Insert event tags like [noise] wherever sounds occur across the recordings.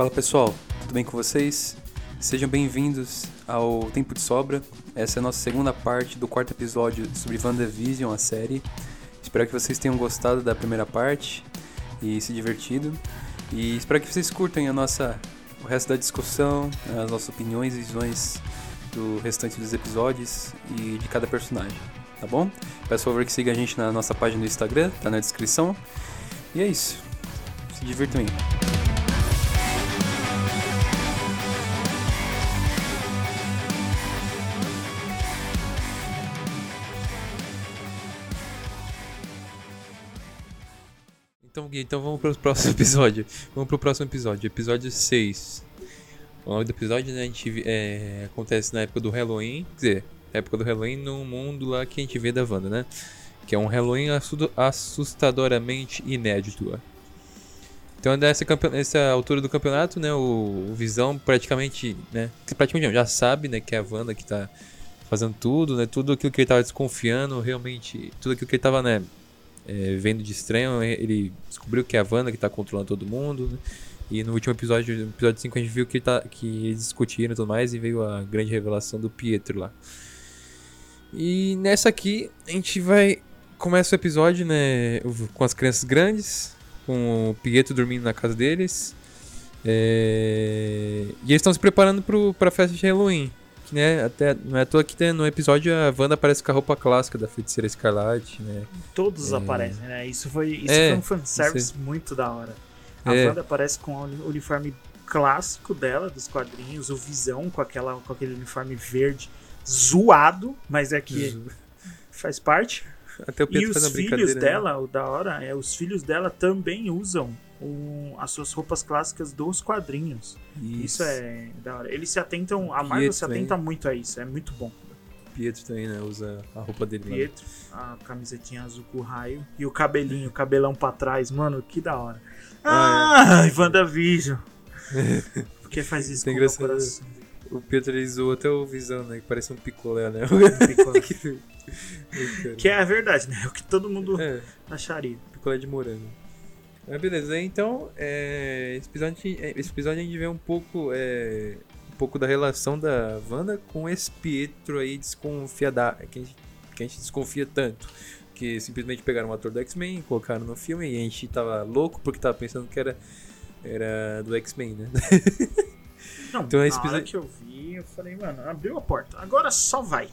Fala pessoal, tudo bem com vocês? Sejam bem-vindos ao Tempo de Sobra. Essa é a nossa segunda parte do quarto episódio sobre WandaVision, a série. Espero que vocês tenham gostado da primeira parte e se divertido. E espero que vocês curtem a nossa, o resto da discussão, as nossas opiniões e visões do restante dos episódios e de cada personagem, tá bom? Peço favor que siga a gente na nossa página do Instagram, tá na descrição. E é isso. Se divirtam aí. Gui, então vamos para o próximo [laughs] episódio. Vamos para o próximo episódio, episódio 6. O nome do episódio, né, a gente é, acontece na época do Halloween, quer dizer, época do Halloween no mundo lá que a gente vê da Wanda, né? Que é um Halloween assustadoramente inédito. Então, nessa, nessa altura do campeonato, né, o, o Visão praticamente, né, praticamente já sabe, né, que é a Wanda que está fazendo tudo, né, tudo aquilo que ele estava desconfiando, realmente, tudo aquilo que ele estava, né, é, vendo de estranho, ele descobriu que é a Wanda que tá controlando todo mundo, né? E no último episódio, no episódio 5, a gente viu que, tá, que eles discutiram e tudo mais, e veio a grande revelação do Pietro lá. E nessa aqui, a gente vai. Começa o episódio, né? Com as crianças grandes, com o Pietro dormindo na casa deles. É... E eles estão se preparando pro, pra festa de Halloween né? Até, não é à toa que no episódio a Wanda aparece com a roupa clássica da feiticeira escarlate, né? Todos é... aparecem, né? Isso foi, isso é, foi um fanservice muito da hora. A é. Wanda aparece com o uniforme clássico dela, dos quadrinhos, o Visão com, aquela, com aquele uniforme verde zoado, mas é que faz parte. Até o Pedro e os filhos né? dela, o da hora, é, os filhos dela também usam um, as suas roupas clássicas dos quadrinhos. Isso. isso, é da hora. Eles se atentam, a Marvel se atenta muito a isso, é muito bom. Pietro também, né? Usa a roupa dele Pietro, lá. a camisetinha azul com raio e o cabelinho, o cabelão pra trás, mano, que da hora. Ah, ah é. WandaVision. [laughs] Por que faz isso Tem com o coração? O Pietro ele zoou até o Visão, né? Que parece um picolé, né? Um picolé. [laughs] que é a verdade, né? É o que todo mundo é. acharia. Picolé de morango. Beleza, então é, esse, episódio, esse episódio a gente vê um pouco, é, um pouco da relação da Wanda com esse Pietro aí desconfiada, que a gente, que a gente desconfia tanto. Que simplesmente pegaram um ator do X-Men, colocaram no filme e a gente tava louco porque tava pensando que era, era do X-Men, né? [laughs] Não, então, na episódio... que eu vi, eu falei, mano, abriu a porta, agora só vai.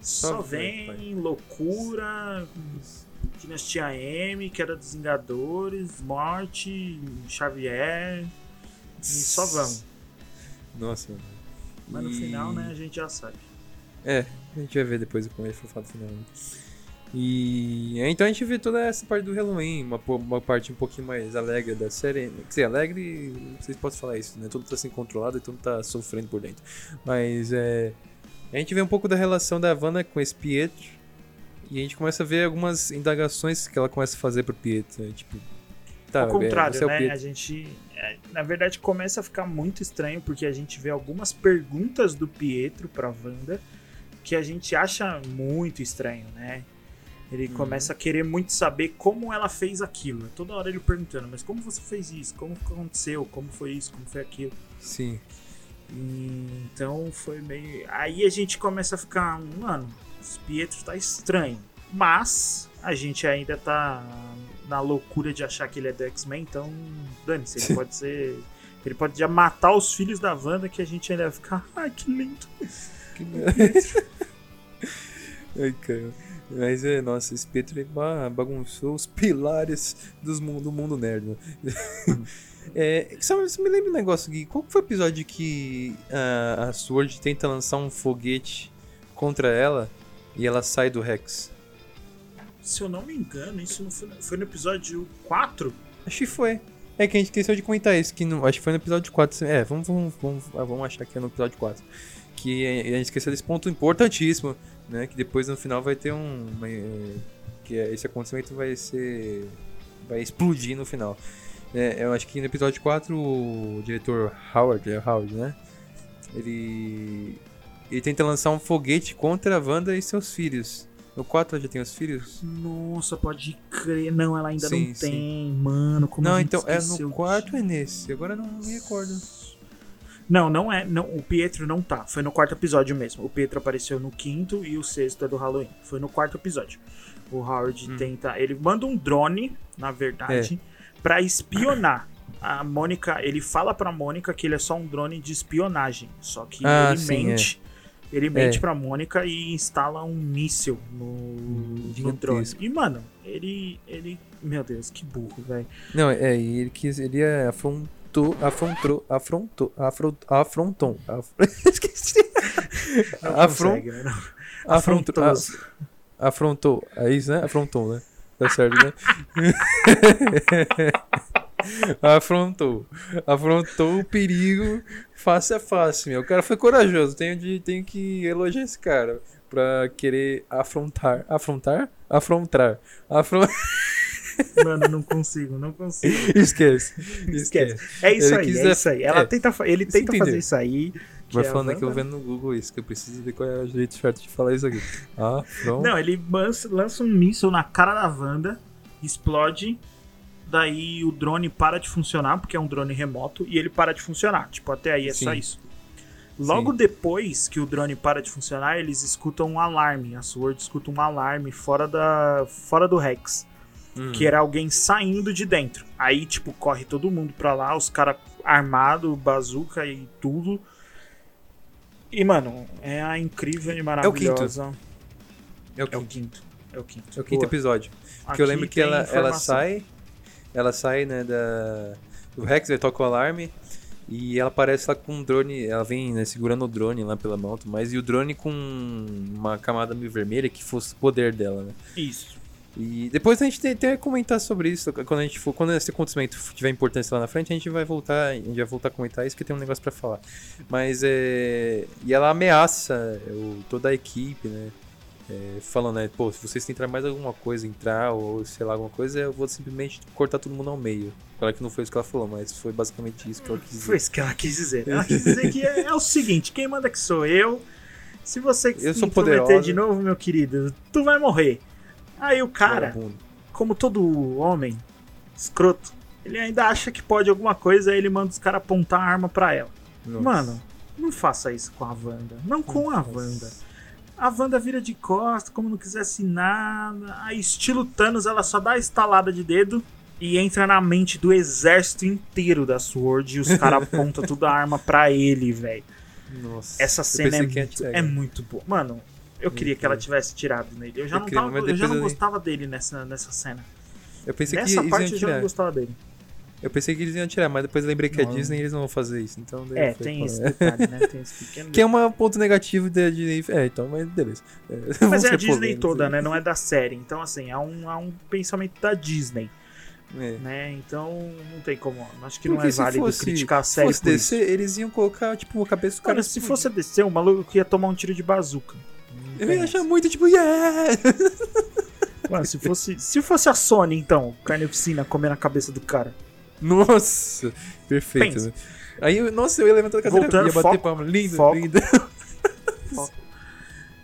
Só, só vem, vai. loucura, Dinastia M, que era dos Vingadores, Morte, Xavier. E só vamos. Nossa, mano. Mas no final, né, a gente já sabe. É, a gente vai ver depois como é que foi do final. E então a gente vê toda essa parte do Halloween, uma, uma parte um pouquinho mais alegre da série. Quer dizer, alegre, vocês podem falar isso, né? Tudo tá sendo controlado e tudo tá sofrendo por dentro. Mas é. A gente vê um pouco da relação da Havana com esse Pietro e a gente começa a ver algumas indagações que ela começa a fazer pro Pietro. Né? Tipo, tá, Ao contrário, é, né? A gente, é, na verdade, começa a ficar muito estranho porque a gente vê algumas perguntas do Pietro pra Wanda que a gente acha muito estranho, né? Ele uhum. começa a querer muito saber como ela fez aquilo. Toda hora ele perguntando, mas como você fez isso? Como aconteceu? Como foi isso? Como foi aquilo? Sim. Então foi meio. Aí a gente começa a ficar, mano, Pietro tá estranho. Mas a gente ainda tá na loucura de achar que ele é do X-Men, então dane-se, ele [laughs] pode ser. Ele pode já matar os filhos da Wanda que a gente ainda vai ficar. [laughs] Ai, que lindo! Que lindo! [laughs] Ai, cara. Mas é, nossa, esse Pietro bagunçou os pilares dos, do mundo nerd. Né? é, você me lembra um negócio, Gui? Qual foi o episódio que a, a Sword tenta lançar um foguete contra ela e ela sai do Rex. Se eu não me engano, isso não foi, foi no episódio 4? Acho que foi. É que a gente esqueceu de comentar isso, que não, acho que foi no episódio 4. É, vamos, vamos, vamos, ah, vamos achar que é no episódio 4. Que a gente esqueceu desse ponto importantíssimo, né? Que depois no final vai ter um. Uma, que é, esse acontecimento vai ser. vai explodir no final. É, eu acho que no episódio 4 o diretor Howard, é Howard, né? Ele ele tenta lançar um foguete contra a Wanda e seus filhos. No 4 ela já tem os filhos? Nossa, pode crer. Não, ela ainda sim, não tem. Sim. Mano, como Não, então é no quarto ou é nesse? Agora não me recordo. Não, não é. Não, o Pietro não tá. Foi no quarto episódio mesmo. O Pietro apareceu no quinto e o sexto é do Halloween. Foi no quarto episódio. O Howard hum. tenta. Ele manda um drone, na verdade, é. para espionar. A Mônica, ele fala pra Mônica que ele é só um drone de espionagem. Só que ah, ele sim, mente. É. Ele mente é. pra Mônica e instala um míssil no, hum, no drone. E, mano, ele. ele. Meu Deus, que burro, velho. Não, é, ele quis. Ele afrontou. Afrontou. Afrontou. [laughs] Afrontou. Afrontou. Esqueci. Afron... Né, afrontou. Afrontou. É isso, né? Afrontou, né? Tá certo, né? [laughs] afrontou. Afrontou o perigo face a face, meu. O cara foi corajoso. Tenho, de, tenho que elogiar esse cara pra querer afrontar. Afrontar? Afrontar. Afrontar. [laughs] Mano, não consigo, não consigo. Esquece. Esquece. É isso ele aí, quiser... é isso aí. Ela é, tenta, ele tenta fazer isso aí. Vai é falando aqui, eu vendo no Google isso, que eu preciso ver qual é o jeito certo de falar isso aqui. Ah, pronto. Não, ele lança um míssil na cara da Wanda, explode daí o drone para de funcionar, porque é um drone remoto, e ele para de funcionar. Tipo, até aí é Sim. só isso. Logo Sim. depois que o drone para de funcionar, eles escutam um alarme. A Sword escuta um alarme fora, da, fora do Rex. Hum. Que era alguém saindo de dentro. Aí, tipo, corre todo mundo pra lá, os caras armados, bazuca e tudo. E, mano, é a incrível e maravilhosa. É o quinto. É o quinto. É o quinto. É o quinto episódio. Porque Aqui eu lembro que ela, ela sai ela sai, né, da... O Rex, ele toca o alarme e ela aparece lá com um drone, ela vem né, segurando o drone lá pela mão, mas e o drone com uma camada meio vermelha que fosse o poder dela, né? Isso. E depois a gente tem, que comentar sobre isso quando a gente for, quando esse acontecimento tiver importância lá na frente, a gente vai voltar, a gente vai voltar a comentar isso que tem um negócio para falar. Mas é e ela ameaça o, toda a equipe, né? É, falando, né, pô, se vocês tentarem mais alguma coisa, entrar ou sei lá, alguma coisa, eu vou simplesmente cortar todo mundo ao meio. Claro que não foi isso que ela falou, mas foi basicamente isso que ela quis dizer. Foi isso que ela quis dizer. Ela quis dizer que é, é o seguinte: quem manda que sou eu. Se você eu se intrometer de novo, meu querido, tu vai morrer. Aí o cara, como todo homem escroto, ele ainda acha que pode alguma coisa, aí ele manda os caras apontar a arma pra ela. Nossa. Mano, não faça isso com a Wanda. Não com Nossa. a Wanda. A Wanda vira de costas, como não quisesse nada. Aí, estilo Thanos, ela só dá a estalada de dedo e entra na mente do exército inteiro da Sword e os [laughs] caras apontam toda a arma pra ele, velho. Nossa. Essa cena é muito, é muito boa. Mano, eu queria que ela tivesse tirado nele. Eu já eu não, tava, eu já não gostava dele nessa, nessa cena. Eu pensei Nessa que parte eu já não gostava dele. Eu pensei que eles iam tirar, mas depois lembrei que é Disney e eles não vão fazer isso. Então é, tem esse detalhe, né? Tem esse [laughs] pequeno Que é um ponto negativo da Disney. É, então, mas beleza. É, [laughs] mas é a Disney toda, né? Não é da série. Então, assim, há um, há um pensamento da Disney. É. Né? Então não tem como. Acho que Porque não é válido fosse, criticar a série. Se fosse descer, eles iam colocar, tipo, a cabeça do cara. Olha, se fosse descer, o maluco ia tomar um tiro de bazuca. Eu ia achar muito, tipo, yeah! Mano, se fosse, se fosse a Sony, então, carnificina comendo a cabeça do cara. Nossa, perfeito. Né? Aí, nossa, eu ia levantar a cadeira Voltando, ia bater foco, palma. Lindo, foco. lindo. Foco.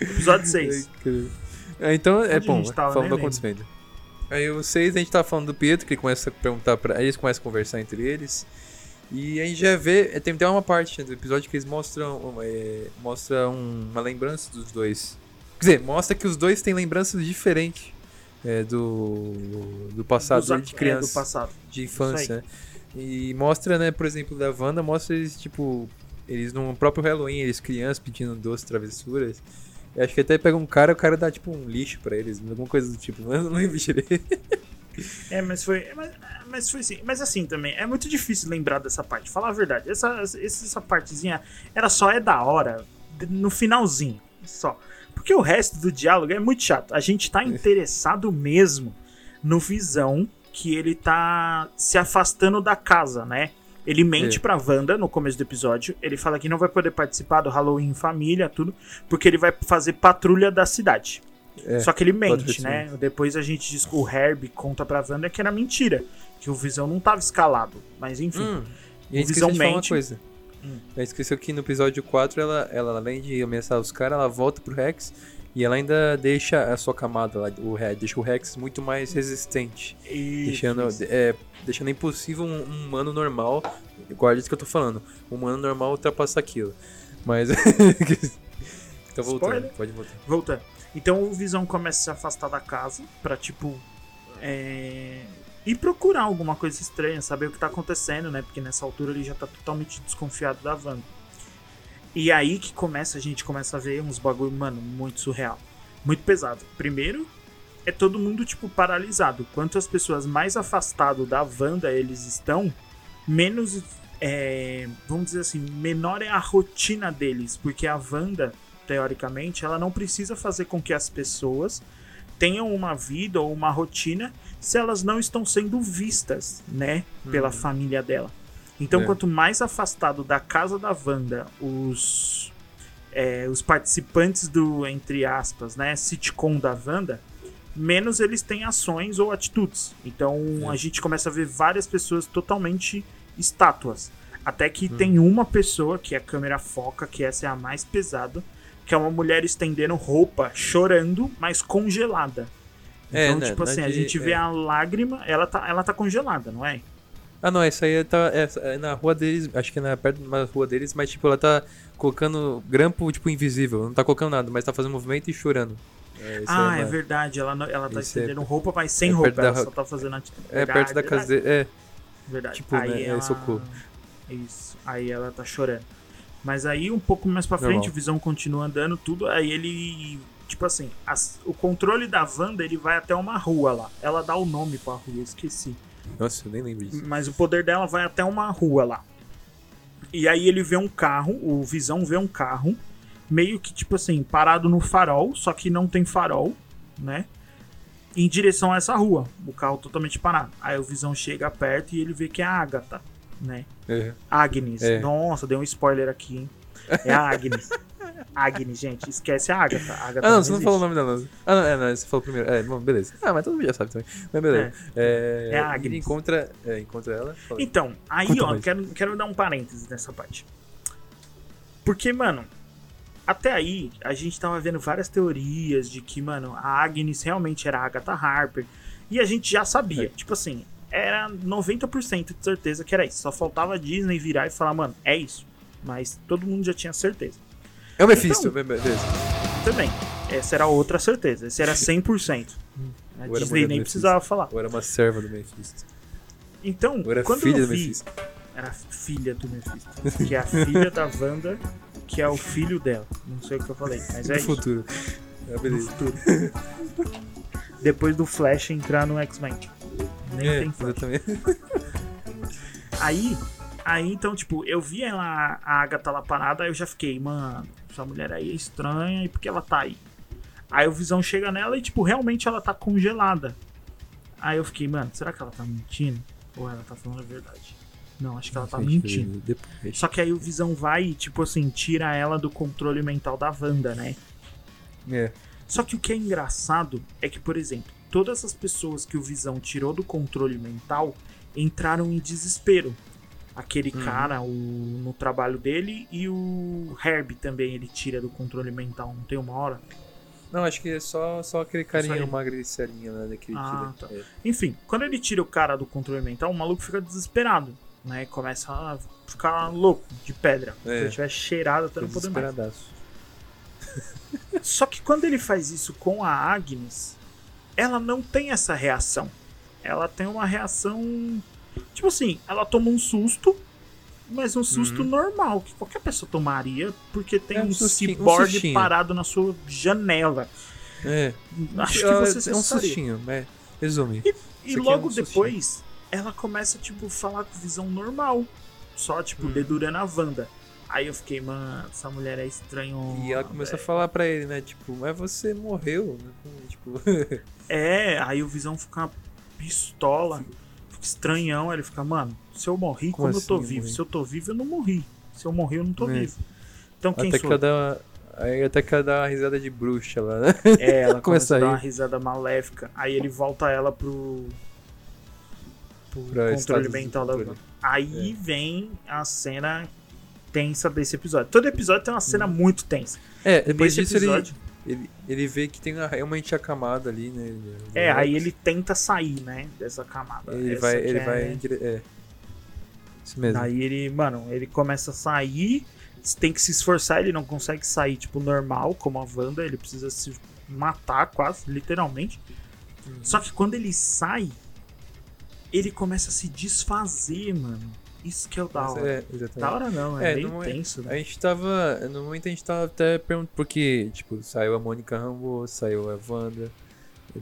Episódio 6. [laughs] É, então, é bom, falando do acontecimento. Aí o 6 a gente tá falando do Pietro, que ele começa a perguntar pra. Aí eles começam a conversar entre eles. E a gente já vê. É, tem até uma parte do episódio que eles mostram. É, mostram uma lembrança dos dois. Quer dizer, mostra que os dois têm lembranças diferentes é, do, do passado, Dos, de criança. É, do passado. De infância, né? E mostra, né, por exemplo, da Wanda, mostra eles, tipo, eles no próprio Halloween, eles crianças pedindo doces, travessuras. Eu acho que até pega um cara, o cara dá tipo um lixo pra eles, alguma coisa do tipo, mas [laughs] eu não lembro direito. É, mas foi. Mas, mas, foi assim. Mas assim também, é muito difícil lembrar dessa parte. Falar a verdade. Essa, essa partezinha era só é da hora no finalzinho. Só. Porque o resto do diálogo é muito chato. A gente tá interessado mesmo no Visão que ele tá se afastando da casa, né? Ele mente é. pra Wanda no começo do episódio. Ele fala que não vai poder participar do Halloween em família, tudo, porque ele vai fazer patrulha da cidade. É, Só que ele mente, né? Depois a gente diz que o Herb conta pra Wanda que era mentira, que o Visão não tava escalado. Mas enfim, hum, o Visão mente. Uma coisa. Hum. esqueceu que no episódio 4, ela, ela além de ameaçar os caras, ela volta pro Rex E ela ainda deixa a sua camada lá, o Rex, deixa o Rex muito mais resistente. Isso, deixando, isso. É, deixando impossível um, um humano normal, igual isso que eu tô falando, um humano normal ultrapassar aquilo. Mas. [laughs] então voltando, Spoiler. pode voltar. Voltando. Então o Visão começa a se afastar da casa pra, tipo. É... E procurar alguma coisa estranha, saber o que tá acontecendo, né? Porque nessa altura ele já tá totalmente desconfiado da Wanda. E aí que começa, a gente começa a ver uns bagulho, mano, muito surreal. Muito pesado. Primeiro, é todo mundo, tipo, paralisado. Quanto as pessoas mais afastadas da Wanda eles estão, menos. É, vamos dizer assim, menor é a rotina deles. Porque a Wanda, teoricamente, ela não precisa fazer com que as pessoas tenham uma vida ou uma rotina se elas não estão sendo vistas, né, pela uhum. família dela. Então, é. quanto mais afastado da casa da Wanda os, é, os participantes do, entre aspas, né, sitcom da Wanda, menos eles têm ações ou atitudes. Então, é. a gente começa a ver várias pessoas totalmente estátuas. Até que hum. tem uma pessoa que a câmera foca, que essa é a mais pesada, que é uma mulher estendendo roupa, chorando, mas congelada. É, então, né, tipo assim, a gente vê é. a lágrima, ela tá, ela tá congelada, não é? Ah, não, essa aí tá é, é na rua deles, acho que é na, perto da rua deles, mas tipo, ela tá colocando grampo, tipo, invisível. Não tá colocando nada, mas tá fazendo movimento e chorando. É, ah, é, é, verdade. Ela, ela tá Isso é estendendo roupa, mas sem roupa. Ela da... só tá fazendo atitude. É, perto da casa dele. É. Verdade. Tipo, aí né, ela... é socorro. Isso. Aí ela tá chorando. Mas aí, um pouco mais pra frente, Normal. o Visão continua andando, tudo. Aí ele tipo assim, as, o controle da Wanda ele vai até uma rua lá. Ela dá o nome pra rua, esqueci. Nossa, eu nem lembro disso. Mas o poder dela vai até uma rua lá. E aí ele vê um carro, o Visão vê um carro, meio que tipo assim, parado no farol, só que não tem farol, né? Em direção a essa rua. O carro totalmente parado. Aí o Visão chega perto e ele vê que é a Agatha, né? É. Agnes. É. Nossa, deu um spoiler aqui, hein? É a Agnes. [laughs] Agnes, gente. Esquece a Agatha. A Agatha ah, não, não você não falou o nome dela. Ah, não, é, não, você falou primeiro. É, bom, beleza. Ah, mas todo mundo já sabe também. Mas beleza. É, é, é a Agnes. Encontra, é, encontra ela. Então, aí, Conta ó, quero, quero dar um parênteses nessa parte. Porque, mano, até aí a gente tava vendo várias teorias de que, mano, a Agnes realmente era a Agatha Harper. E a gente já sabia. É. Tipo assim, era 90% de certeza que era isso. Só faltava a Disney virar e falar, mano, é isso. Mas todo mundo já tinha certeza. É o Mephisto, então, beleza. Também. Essa era outra certeza. Esse era 100%. A [laughs] Ou Disney nem precisava falar. Ou era uma serva do Mephisto. Então, Ou era quando filha eu vi, do Mephisto. Era filha do Mephisto. Que é a filha da Wanda, que é o filho dela. Não sei o que eu falei, mas é no isso. futuro. É, beleza. No futuro. Depois do Flash entrar no X-Men. Nem é, tem Flash. Aí, Aí então, tipo, eu vi ela, a Agatha lá parada, aí eu já fiquei, mano, essa mulher aí é estranha e por que ela tá aí? Aí o Visão chega nela e, tipo, realmente ela tá congelada. Aí eu fiquei, mano, será que ela tá mentindo? Ou ela tá falando a verdade? Não, acho que ela tá mentindo. Só que aí o Visão vai e, tipo assim, tira ela do controle mental da Wanda, né? É. Só que o que é engraçado é que, por exemplo, todas as pessoas que o Visão tirou do controle mental entraram em desespero aquele uhum. cara o, no trabalho dele e o Herb também ele tira do controle mental, não tem uma hora? Não, acho que é só, só aquele carinha magricelinho, né, que ele ah, tira. Tá. É. Enfim, quando ele tira o cara do controle mental, o maluco fica desesperado, né, começa a ficar louco, de pedra. É. Se ele tiver cheirado até não poder mais. [laughs] Só que quando ele faz isso com a Agnes, ela não tem essa reação. Ela tem uma reação Tipo assim, ela toma um susto, mas um susto uhum. normal, que qualquer pessoa tomaria, porque tem é um, um ciborgue um parado na sua janela. É. Acho que você É um sustinho, é. Resume. E, e logo é um depois, ela começa, tipo, falar com visão normal. Só, tipo, hum. dedurando a Wanda. Aí eu fiquei, mano, essa mulher é estranha. E ela começou véio. a falar pra ele, né? Tipo, mas você morreu. Né? [laughs] Tipo... é, aí o Visão fica pistola estranhão. Ele fica, mano, se eu morri, como, como assim, eu tô vivo? Morri? Se eu tô vivo, eu não morri. Se eu morri, eu não tô é. vivo. Então quem até sou? Que ela Aí até que ela dá uma risada de bruxa lá, né? É, ela [laughs] começa a dar uma risada maléfica. Aí ele volta ela pro. pro pra controle mental da. Aí é. vem a cena tensa desse episódio. Todo episódio tem uma cena hum. muito tensa. É, depois Nesse disso episódio... ele, ele vê que tem realmente a camada ali, né? É, aí ele tenta sair, né? Dessa camada. Ele Essa vai. Ele é... vai. É. Isso mesmo. Aí ele, mano, ele começa a sair. Tem que se esforçar, ele não consegue sair, tipo, normal, como a Wanda, ele precisa se matar quase, literalmente. Uhum. Só que quando ele sai, ele começa a se desfazer, mano. Isso que é o da hora. É, exatamente. Da hora não, é, é meio tenso, né? A gente tava. No momento a gente tava até perguntando porque, tipo, saiu a Mônica Rambo, saiu a Wanda.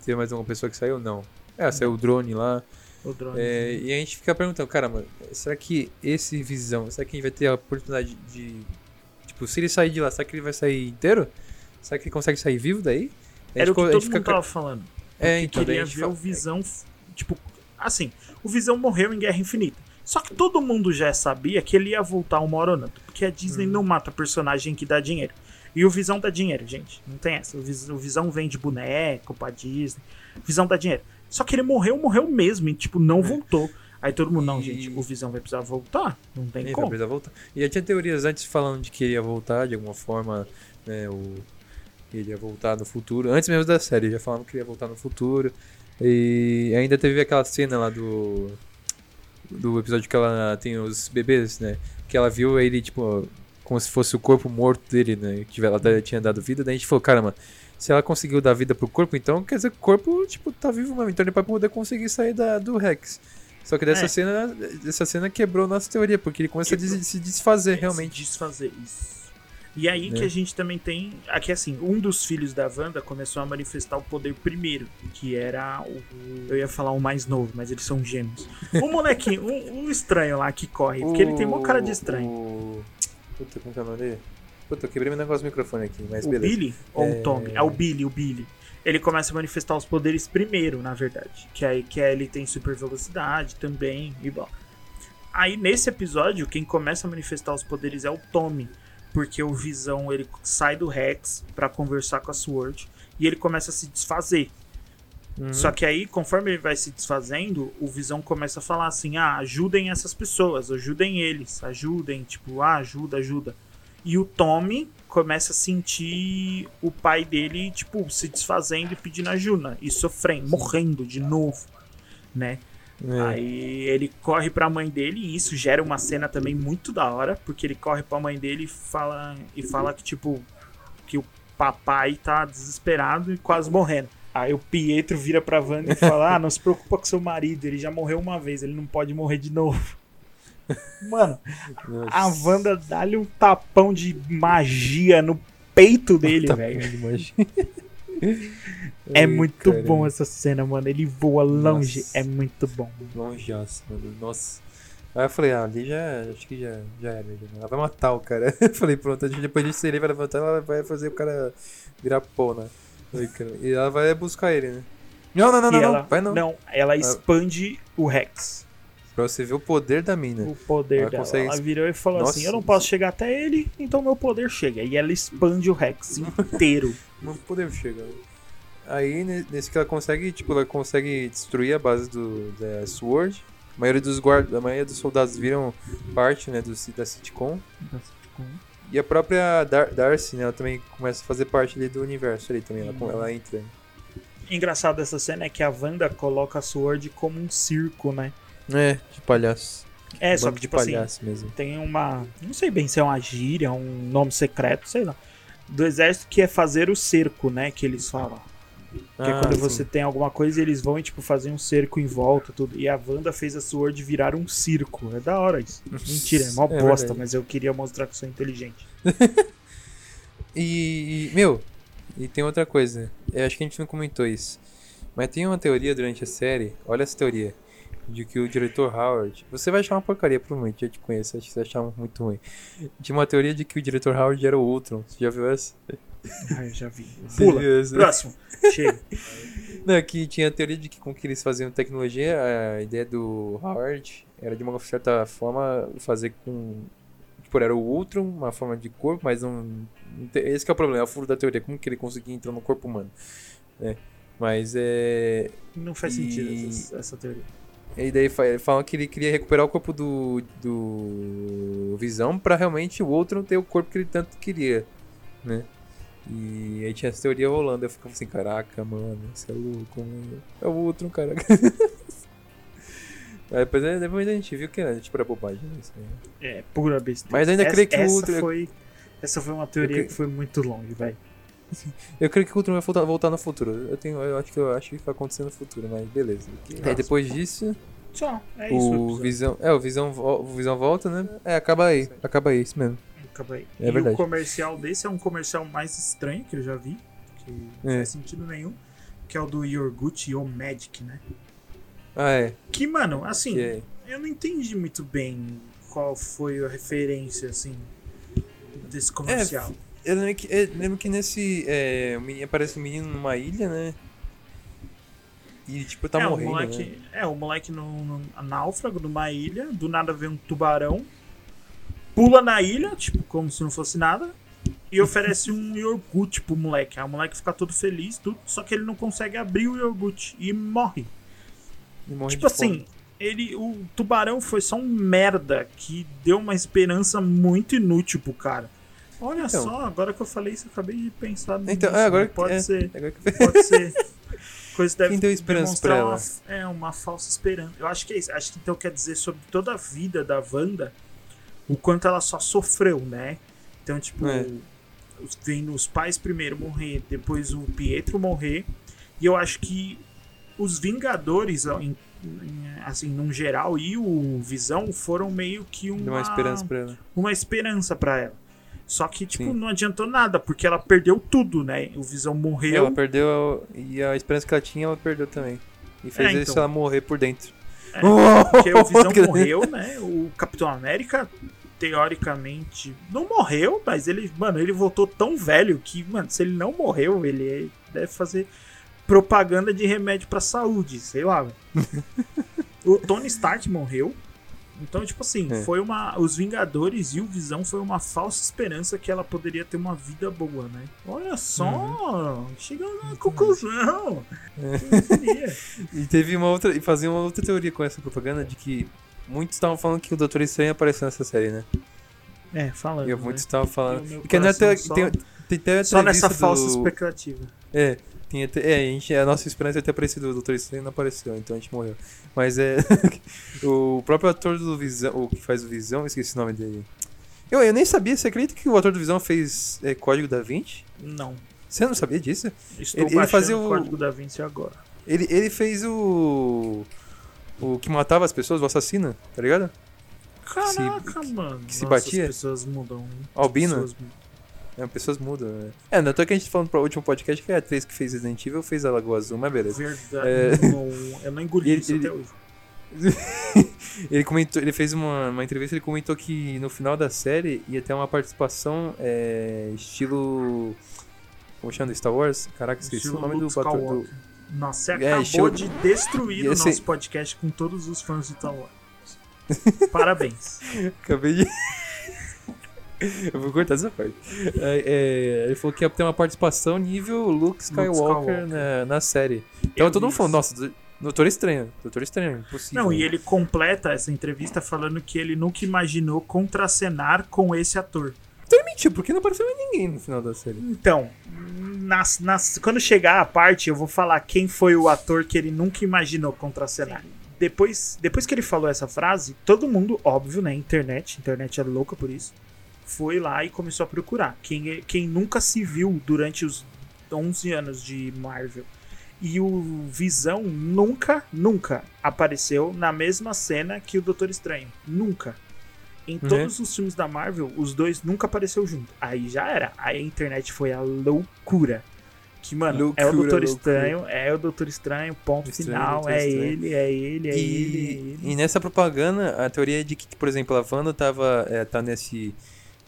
Tem mais alguma pessoa que saiu? Não. É, saiu o drone lá. O drone. É, e a gente fica perguntando, caramba, será que esse visão, será que a gente vai ter a oportunidade de. Tipo, se ele sair de lá, será que ele vai sair inteiro? Será que ele consegue sair vivo daí? Era o que todo fica... mundo tava falando. É, então, queria ver fala... o Visão, tipo, assim, o Visão morreu em Guerra Infinita. Só que todo mundo já sabia que ele ia voltar uma hora ou outra, porque a Disney hum. não mata personagem que dá dinheiro. E o Visão dá dinheiro, gente. Não tem essa. O Visão vende boneco pra Disney. O Visão dá dinheiro. Só que ele morreu, morreu mesmo, e tipo, não é. voltou. Aí todo mundo, não, e... gente, o Visão vai precisar voltar. Não tem ele como. Vai precisar voltar. E já tinha teorias antes falando de que ele ia voltar de alguma forma, né? O ele ia voltar no futuro. Antes mesmo da série, já falavam que ele ia voltar no futuro. E ainda teve aquela cena lá do. Do episódio que ela tem os bebês, né? Que ela viu ele, tipo, como se fosse o corpo morto dele, né? Que ela tinha dado vida. Daí a gente falou, caramba, se ela conseguiu dar vida pro corpo, então quer dizer que o corpo, tipo, tá vivo mesmo. Então ele vai poder conseguir sair da, do Rex. Só que dessa é. cena, essa cena quebrou nossa teoria, porque ele começa quebrou. a se desfazer realmente. Se desfazer, isso. E aí né? que a gente também tem. Aqui assim, um dos filhos da Wanda começou a manifestar o poder primeiro, que era o. Eu ia falar o mais novo, mas eles são gêmeos. Um molequinho, um, um estranho lá que corre, porque ele tem uma cara de estranho. O... Puta, como que é o nome dele? Puta, eu quebrei meu negócio do microfone aqui, mas o beleza. Billy? Ou é... o Tommy? É o Billy, o Billy. Ele começa a manifestar os poderes primeiro, na verdade. Que aí que ele tem super velocidade também e bom. Aí nesse episódio, quem começa a manifestar os poderes é o Tommy porque o Visão ele sai do Rex para conversar com a Sword e ele começa a se desfazer. Uhum. Só que aí, conforme ele vai se desfazendo, o Visão começa a falar assim: ah, ajudem essas pessoas, ajudem eles, ajudem, tipo, ah, ajuda, ajuda. E o Tommy começa a sentir o pai dele, tipo, se desfazendo e pedindo ajuda, e sofrendo, morrendo de novo, né? É. Aí ele corre pra mãe dele e isso gera uma cena também muito da hora, porque ele corre pra mãe dele e fala, e fala que, tipo, que o papai tá desesperado e quase morrendo. Aí o Pietro vira pra Wanda e fala: Ah, não se preocupa com seu marido, ele já morreu uma vez, ele não pode morrer de novo. [laughs] Mano, Nossa. a Wanda dá-lhe um tapão de magia no peito dele, velho. É muito Caramba. bom essa cena, mano. Ele voa longe. Nossa. É muito bom. Longe, mano. Nossa. Aí eu falei, ah, ali já. Acho que já, já era. Já. Ela vai matar o cara. [laughs] Eu falei, pronto, depois disso ele vai levantar ela vai fazer o cara virar pó, né? E ela vai buscar ele, né? Não, não, não, não, ela, não, vai não. Não, ela expande o Rex. Pra você ver o poder da mina. O poder ela dela. Consegue... Ela virou e falou Nossa, assim: Eu não posso chegar até ele, então meu poder chega. E ela expande o Rex [laughs] inteiro. meu poder chega. Aí, nesse que ela consegue, tipo, ela consegue destruir a base do, da Sword. A maioria dos guardas, a maioria dos soldados viram parte, né, do, da sitcom. Da sitcom. E a própria Dar Darcy, né, ela também começa a fazer parte ali do universo ali também, ela, uhum. ela entra. Engraçado dessa cena é que a Wanda coloca a Sword como um circo, né? É, de palhaço. É, só que de tipo assim, mesmo. tem uma, não sei bem se é uma gíria, um nome secreto, sei lá, do exército que é fazer o cerco, né, que eles falam. Que é ah, é quando sim. você tem alguma coisa e eles vão e, tipo, fazer um cerco em volta, tudo. E a Wanda fez a Sword virar um circo. É da hora isso. Mentira, é mó é bosta, mas eu queria mostrar que sou inteligente. [laughs] e, meu, e tem outra coisa. Eu acho que a gente não comentou isso. Mas tem uma teoria durante a série, olha essa teoria, de que o diretor Howard. Você vai achar uma porcaria, provavelmente, eu te conheço, acho que você achar muito ruim. Tinha uma teoria de que o diretor Howard era o Ultron. Você já viu essa? Ah, eu já vi. Pula. Próximo. Chega. [laughs] Não, que tinha a teoria de que com que eles faziam tecnologia, a ideia do Howard era de uma certa forma fazer com. Tipo, era o Ultron, uma forma de corpo, mas não. Esse é o problema, é o furo da teoria. Como que ele conseguia entrar no corpo humano? É. Mas é. Não faz e... sentido essa, essa teoria. E daí falam que ele queria recuperar o corpo do, do Visão para realmente o outro não ter o corpo que ele tanto queria, né? E aí tinha essa teoria rolando, eu ficava assim, caraca, mano, você é louco, mano. É o outro, caraca. [laughs] Aí depois, depois a gente viu que era tipo era bobagem. Isso É, pura besteira. Mas ainda essa, creio que o outro. Foi, essa foi uma teoria que foi muito longe, velho. Eu creio que o Ultron vai voltar, voltar no futuro. Eu, tenho, eu acho que eu acho que vai acontecer no futuro, mas beleza. Aí depois disso. Só, é isso. O Visão. É, o Visão, o Visão volta, né? É, acaba aí. Acaba aí, isso mesmo. Acaba aí. É e verdade. o comercial desse é um comercial mais estranho que eu já vi. Que não É. faz sentido nenhum. Que é o do Yorgut ou Magic, né? Ah, é. Que, mano, assim, Que é. eu não entendi muito bem qual foi a referência, assim, desse comercial. Eu lembro que, eu lembro que nesse. É, aparece um menino numa ilha, né? E tipo, tá é, morrendo. o moleque, né? é, o moleque no, no náufrago numa ilha, do nada vem um tubarão, pula na ilha, tipo, como se não fosse nada, e oferece um [laughs] iogurte pro moleque. Aí o moleque fica todo feliz, tudo, só que ele não consegue abrir o iogurte e morre. E morre tipo de fome. assim, ele, o tubarão foi só um merda que deu uma esperança muito inútil pro cara. Olha Então. só, agora que eu falei isso, eu acabei de pensar nisso. Então, é, agora que- pode é, ser, Agora que- pode ser. Coisa deve Quem deu esperança pra uma, ela? é uma falsa esperança. Eu acho que é isso. Acho que então quer dizer sobre toda a vida da Wanda, o quanto ela só sofreu, né? Então, tipo, É. os- vendo os pais primeiro morrer, depois o Pietro morrer, e eu acho que os Vingadores, em- assim, num geral, e o Visão foram meio que uma, uma esperança pra ela. uma esperança pra ela. Só que, tipo, Sim. não adiantou nada, porque ela perdeu tudo, né? O Visão morreu. Ela perdeu. E a esperança que ela tinha, ela perdeu também. E fez É, isso então. ela morrer por dentro. É, Porque o Visão [laughs] morreu, né? O Capitão América, teoricamente, não morreu, mas ele, mano, ele voltou tão velho que, mano, se ele não morreu, ele deve fazer propaganda de remédio pra saúde, sei lá. [laughs] o Tony Stark morreu. Então, tipo assim, É. foi uma. Os Vingadores e o Visão foi uma falsa esperança que ela poderia ter uma vida boa, né? Olha só! Chegando na conclusão! Queria. E teve uma outra. E fazia uma outra teoria com essa propaganda de que muitos estavam falando que o Doutor Estranho apareceu nessa série, né? É, falando. E né? muitos estavam o falando. não é só- tem, tem Só nessa entrevista falsa do- expectativa. É, tinha até- é, a, gente, a nossa esperança é ter aparecido o Doutor Estranho não apareceu, então a gente morreu. Mas é. [laughs] o próprio ator do Visão, o que faz o Visão, eu esqueci o nome dele. Eu, eu nem sabia, você acredita que o ator do Visão fez é, Código da Vinci? Não. Você não sabia disso? Estou Ele- ele fazia o código da Vinci agora. Ele, ele fez o. O que matava as pessoas, o assassino, tá ligado? Caraca, mano. que se Nossa, batia? As pessoas mudam. Albino? pessoas mudam. É, pessoas mudam. né? É, não tô que a gente tá falando pro último podcast que a atriz que fez Resident Evil fez a Lagoa Azul, mas beleza. Verdade. É. Não, eu não engoli Ele- isso ele- até hoje. [laughs] ele comentou, ele fez uma, uma entrevista, ele comentou que no final da série ia ter uma participação é, estilo. Como chama? Star Wars? Caraca, esqueci Estilo o nome Luke do ator. Do... Nossa, você É, acabou estilo- de destruir o ser- nosso podcast com todos os fãs de Star Wars. Parabéns. [laughs] Acabei de. Eu vou cortar essa parte. É, é, ele falou que ia ter uma participação nível Luke Skywalker, Skywalker. Na, na série. Então Eu todo mundo falou, nossa, Doutor Estranho. Doutor Estranho, impossível. Não, e ele completa essa entrevista falando que ele nunca imaginou contracenar com esse ator. Então ele mentiu, porque não apareceu mais ninguém no final da série. Então, nas, nas, quando chegar a parte, eu vou falar quem foi o ator que ele nunca imaginou contracenar. Depois, depois que ele falou essa frase, todo mundo, óbvio, né? Internet, internet é louca por isso, foi lá e começou a procurar. Quem, quem nunca se viu durante os 11 anos de Marvel. E o Visão nunca, nunca apareceu na mesma cena que o Doutor Estranho. Nunca. Em Uhum. todos os filmes da Marvel, os dois nunca apareceu junto. Aí já era. Aí a internet foi a loucura. Que, mano, é o Loucura, Doutor loucura. Estranho, é o Doutor Estranho, ponto Estranho, final, é Estranho. ele, é ele, é ele, é e, ele. e nessa propaganda, a teoria é de que, por exemplo, a Wanda tava, é, tá nesse,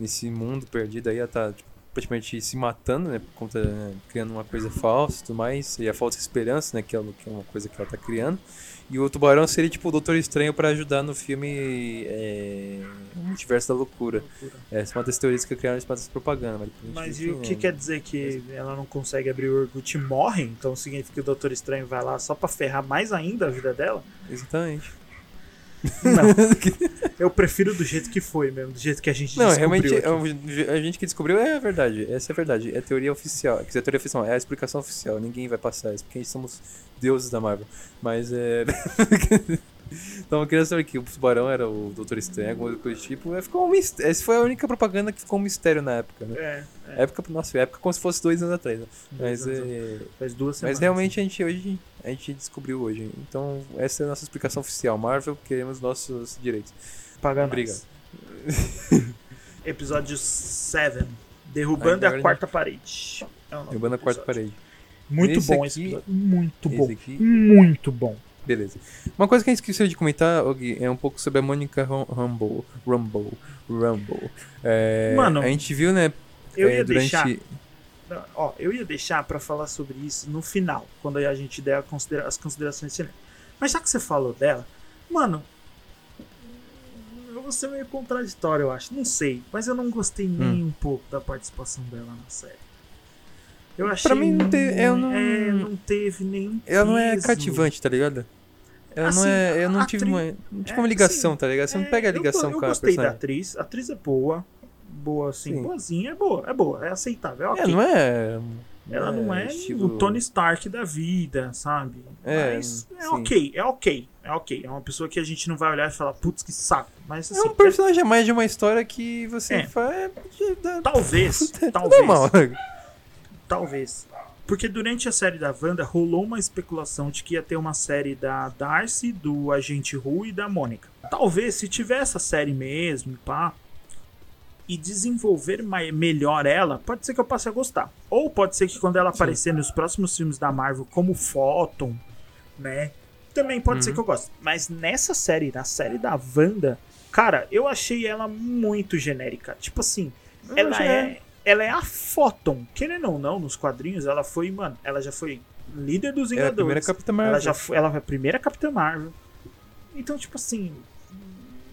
nesse mundo perdido aí, ela tá tipo, praticamente se matando, né? Por conta, né, criando uma coisa falsa e tudo mais, e a falsa esperança, né? Que é, que é uma coisa que ela tá criando. E o Tubarão seria tipo o Doutor Estranho pra ajudar no filme é, o Multiverso da Loucura. Essa é uma das teorias que criaram para essa propaganda. Mas, Mas e o que é. quer dizer que ela não consegue abrir o Urgut e morre? Então significa que o Doutor Estranho vai lá só pra ferrar mais ainda a vida dela? Exatamente. Não. [laughs] eu prefiro do jeito que foi mesmo, do jeito que a gente não, descobriu. Não, realmente, a gente que descobriu é a verdade. Essa é a verdade. É a teoria oficial. Quer dizer, a teoria oficial é a explicação oficial. Ninguém vai passar isso, porque a gente somos deuses da Marvel. Mas é. [laughs] Então, queria saber que o tubarão era o Doutor Estranho, alguma coisa do tipo. É, ficou um mistério. Essa foi a única propaganda que ficou um mistério na época, né? É. é. Época, nossa, época como se fosse dois anos atrás. Né? Mas, é... Faz duas semanas. Mas realmente a gente hoje a gente descobriu hoje. Então, essa é a nossa explicação oficial. Marvel, queremos nossos direitos. Paga Obrigado. [laughs] Episódio 7. Derrubando a quarta parede. É Derrubando a quarta parede. Muito esse bom aqui, esse episódio. Muito bom. Aqui, muito bom. Beleza. Uma coisa que a gente esqueceu de comentar, Og, é um pouco sobre a Mônica Rumble. Rumble. Rumble. É, Mano, a gente viu, né? Eu é, ia durante... deixar. Ó, eu ia deixar para falar sobre isso no final, quando a gente der considera as considerações finais. Mas já que você falou dela, mano, eu vou ser meio contraditório, eu acho. Não sei, mas eu não gostei hum. nem um pouco da participação dela na série. Eu achei. Pra mim não teve. Eu não... É, não teve nenhum. Ela não é cativante, tá ligado? Ela assim, não é. Eu não tive uma, não tive é, uma ligação, tá ligado? Você é, não pega a ligação eu, eu com a gostei da atriz. A atriz é boa. Boa, assim. Sim. Boazinha, é boa. É boa, é aceitável. É, okay. é não é. Ela não é, estilo... o Tony Stark da vida, sabe? É, Mas é sim. ok, é ok, é ok. É uma pessoa que a gente não vai olhar e falar, putz, que saco. Mas, assim, é um personagem a mais de uma história que você é. faz. Talvez, [laughs] talvez. Normal. Talvez. Porque durante a série da Wanda rolou uma especulação de que ia ter uma série da Darcy, do Agente Who e da Mônica. Talvez, se tiver essa série mesmo, pá, e desenvolver melhor ela, pode ser que eu passe a gostar. Ou pode ser que quando ela aparecer Sim. nos próximos filmes da Marvel, como Photon, né? Também pode uhum. ser que eu goste. Mas nessa série, na série da Wanda, cara, eu achei ela muito genérica. Tipo assim, eu ela é ela é a Photon. Querendo ou não, nos quadrinhos, ela foi, mano, ela já foi líder dos Vingadores. Ela é a primeira Capitã Marvel. Ela já foi, ela foi a primeira Capitã Marvel. Então, tipo assim.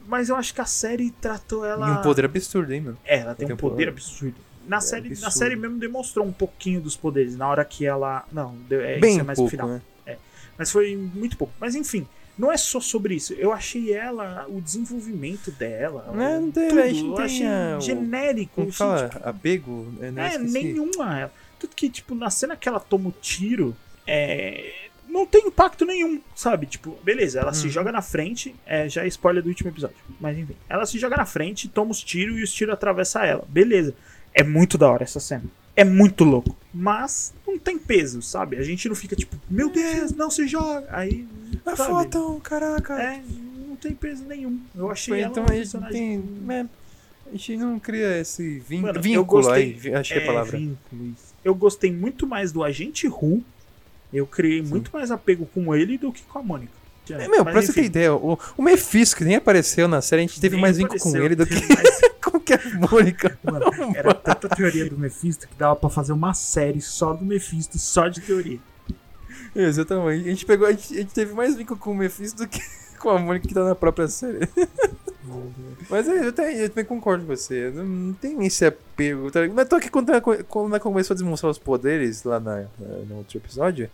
Mas eu acho que a série tratou ela. E um poder absurdo, hein, mano? É, ela tem, tem um poder, poder absurdo. Na, é série, absurdo. na série mesmo demonstrou um pouquinho dos poderes. Na hora que ela. Não, é, Bem isso é mais pouco, final. Né? É. Mas foi muito pouco. Mas enfim, não é só sobre isso. Eu achei ela, o desenvolvimento dela. Não, é, não tem, tudo, eu achei genérico. Como fala? Tipo, apego? É, é nenhuma. Tudo que, tipo, na cena que ela toma o tiro, é, não tem impacto nenhum, sabe? Tipo, beleza, ela hum. se uhum. joga na frente, é, já é spoiler do último episódio, mas enfim. Ela se joga na frente, toma os tiros e os tiros atravessam ela. Beleza. É muito da hora essa cena. É muito louco. Mas não tem peso, sabe? A gente não fica tipo, meu Deus, não se joga. Aí. A foto, caraca. É, não tem peso nenhum. Eu achei então, ela um personagem. Tem, é, a gente não cria esse vin... Mano, vínculo gostei, aí, achei é, a palavra. Vínculo, eu gostei muito mais do Agente Ru. Eu criei Sim. muito mais apego com ele do que com a Mônica. É, meu, Mas, pra enfim. você ter ideia, o, o Mephisto, que nem apareceu na série, a gente teve nem mais vínculo com ele do que mais... [laughs] com que a Mônica. Mano, era tanta teoria do Mephisto que dava pra fazer uma série só do Mephisto, só de teoria. Exatamente. A gente pegou, a gente, a gente teve mais vínculo com o Mephisto do que [laughs] com a Mônica que tá na própria série. Mas eu, eu, também, eu também concordo com você. Não, não tem esse apego. Tá? Mas tô aqui quando, quando ela começou a demonstrar os poderes lá na, na, no outro episódio.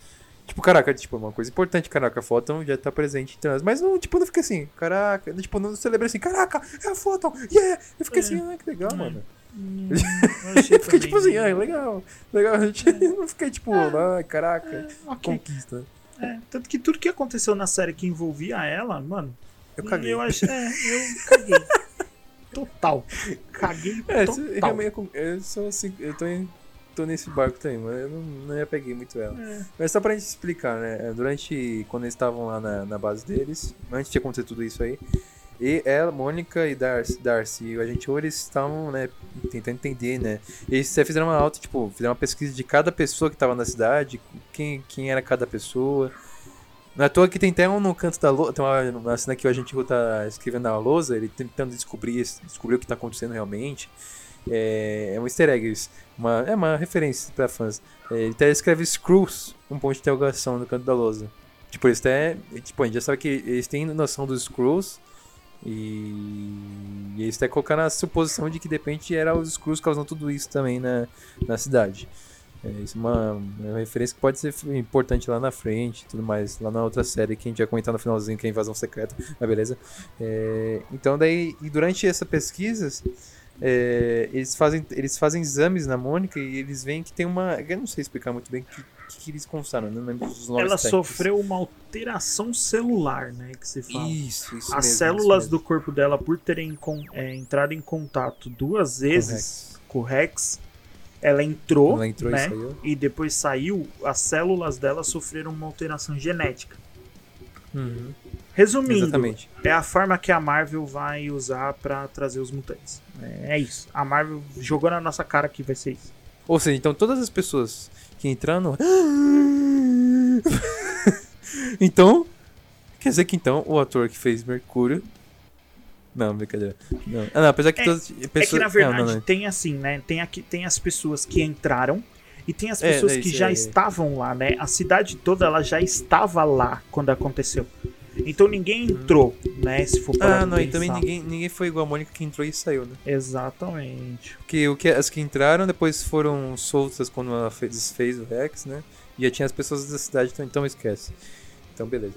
Tipo, caraca, tipo, uma coisa importante, caraca, a Photon já tá presente em Mas não, tipo, não fica assim, caraca, tipo, não celebra assim, caraca, é a Photon, yeah! Eu fiquei é. assim, ah, que legal, é. mano. Hum, [laughs] eu fiquei tipo assim, ah, legal, legal. [laughs] A gente é. não fiquei tipo, ah, caraca, é, okay. conquista. É, tanto que tudo que aconteceu na série que envolvia ela, mano. Eu caguei. Eu, acho, é, eu [laughs] caguei. total. Caguei é, total. Eu, sou assim, eu tô, em, tô nesse barco também, mas eu não, não ia peguei muito ela. É. Mas só pra gente explicar, né? Durante. Quando eles estavam lá na, na base deles, antes de acontecer tudo isso aí. E ela, Mônica e Darcy, Darcy a gente eles estavam, né, tentando entender, né? Eles fizeram uma alta, tipo, fizeram uma pesquisa de cada pessoa que estava na cidade, quem, quem era cada pessoa. Não é toa que tem até um no canto da lousa, tem uma, uma cena que o agente tá escrevendo na lousa, ele tentando descobrir, descobrir o que está acontecendo realmente. É, é um easter egg, isso. Uma, é uma referência para fãs. É, ele até escreve Screws, um ponto de interrogação no canto da lousa. Tipo, eles até, tipo, a gente já sabe que eles têm noção dos Screws, e, e eles até colocaram a suposição de que de repente era os Skrulls causando tudo isso também na, na cidade. É, isso é uma, uma, referência que pode ser importante lá na frente tudo mais. Lá na outra série que a gente vai comentar no finalzinho, que é a Invasão Secreta. Mas beleza. É, então daí, e durante essa pesquisa, é, eles, fazem, eles fazem exames na Mônica e eles veem que tem uma. Eu não sei explicar muito bem o que, que, que, eles constaram, não lembro dos nomes Ela técnicos. sofreu uma alteração celular, né? Que se fala. Isso, isso As mesmo, células isso do corpo dela, por terem é, entrado em contato duas vezes com o Rex, ela entrou, ela entrou né? E, e, depois saiu, as células dela sofreram uma alteração genética. Uhum. Resumindo, Exatamente. é a forma que a Marvel vai usar para trazer os mutantes. É, é, isso. A Marvel jogou na nossa cara que vai ser isso. Ou seja, então todas as pessoas que entraram. [laughs] então. Quer dizer que então o ator que fez Mercúrio. Não, brincadeira. Não. Ah, não apesar que é, todas. Pessoas... É que na verdade não, não, tem assim, né? Tem, aqui, tem as pessoas que entraram e tem as é, pessoas é, que já é. estavam lá, né? A cidade toda ela já estava lá quando aconteceu. Então ninguém entrou, né? Se for para Ah, não, pensar. e também ninguém, ninguém foi igual a Mônica que entrou e saiu, né? Exatamente. Porque o que, as que entraram depois foram soltas quando ela fez, fez o Rex, né? E já tinha as pessoas da cidade, então, então esquece. Então, beleza.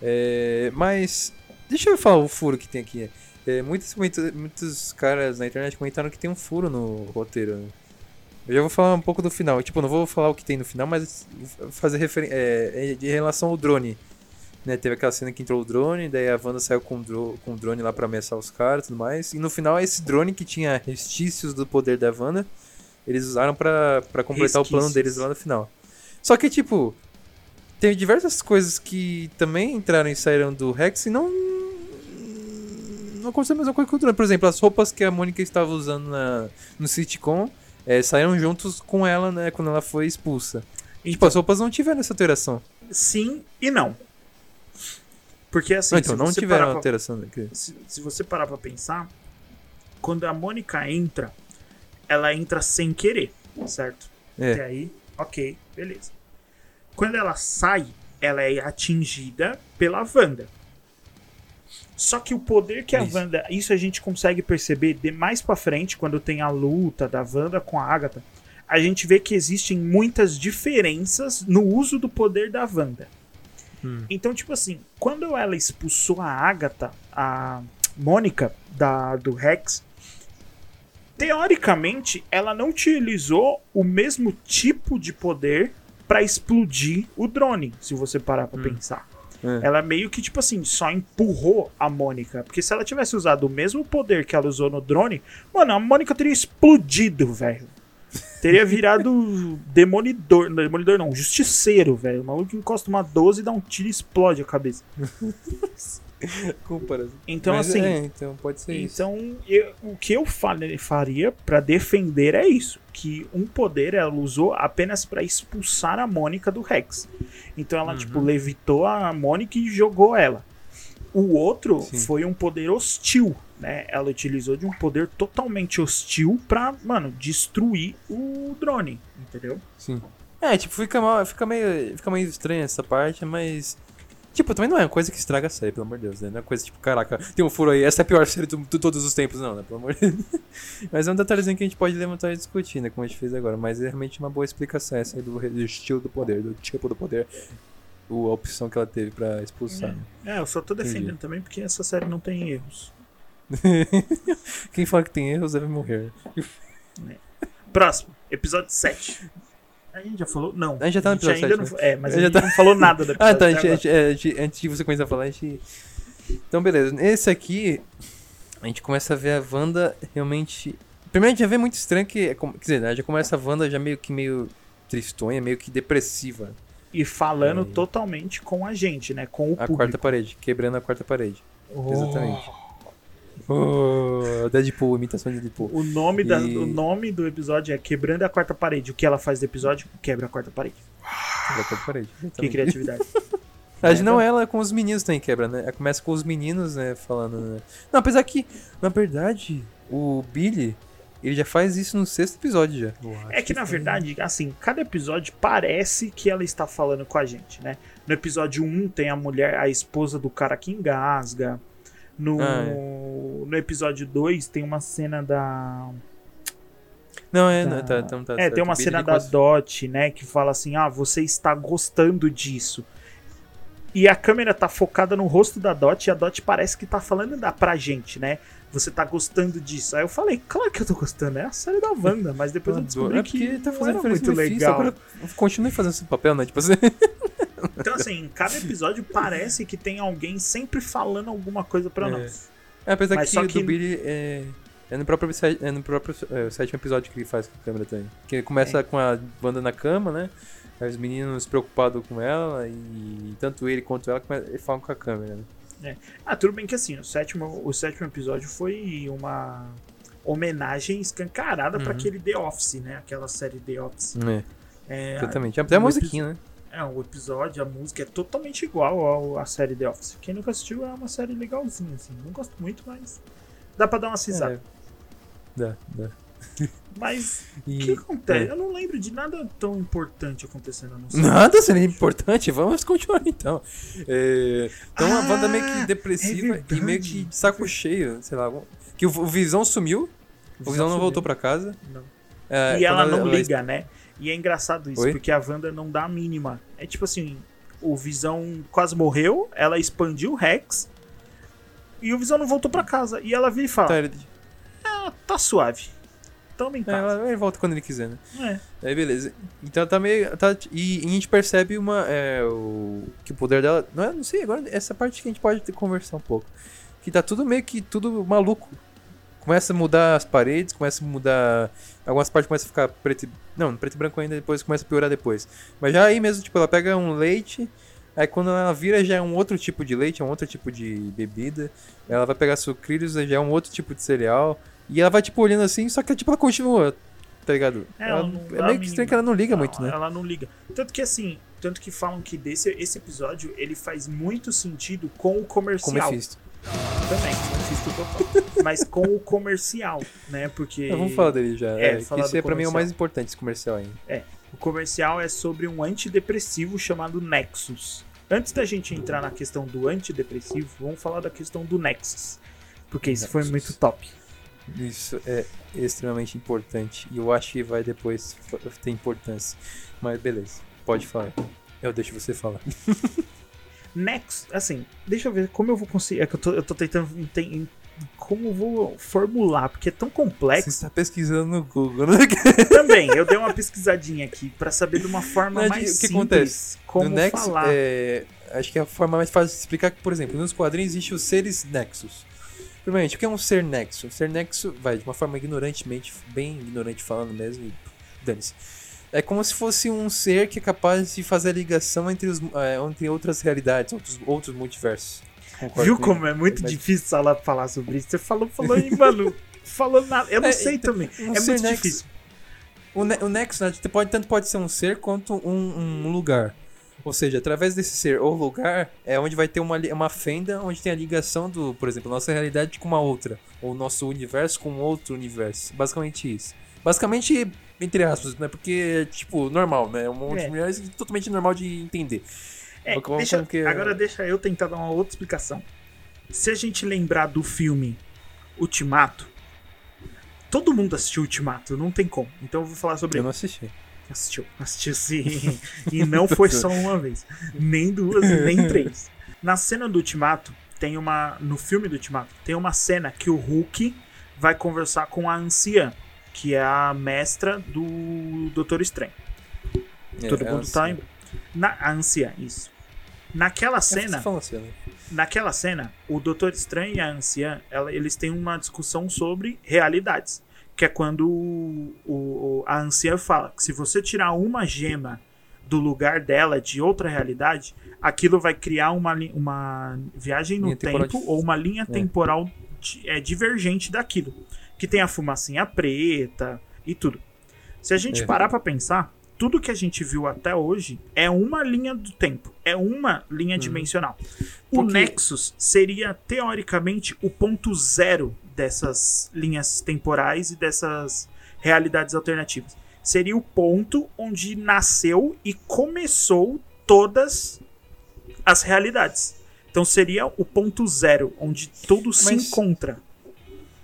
É, mas, deixa eu falar o furo que tem aqui. É, muitos, muitos, muitos caras na internet comentaram que tem um furo no roteiro. Né? Eu já vou falar um pouco do final. Tipo, não vou falar o que tem no final, mas fazer referência. É, em relação ao drone. Né, teve aquela cena que entrou o drone, daí a Wanda saiu com o, dro com o drone lá pra ameaçar os caras e tudo mais. E no final, esse drone que tinha restícios do poder da Wanda, eles usaram para completar Resquícios. o plano deles lá no final. Só que, tipo, teve diversas coisas que também entraram e saíram do Rex e não. Não aconteceu a mesma coisa que o drone. Por exemplo, as roupas que a Mônica estava usando na, no sitcom é, saíram juntos com ela, né, quando ela foi expulsa. Então, tipo, as roupas não tiveram essa alteração. Sim e não. Porque assim. Não, então, não tiveram pra, alteração daqui. Se, se você parar pra pensar, quando a Mônica entra, ela entra sem querer, certo? É. Até aí, ok, beleza. Quando ela sai, ela é atingida pela Wanda. Só que o poder que a isso. Wanda. Isso a gente consegue perceber de mais pra frente, quando tem a luta da Wanda com a Agatha. A gente vê que existem muitas diferenças no uso do poder da Wanda. Hum. Então, tipo assim, quando ela expulsou a Agatha, a Mônica da, do Rex, teoricamente ela não utilizou o mesmo tipo de poder para explodir o drone, se você parar pra hum. pensar. É. Ela meio que, tipo assim, só empurrou a Mônica. Porque se ela tivesse usado o mesmo poder que ela usou no drone, mano, a Mônica teria explodido, velho. Teria virado demolidor. Demolidor não, justiceiro, velho. O maluco encosta uma 12 e dá um tiro e explode a cabeça. [laughs] Então, Mas assim. É, então pode ser então, isso. Eu, o que eu faria para defender é isso: que um poder ela usou apenas para expulsar a Mônica do Rex. Então ela, tipo, uhum. tipo, levitou a Mônica e jogou ela. O outro Sim. foi um poder hostil né? Ela utilizou de um poder totalmente hostil pra, mano, destruir o drone, entendeu? Sim. É, tipo, fica, mal, fica, meio, fica meio estranha essa parte, mas. Tipo, também não é uma coisa que estraga a série, pelo amor de Deus, né? Não é coisa tipo, caraca, tem um furo aí, essa é a pior [laughs] série de, de todos os tempos, não, né? Pelo amor de Deus. [laughs] Mas é um detalhezinho que a gente pode levantar e discutir, né? Como a gente fez agora. Mas é realmente uma boa explicação essa aí do, do estilo do poder, do tipo do poder a opção que ela teve para expulsar. É, né? é, eu só tô defendendo Entendi. também porque essa série não tem erros. [laughs] Quem fala que tem erros deve morrer. É. Próximo, episódio 7. A gente já falou? Não. A gente já tá no episódio 7. Não, né? É, mas a gente, a gente tá... não falou nada [laughs] do episódio. ah, tá. A gente, a gente, antes de você começar a falar, a gente. Então, beleza. Esse aqui, a gente começa a ver a Wanda realmente. Primeiro, a gente já vê muito estranho que. É quer dizer, né? já começa a Wanda já meio que meio tristonha, meio que depressiva. E falando é. totalmente com a gente, né? Com o a público. quarta parede, quebrando a quarta parede. Oh. Exatamente. Oh, Deadpool, imitação de Deadpool. O nome, e... da, o nome do episódio é Quebrando a Quarta Parede. O que ela faz do episódio? Quebra a quarta parede. Quebra a quarta parede. Que criatividade. [laughs] Mas é, não, ela com os meninos também quebra, né? Ela começa com os meninos, né? Falando, né? Não, apesar que, na verdade, o Billy, ele já faz isso no sexto episódio já. É que, na verdade, assim, cada episódio parece que ela está falando com a gente, né? No episódio 1 tem a mulher, a esposa do cara que engasga. No, ah, é. no episódio 2 tem uma cena da. Não, é, da... não, tá, tá, tá, É, tem uma cena da Dot, né, que fala assim: ah, você está gostando disso. E a câmera tá focada no rosto da Dot e a Dot parece que tá falando da, pra gente, né? Você tá gostando disso. Aí eu falei, claro que eu tô gostando, é a série da Wanda, mas depois eu descobri é que tá fazendo era muito legal. Agora continue fazendo esse papel, né? Tipo assim. [laughs] Então, assim, cada episódio parece que tem alguém sempre falando alguma coisa pra é. nós. É, apesar mas que que... do Billy é, é no próprio, é no próprio é, sétimo episódio que ele faz com a câmera também. Que começa é. com a Wanda na cama, né? os meninos preocupados com ela e tanto ele quanto ela falam com a câmera, né? É. Ah, tudo bem que assim, o sétimo, o sétimo episódio foi uma homenagem escancarada uhum. para aquele The Office, né? Aquela série The Office. É. É, Exatamente. Até a musiquinha, né? É, o episódio, a música é totalmente igual à série The Office. Quem nunca assistiu é uma série legalzinha, assim. Não gosto muito, mas dá pra dar uma cisada. É. Dá, dá. Mas [laughs] o que acontece? É. Eu não lembro de nada tão importante acontecendo no Nada seria importante? Vamos continuar então. É, então ah, a banda meio que depressiva é e meio que de saco cheio, sei lá. Que o, Visão sumiu, o Visão não voltou para casa. Não. É, e ela não ela liga, ela... né? E é engraçado isso, Oi? porque a Wanda não dá a mínima. É tipo assim, o Visão quase morreu, ela expandiu o Rex e o Visão não voltou para casa. E ela vem e fala: tá, ah, tá suave toma em casa. É, ele volta quando ele quiser, né? É. Aí beleza. Então tá meio. Tá, e, e a gente percebe uma. É, o, que o poder dela. Não, é, não sei, agora essa parte que a gente pode conversar um pouco. Que tá tudo meio que tudo maluco. Começa a mudar as paredes, começa a mudar. Algumas partes começam a ficar preto e. Não, preto e branco ainda, depois começa a piorar depois. Mas já aí mesmo, tipo, ela pega um leite. Aí quando ela vira já é um outro tipo de leite, é um outro tipo de bebida. Ela vai pegar sucrilhos, já é um outro tipo de cereal. E ela vai, tipo, olhando assim, só que, tipo, ela continua, tá ligado? É, ela, ela é meio que estranho que ela não liga não, muito, né? Ela não liga. Tanto que, assim, tanto que falam que desse esse episódio, ele faz muito sentido com o comercial. Com o Mephisto. Também, Mephisto total. Mas com o comercial, né? Porque... Então, vamos falar dele já. É, é esse é pra mim o mais importante, esse comercial ainda. É. O comercial é sobre um antidepressivo chamado Nexus. Antes da gente entrar na questão do antidepressivo, vamos falar da questão do Nexus. Porque isso Nexus. foi muito top. Isso é extremamente importante. E eu acho que vai depois ter importância. Mas beleza, pode falar. Eu deixo você falar. [laughs] Next, assim, deixa eu ver como eu vou conseguir. É que eu tô, eu tô tentando entender como eu vou formular, porque é tão complexo. Você está pesquisando no Google, né? [laughs] Também, eu dei uma pesquisadinha aqui para saber de uma forma Mas, mais o que simples acontece? como no Nexus, falar. É, acho que é a forma mais fácil de explicar que, por exemplo, nos quadrinhos existem os seres Nexus. Primeiramente, o que é um ser nexo? Um ser nexo, vai, de uma forma ignorantemente, bem ignorante falando mesmo, e dane-se. É como se fosse um ser que é capaz de fazer a ligação entre, os, é, entre outras realidades, outros, outros multiversos. Concordo Viu como é muito difícil falar, falar sobre isso? Você falou, falou e, mano, [laughs] falou nada. Eu não é, sei então, também. Um é muito nexo, difícil. O, ne o nexo, né, pode, tanto pode ser um ser quanto um, um lugar. Ou seja, através desse ser ou lugar é onde vai ter uma, uma fenda onde tem a ligação do, por exemplo, nossa realidade com uma outra. Ou nosso universo com outro universo. Basicamente isso. Basicamente, entre aspas, né? Porque, tipo, normal, né? Um monte é. de mulheres totalmente normal de entender. É, deixa, que... Agora deixa eu tentar dar uma outra explicação. Se a gente lembrar do filme Ultimato, todo mundo assistiu Ultimato, não tem como. Então eu vou falar sobre Eu ele. não assisti. Assistiu, assistiu sim. e não foi só uma vez. Nem duas, nem três. Na cena do Ultimato, tem uma. No filme do Ultimato, tem uma cena que o Hulk vai conversar com a anciã, que é a mestra do Doutor Estranho. É, Todo é mundo tá em. Na, a anciã, isso. Naquela cena. Assim, naquela cena, o Doutor Estranho e a anciã, ela, eles têm uma discussão sobre realidades que é quando o, o, a anciã fala que se você tirar uma gema do lugar dela de outra realidade, aquilo vai criar uma, uma viagem no linha tempo ou uma linha é. temporal é, divergente daquilo. Que tem a fumacinha preta e tudo. Se a gente é. parar para pensar, tudo que a gente viu até hoje é uma linha do tempo, é uma linha uhum. dimensional. O Porque... Nexus seria, teoricamente, o ponto zero dessas linhas temporais e dessas realidades alternativas. Seria o ponto onde nasceu e começou todas as realidades. Então seria o ponto zero, onde tudo Mas... se encontra.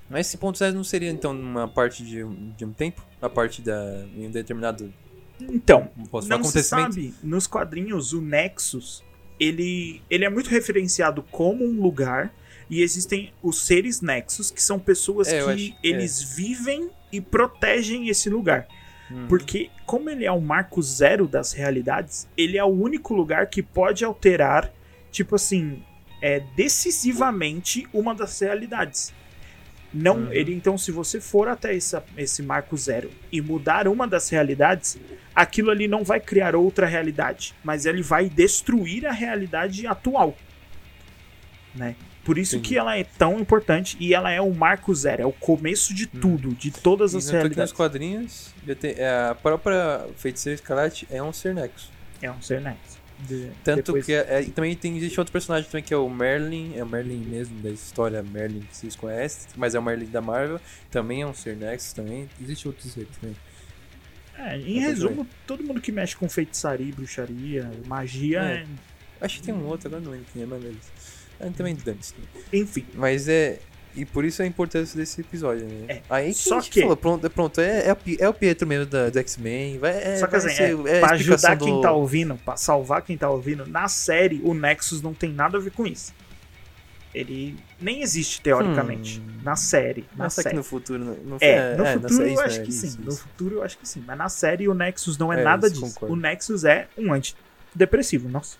Mas esse ponto zero não seria então uma parte de, de um tempo? A parte da em um determinado então, não se sabe. Nos quadrinhos, o Nexus, ele, ele é muito referenciado como um lugar e existem os seres Nexus, que são pessoas é, que acho, eles é. vivem e protegem esse lugar. Uhum. Porque, como ele é o marco zero das realidades, ele é o único lugar que pode alterar, tipo assim, é, decisivamente uma das realidades. Não, uhum. ele então, se você for até essa, esse marco zero e mudar uma das realidades, aquilo ali não vai criar outra realidade, mas ele vai destruir a realidade atual, né? Por isso Entendi. que ela é tão importante e ela é o marco zero, é o começo de hum. tudo, de todas as realidades. Nos quadrinhos, é, a própria Feiticeira Escarlate é um ser nexo. É um ser nexo. De, Tanto depois... que é, também tem, existe outro personagem também que é o Merlin, é o Merlin mesmo da história Merlin que vocês conhecem, mas é o Merlin da Marvel, também é um ser Nexus também, existe outros seres também. É, em resumo, todo mundo que mexe com feitiçaria, bruxaria, magia é. é... Acho que tem um outro, agora não lembro quem é, mas é, também Dante. Enfim. Mas é. E por isso a importância desse episódio, né? É. Aí que Só que... Falou, pronto, pronto é, é, é o Pietro mesmo da, do X-Men. É, Só que assim, ser, é, é pra ajudar do... quem tá ouvindo, pra salvar quem tá ouvindo, na série o Nexus não tem nada a ver com isso. Ele nem existe teoricamente hum. na série. Na Nossa, série. no futuro. Não, não é, no é, futuro eu acho que isso, sim. Isso. No futuro eu acho que sim. Mas na série o Nexus não é, é nada disso. Concordo. O Nexus é um antidepressivo. Nossa.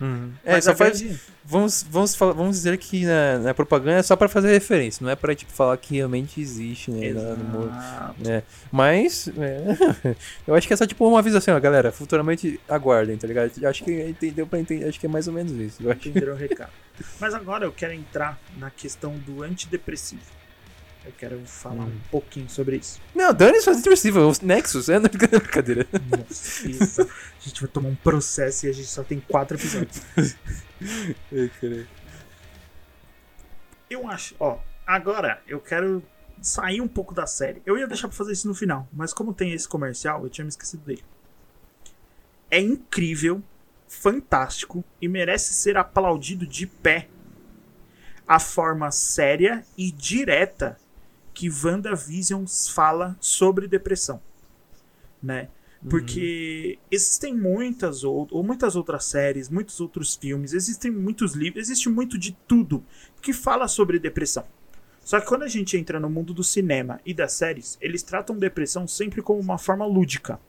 Uhum. É, só faz. Vamos, vamos, falar, vamos dizer que na, na, propaganda é só para fazer referência, não é para tipo, falar que realmente existe, né? No mundo, né? Mas é, [laughs] eu acho que é só tipo uma avisação, ó, galera. Futuramente aguardem, tá ligado? Acho que entendeu para entender, acho que é mais ou menos isso. Entenderam o recado. Mas agora eu quero entrar na questão do antidepressivo. Eu quero falar hum. um pouquinho sobre isso. Não, dane isso antidepressivo. O Nexus é [laughs] brincadeira. Nossa, isso. A gente vai tomar um processo e a gente só tem quatro episódios. Ai, Eu acho, ó. Agora eu quero sair um pouco da série. Eu ia deixar pra fazer isso no final, mas como tem esse comercial, eu tinha me esquecido dele. É incrível, fantástico e merece ser aplaudido de pé a forma séria e direta que WandaVision fala sobre depressão, né? Porque uhum. existem muitas ou, ou muitas outras séries, muitos outros filmes, existem muitos livros, existe muito de tudo que fala sobre depressão. Só que quando a gente entra no mundo do cinema e das séries, eles tratam depressão sempre como uma forma lúdica.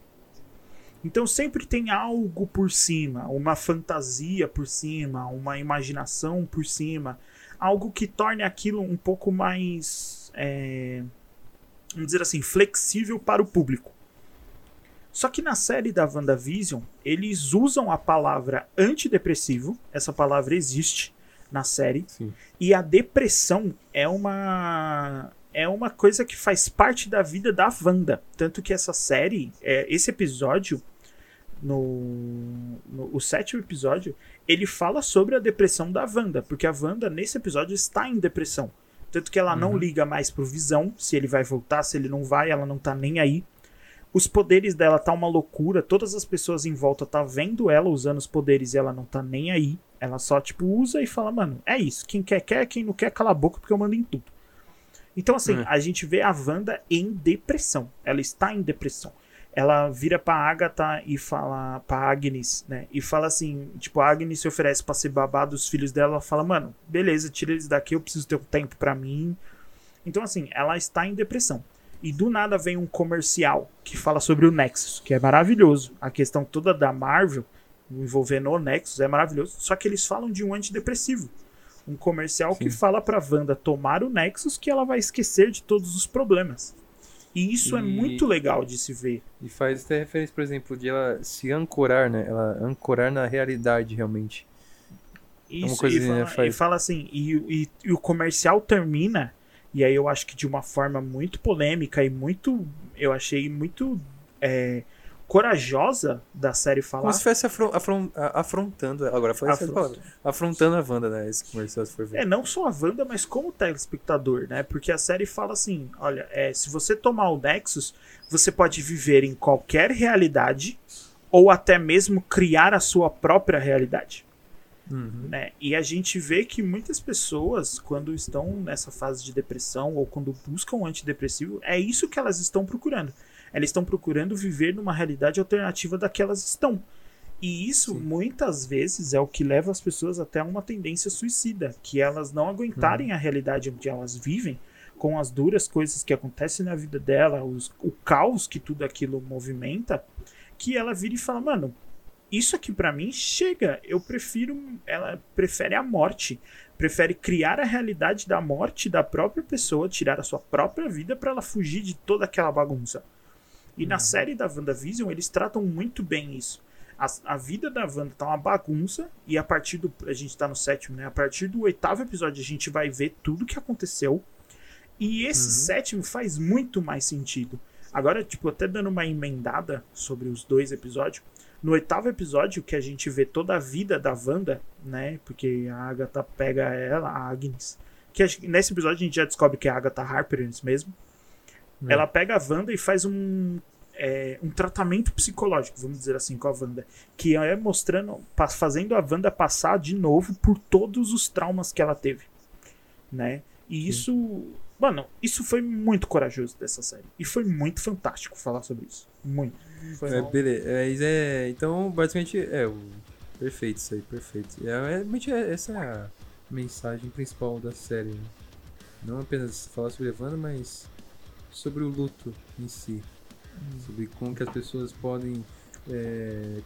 Então sempre tem algo por cima, uma fantasia por cima, uma imaginação por cima, algo que torne aquilo um pouco mais é, vamos dizer assim, flexível para o público. Só que na série da WandaVision, eles usam a palavra antidepressivo, essa palavra existe na série, Sim. e a depressão é uma é uma coisa que faz parte da vida da Wanda. Tanto que essa série, é, esse episódio, no, no, o sétimo episódio, ele fala sobre a depressão da Wanda, porque a Wanda, nesse episódio, está em depressão. Tanto que ela uhum. não liga mais pro Visão, se ele vai voltar, se ele não vai, ela não tá nem aí. Os poderes dela tá uma loucura, todas as pessoas em volta tá vendo ela usando os poderes e ela não tá nem aí. Ela só, tipo, usa e fala, mano, é isso. Quem quer, quer, quem não quer, cala a boca porque eu mando em tudo. Então, assim, uhum. a gente vê a Wanda em depressão. Ela está em depressão ela vira pra Agatha e fala pra Agnes, né? E fala assim, tipo, a Agnes se oferece pra ser babá dos filhos dela, ela fala, mano, beleza, tira eles daqui, eu preciso ter um tempo para mim. Então, assim, ela está em depressão. E do nada vem um comercial que fala sobre o Nexus, que é maravilhoso. A questão toda da Marvel envolvendo o Nexus é maravilhoso. Só que eles falam de um antidepressivo. Um comercial Sim. que fala pra Wanda tomar o Nexus que ela vai esquecer de todos os problemas. E isso é e, é muito legal de se ver. E faz até referência, por exemplo, de ela se ancorar, né? Ela ancorar na realidade, realmente. É isso, é e, fala, faz... e fala assim, e, e, e, o comercial termina, e aí eu acho que de uma forma muito polêmica e muito, eu achei muito é, corajosa da série falar. Como se fosse afron, afron, afrontando. Agora foi essa palavra. Afrontando a Wanda, né? Esse comercial se for ver. É, não só a Wanda, mas como telespectador, né? Porque a série fala assim: olha, é, se você tomar o Nexus, você pode viver em qualquer realidade ou até mesmo criar a sua própria realidade. Uhum. Né? E a gente vê que muitas pessoas, quando estão nessa fase de depressão ou quando buscam um antidepressivo, é isso que elas estão procurando. Elas estão procurando viver numa realidade alternativa da que elas estão. E isso Sim. muitas vezes é o que leva as pessoas até uma tendência suicida, que elas não aguentarem uhum. a realidade onde elas vivem, com as duras coisas que acontecem na vida dela, os, o caos que tudo aquilo movimenta, que ela vira e fala, mano, isso aqui para mim chega. Eu prefiro. Ela prefere a morte. Prefere criar a realidade da morte da própria pessoa, tirar a sua própria vida para ela fugir de toda aquela bagunça. E uhum. na série da WandaVision, eles tratam muito bem isso. A, a, vida da Wanda tá uma bagunça, e a partir do. A gente tá no sétimo, né? A partir do oitavo episódio, a gente vai ver tudo que aconteceu. E esse uhum. sétimo faz muito mais sentido. Agora, tipo, até dando uma emendada sobre os dois episódios. No oitavo episódio, que a gente vê toda a vida da Wanda, né? Porque a Agatha pega ela, a Agnes. Que nesse episódio a gente já descobre que é a Agatha Harper mesmo. É. Ela pega a Wanda e faz um, é, um tratamento psicológico, vamos dizer assim, com a Wanda. Que é mostrando, fazendo a Wanda passar de novo por todos os traumas que ela teve. Né? E isso. Mano, isso foi muito corajoso dessa série. E foi muito fantástico falar sobre isso. Muito. Foi é, beleza. É, é, então, basicamente, é o. Perfeito isso aí, perfeito. É, realmente é, essa é a mensagem principal da série. Né? Não apenas falar sobre Evandro, mas sobre o luto em si. Hum. Sobre como que as pessoas podem é,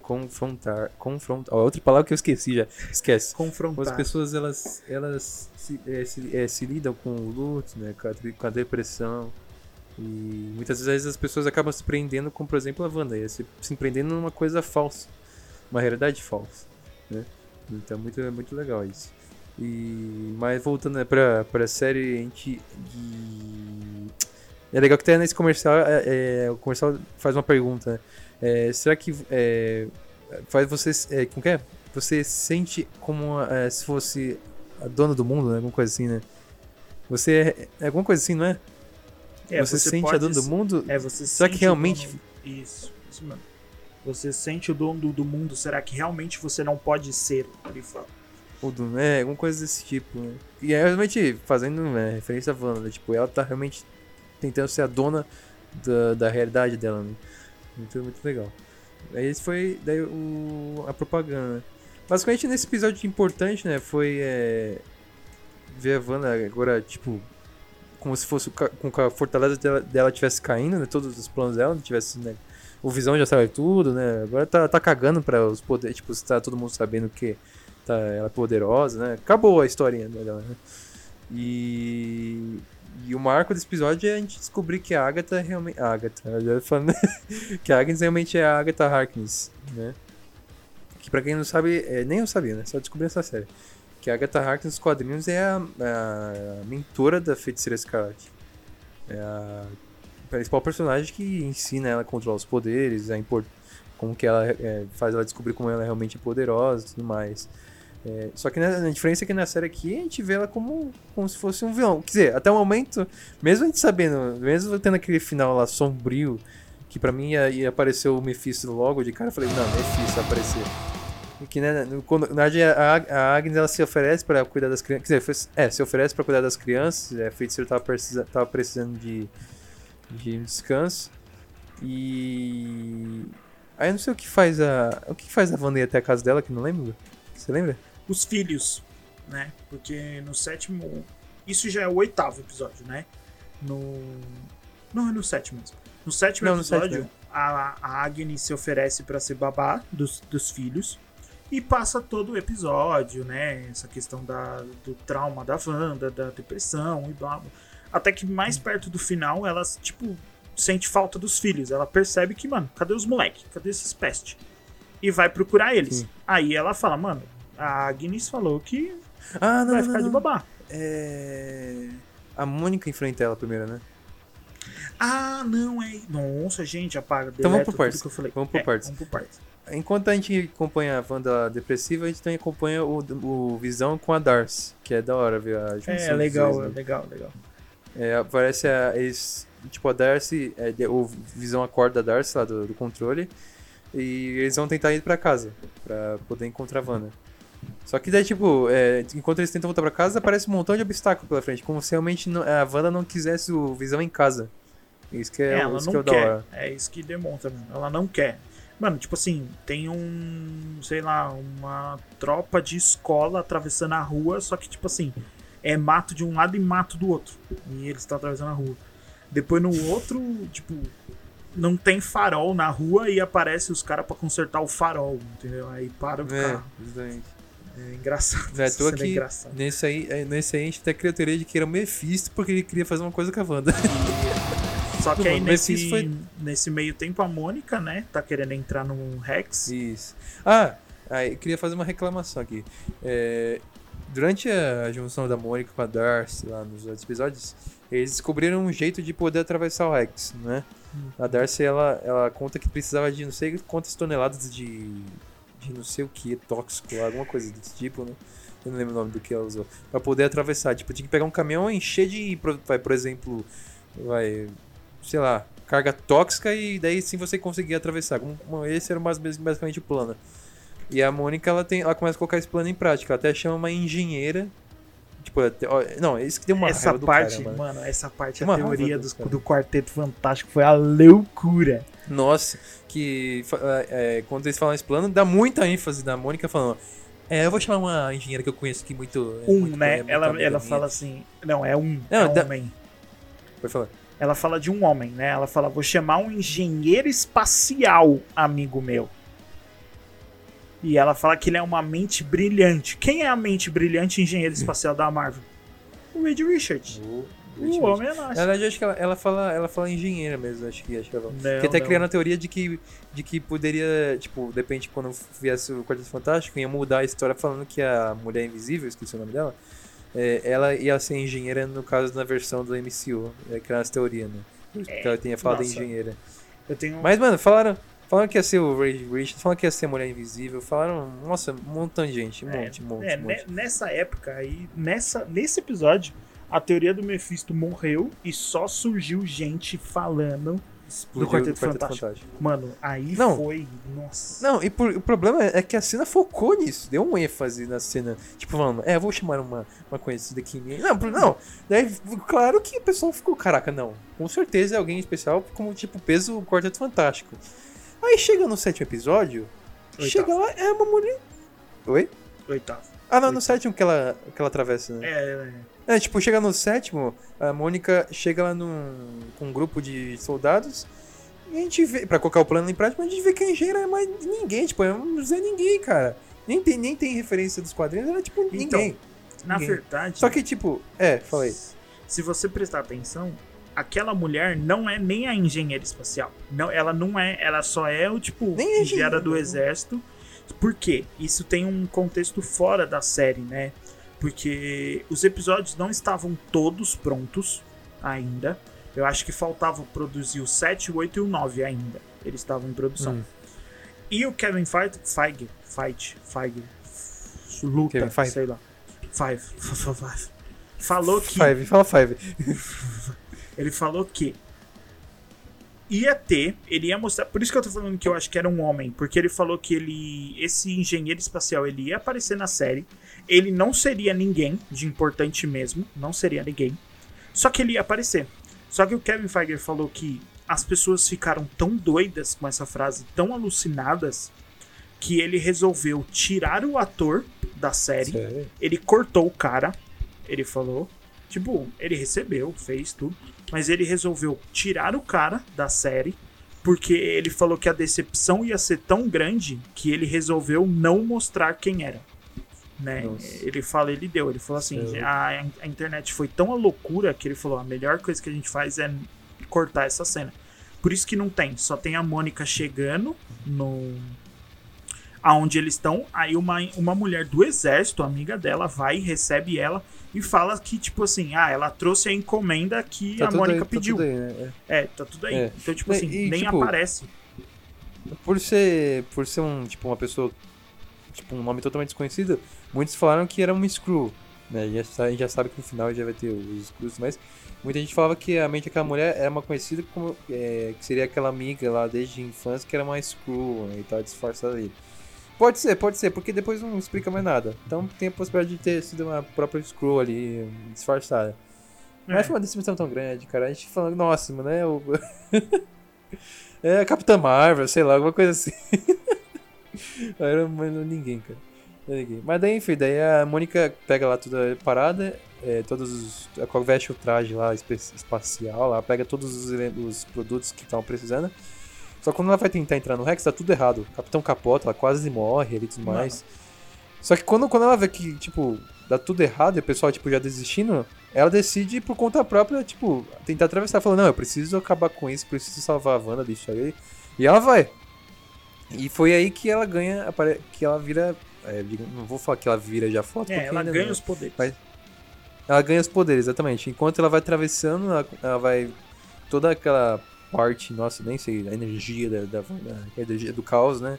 confrontar. Confrontar. Ó, outra palavra que eu esqueci já. Esquece. Confrontar. As pessoas elas, elas se, é, se, é, se lidam com o luto, né, com a, com a depressão e muitas vezes as pessoas acabam se prendendo com, por exemplo, a Wanda, se, se prendendo numa coisa falsa, uma realidade falsa, né? Então muito, é muito legal isso. E, mas voltando né, pra, pra série, a gente. E, é legal que até nesse comercial, é, é, o comercial faz uma pergunta, né? É, será que é, faz você. É, como que é? Você sente como é, se fosse a dona do mundo, né? Alguma coisa assim, né? Você é, é alguma coisa assim, não é? É, você, você, sente pode... a dono do mundo? É, você Será que realmente. Dono... Isso, isso mesmo. Você sente o dono do mundo, será que realmente você não pode ser? Ele fala. O dono, é, alguma coisa desse tipo, né? E é realmente fazendo né, referência a Wanda, tipo, ela tá realmente tentando ser a dona da, da realidade dela, né? Muito, muito legal. Aí esse foi daí o, a propaganda. Basicamente nesse episódio importante, né? Foi é, ver a Wanda agora, tipo, como se fosse com a fortaleza dela, dela tivesse caindo, né? Todos os planos dela tivesse, né? O Visão já sabe tudo, né? Agora tá, tá cagando para os poderes, tipo, tá todo mundo sabendo que tá, ela é poderosa, né? Acabou a historinha dela, né? E e o marco desse episódio é a gente descobrir que a Agatha é realmente. Agatha, já falando. [laughs] que a Agnes realmente é a Agatha Harkness, né? Que pra quem não sabe, é, nem eu sabia, né? Só descobri essa série que a Agatha Harkness nos quadrinhos é a, a mentora da Feiticeira Escarlate. É a principal personagem que ensina ela a controlar os poderes, a import... como que ela é, faz ela descobrir como ela realmente é poderosa e tudo mais. É, só que a diferença é que na série aqui a gente vê ela como, como se fosse um vilão. Quer dizer, até o momento, mesmo a gente sabendo, mesmo tendo aquele final lá sombrio, que pra mim ia, ia aparecer o Mephisto logo de cara, eu falei, não, Mephisto vai aparecer. Que, né, quando, na verdade, a, a Agnes ela se oferece para cuidar das crianças. Quer dizer, é, se oferece para cuidar das crianças. É, a feiticeiro tava, precisa, tava precisando de, de descanso. E. Aí eu não sei o que faz a. O que faz a Wanda ir até a casa dela, que não lembro. Você lembra? Os filhos, né? Porque no sétimo. Isso já é o oitavo episódio, né? No. Não, é no sétimo mesmo. No sétimo não, episódio, no sétimo. A, a Agnes se oferece para ser babá dos, dos filhos. E passa todo o episódio, né? Essa questão da, do trauma da Wanda, da depressão e blá, blá. Até que mais perto do final, ela, tipo, sente falta dos filhos. Ela percebe que, mano, cadê os moleques? Cadê esses pestes? E vai procurar eles. Sim. Aí ela fala, mano, a Agnes falou que ah, não, vai não, ficar não. de babá. É... A Mônica enfrenta ela primeiro, né? Ah, não, é. Nossa, gente, apaga. Então vamos por partes. Vamos por é, partes. Vamos por partes. Enquanto a gente acompanha a Wanda depressiva, a gente também acompanha o, o Visão com a Darcy, que é da hora ver a junção É, legal, dois, né? legal, legal. É, aparece a, eles, tipo, a Darcy, é, o Visão acorda a Darcy lá do, do, controle, e eles vão tentar ir pra casa, pra poder encontrar a Wanda. Só que daí, tipo, é, enquanto eles tentam voltar pra casa, aparece um montão de obstáculos pela frente. Como se realmente não, a Wanda não quisesse o Visão em casa. Isso que é, é ela isso não que é quer. da hora. É isso que demonstra, mano. Ela não quer. Mano, tipo assim, tem um, sei lá, uma tropa de escola atravessando a rua, só que, tipo assim, é mato de um lado e mato do outro. E eles estão atravessando a rua. Depois no outro, tipo, não tem farol na rua e aparece os caras pra consertar o farol, entendeu? Aí para o É, carro. exatamente. É engraçado. É, essa tô é aqui, engraçada. nesse aí, é, nesse aí a gente até criou a teoria de que era o Mephisto porque ele queria fazer uma coisa com a Wanda. [laughs] Só que aí nesse, foi- nesse meio tempo a Mônica, né, tá querendo entrar num Rex. Isso. Ah, aí, eu queria fazer uma reclamação aqui. É, durante a junção da Mônica com a Darcy lá nos outros episódios, eles descobriram um jeito de poder atravessar o Rex, né? Hum. A Darcy, ela, ela conta que precisava de não sei quantas toneladas de, de não sei o que, tóxico, alguma coisa desse tipo, né? Eu não lembro o nome do que ela usou. Pra poder atravessar. Tipo, tinha que pegar um caminhão e encher de, vai, por exemplo, vai, sei lá, carga tóxica e daí sim você conseguia atravessar. Esse era mais- basicamente o plano. E a Mônica, ela, tem, ela começa a colocar esse plano em prática. Ela até chama uma engenheira. Não, isso que deu uma essa do parte, cara, mano. mano, essa parte, Uma a teoria do cara. do Quarteto Fantástico foi a loucura. Nossa, que fa- é, quando eles falam esse plano, dá muita ênfase da Mônica falando. É, eu vou chamar uma engenheira que eu conheço aqui muito. é Um, muito- né? é muito ela ela fala assim. Não, é um. Não, é um da- homem. Pode falar. Ela fala de um homem, né? Ela fala: vou chamar um engenheiro espacial, amigo meu. E ela fala que ele é uma mente brilhante. Quem é a mente brilhante engenheiro espacial da Marvel? O Reed Richards. O, O homem é Na verdade, eu acho que ela, ela fala, ela fala engenheira mesmo, acho que, acho que ela. Não, que até não. criando a teoria de que, de que poderia, tipo, de repente, quando viesse o Quarteto Fantástico, ia mudar a história falando que a Mulher Invisível, esqueci o nome dela, é, ela ia ser engenheira, no caso, na versão do MCU. É criando essa teoria, né? Que ela tinha falado nossa. engenheira. Eu tenho. Mas, mano, falaram, falaram que ia ser o Ray Richards, falaram que ia ser a Mulher Invisível, falaram, nossa, um montão de gente, um monte, um monte, É, monte. nessa época aí, nessa, nesse episódio, a teoria do Mephisto morreu e só surgiu gente falando. Explodiu Quarteto Fantástico. Mano, aí Não. foi. Nossa. Não, e por- o problema é que a cena focou nisso, deu um ênfase na cena. Tipo, falando, é, vou chamar uma, uma conhecida aqui. Não, não. Daí, claro que o pessoal ficou, caraca, não. Com certeza é alguém especial, como tipo, peso Quarteto Fantástico. Aí chega no sétimo episódio, Oitavo. chega lá, é uma mulher. Oi? Oitavo. Ah, não, no Oitavo. sétimo que ela, que ela atravessa, né? É, É, tipo, chega no sétimo, a Mônica chega lá num, com um grupo de soldados e a gente vê, pra colocar o plano em prática, a gente vê que a engenheira é mais ninguém, tipo, é um Zé Ninguém, cara. Nem tem, nem tem referência dos quadrinhos, ela é tipo ninguém. na Ninguém. verdade. Só que, tipo, é, falei. Se você prestar atenção, aquela mulher não é nem a engenheira espacial. Não, ela não é, ela só é o tipo Nem enviada engenheira, do né? exército. Por quê? Isso tem um contexto fora da série, né? Porque os episódios não estavam todos prontos ainda. Eu acho que faltava produzir o 7, o 8 e o 9 ainda. Eles estavam em produção. Hum. E o Kevin Feige, Feige, Feige, Feige, luta, Kevin Feige. sei lá. Five, five. [laughs] Falou que Five, fala Five. [laughs] ele falou que ia ter, ele ia mostrar, por isso que eu tô falando que eu acho que era um homem, porque ele falou que ele, esse engenheiro espacial, ele ia aparecer na série, ele não seria ninguém de importante mesmo, não seria ninguém, só que ele ia aparecer. Só que o Kevin Feige falou que as pessoas ficaram tão doidas com essa frase, tão alucinadas, que ele resolveu tirar o ator da série Sério? ele cortou o cara, ele falou. Tipo, ele recebeu, fez tudo. Mas ele resolveu tirar o cara da série. Porque ele falou que a decepção ia ser tão grande que ele resolveu não mostrar quem era. Né? Nossa. Ele fala, ele deu. Ele falou assim: a, a internet foi tão a loucura que ele falou: a melhor coisa que a gente faz é cortar essa cena. Por isso que não tem. Só tem a Mônica chegando no, aonde eles estão. Aí uma, uma mulher do exército, amiga dela, vai e recebe ela e fala que, tipo assim, ah, ela trouxe a encomenda que Tá a Mônica aí, tá pediu. tudo aí, né? É, tá tudo aí. É. Então, tipo assim, e, nem tipo, aparece. É. Por ser, por ser um, tipo, uma pessoa, tipo, um nome totalmente desconhecido, muitos falaram que era um Screw. Né? Já, a gente já sabe que no final já vai ter os Screws, mas muita gente falava que a mente daquela mulher era uma conhecida como, é, que seria aquela amiga lá desde a infância que era uma Screw né, e tal, disfarçada ali. Pode ser, pode ser, porque depois não explica mais nada. Então tem a possibilidade de ter sido uma própria scroll ali, disfarçada. É. Mas foi uma decepção tão grande, cara. A gente falando, nossa, mano, é o. [laughs] é a Capitã Marvel, sei lá, alguma coisa assim. [laughs] Era ninguém, cara. Ninguém. Mas daí, enfim, daí a Mônica pega lá toda a parada, é, todos os. A veste o traje lá espacial, lá, pega todos os, os produtos que estavam precisando. Só que quando ela vai tentar entrar no Rex, tá tudo errado. O Capitão capota, ela quase morre ali e tudo mais. Só que quando, quando ela vê que, tipo, dá tudo errado e o pessoal, tipo, já desistindo, ela decide por conta própria, tipo, tentar atravessar. Falando, não, eu preciso acabar com isso, preciso salvar a Wanda disso aí. E ela vai. E foi aí que ela ganha, que ela vira. É, não vou falar que ela vira já foto. É, ela ganha não, os poderes. Mas ela ganha os poderes, exatamente. Enquanto ela vai atravessando, ela, ela vai. Toda aquela parte, nossa, nem sei, a energia da, da, da energia do caos, né?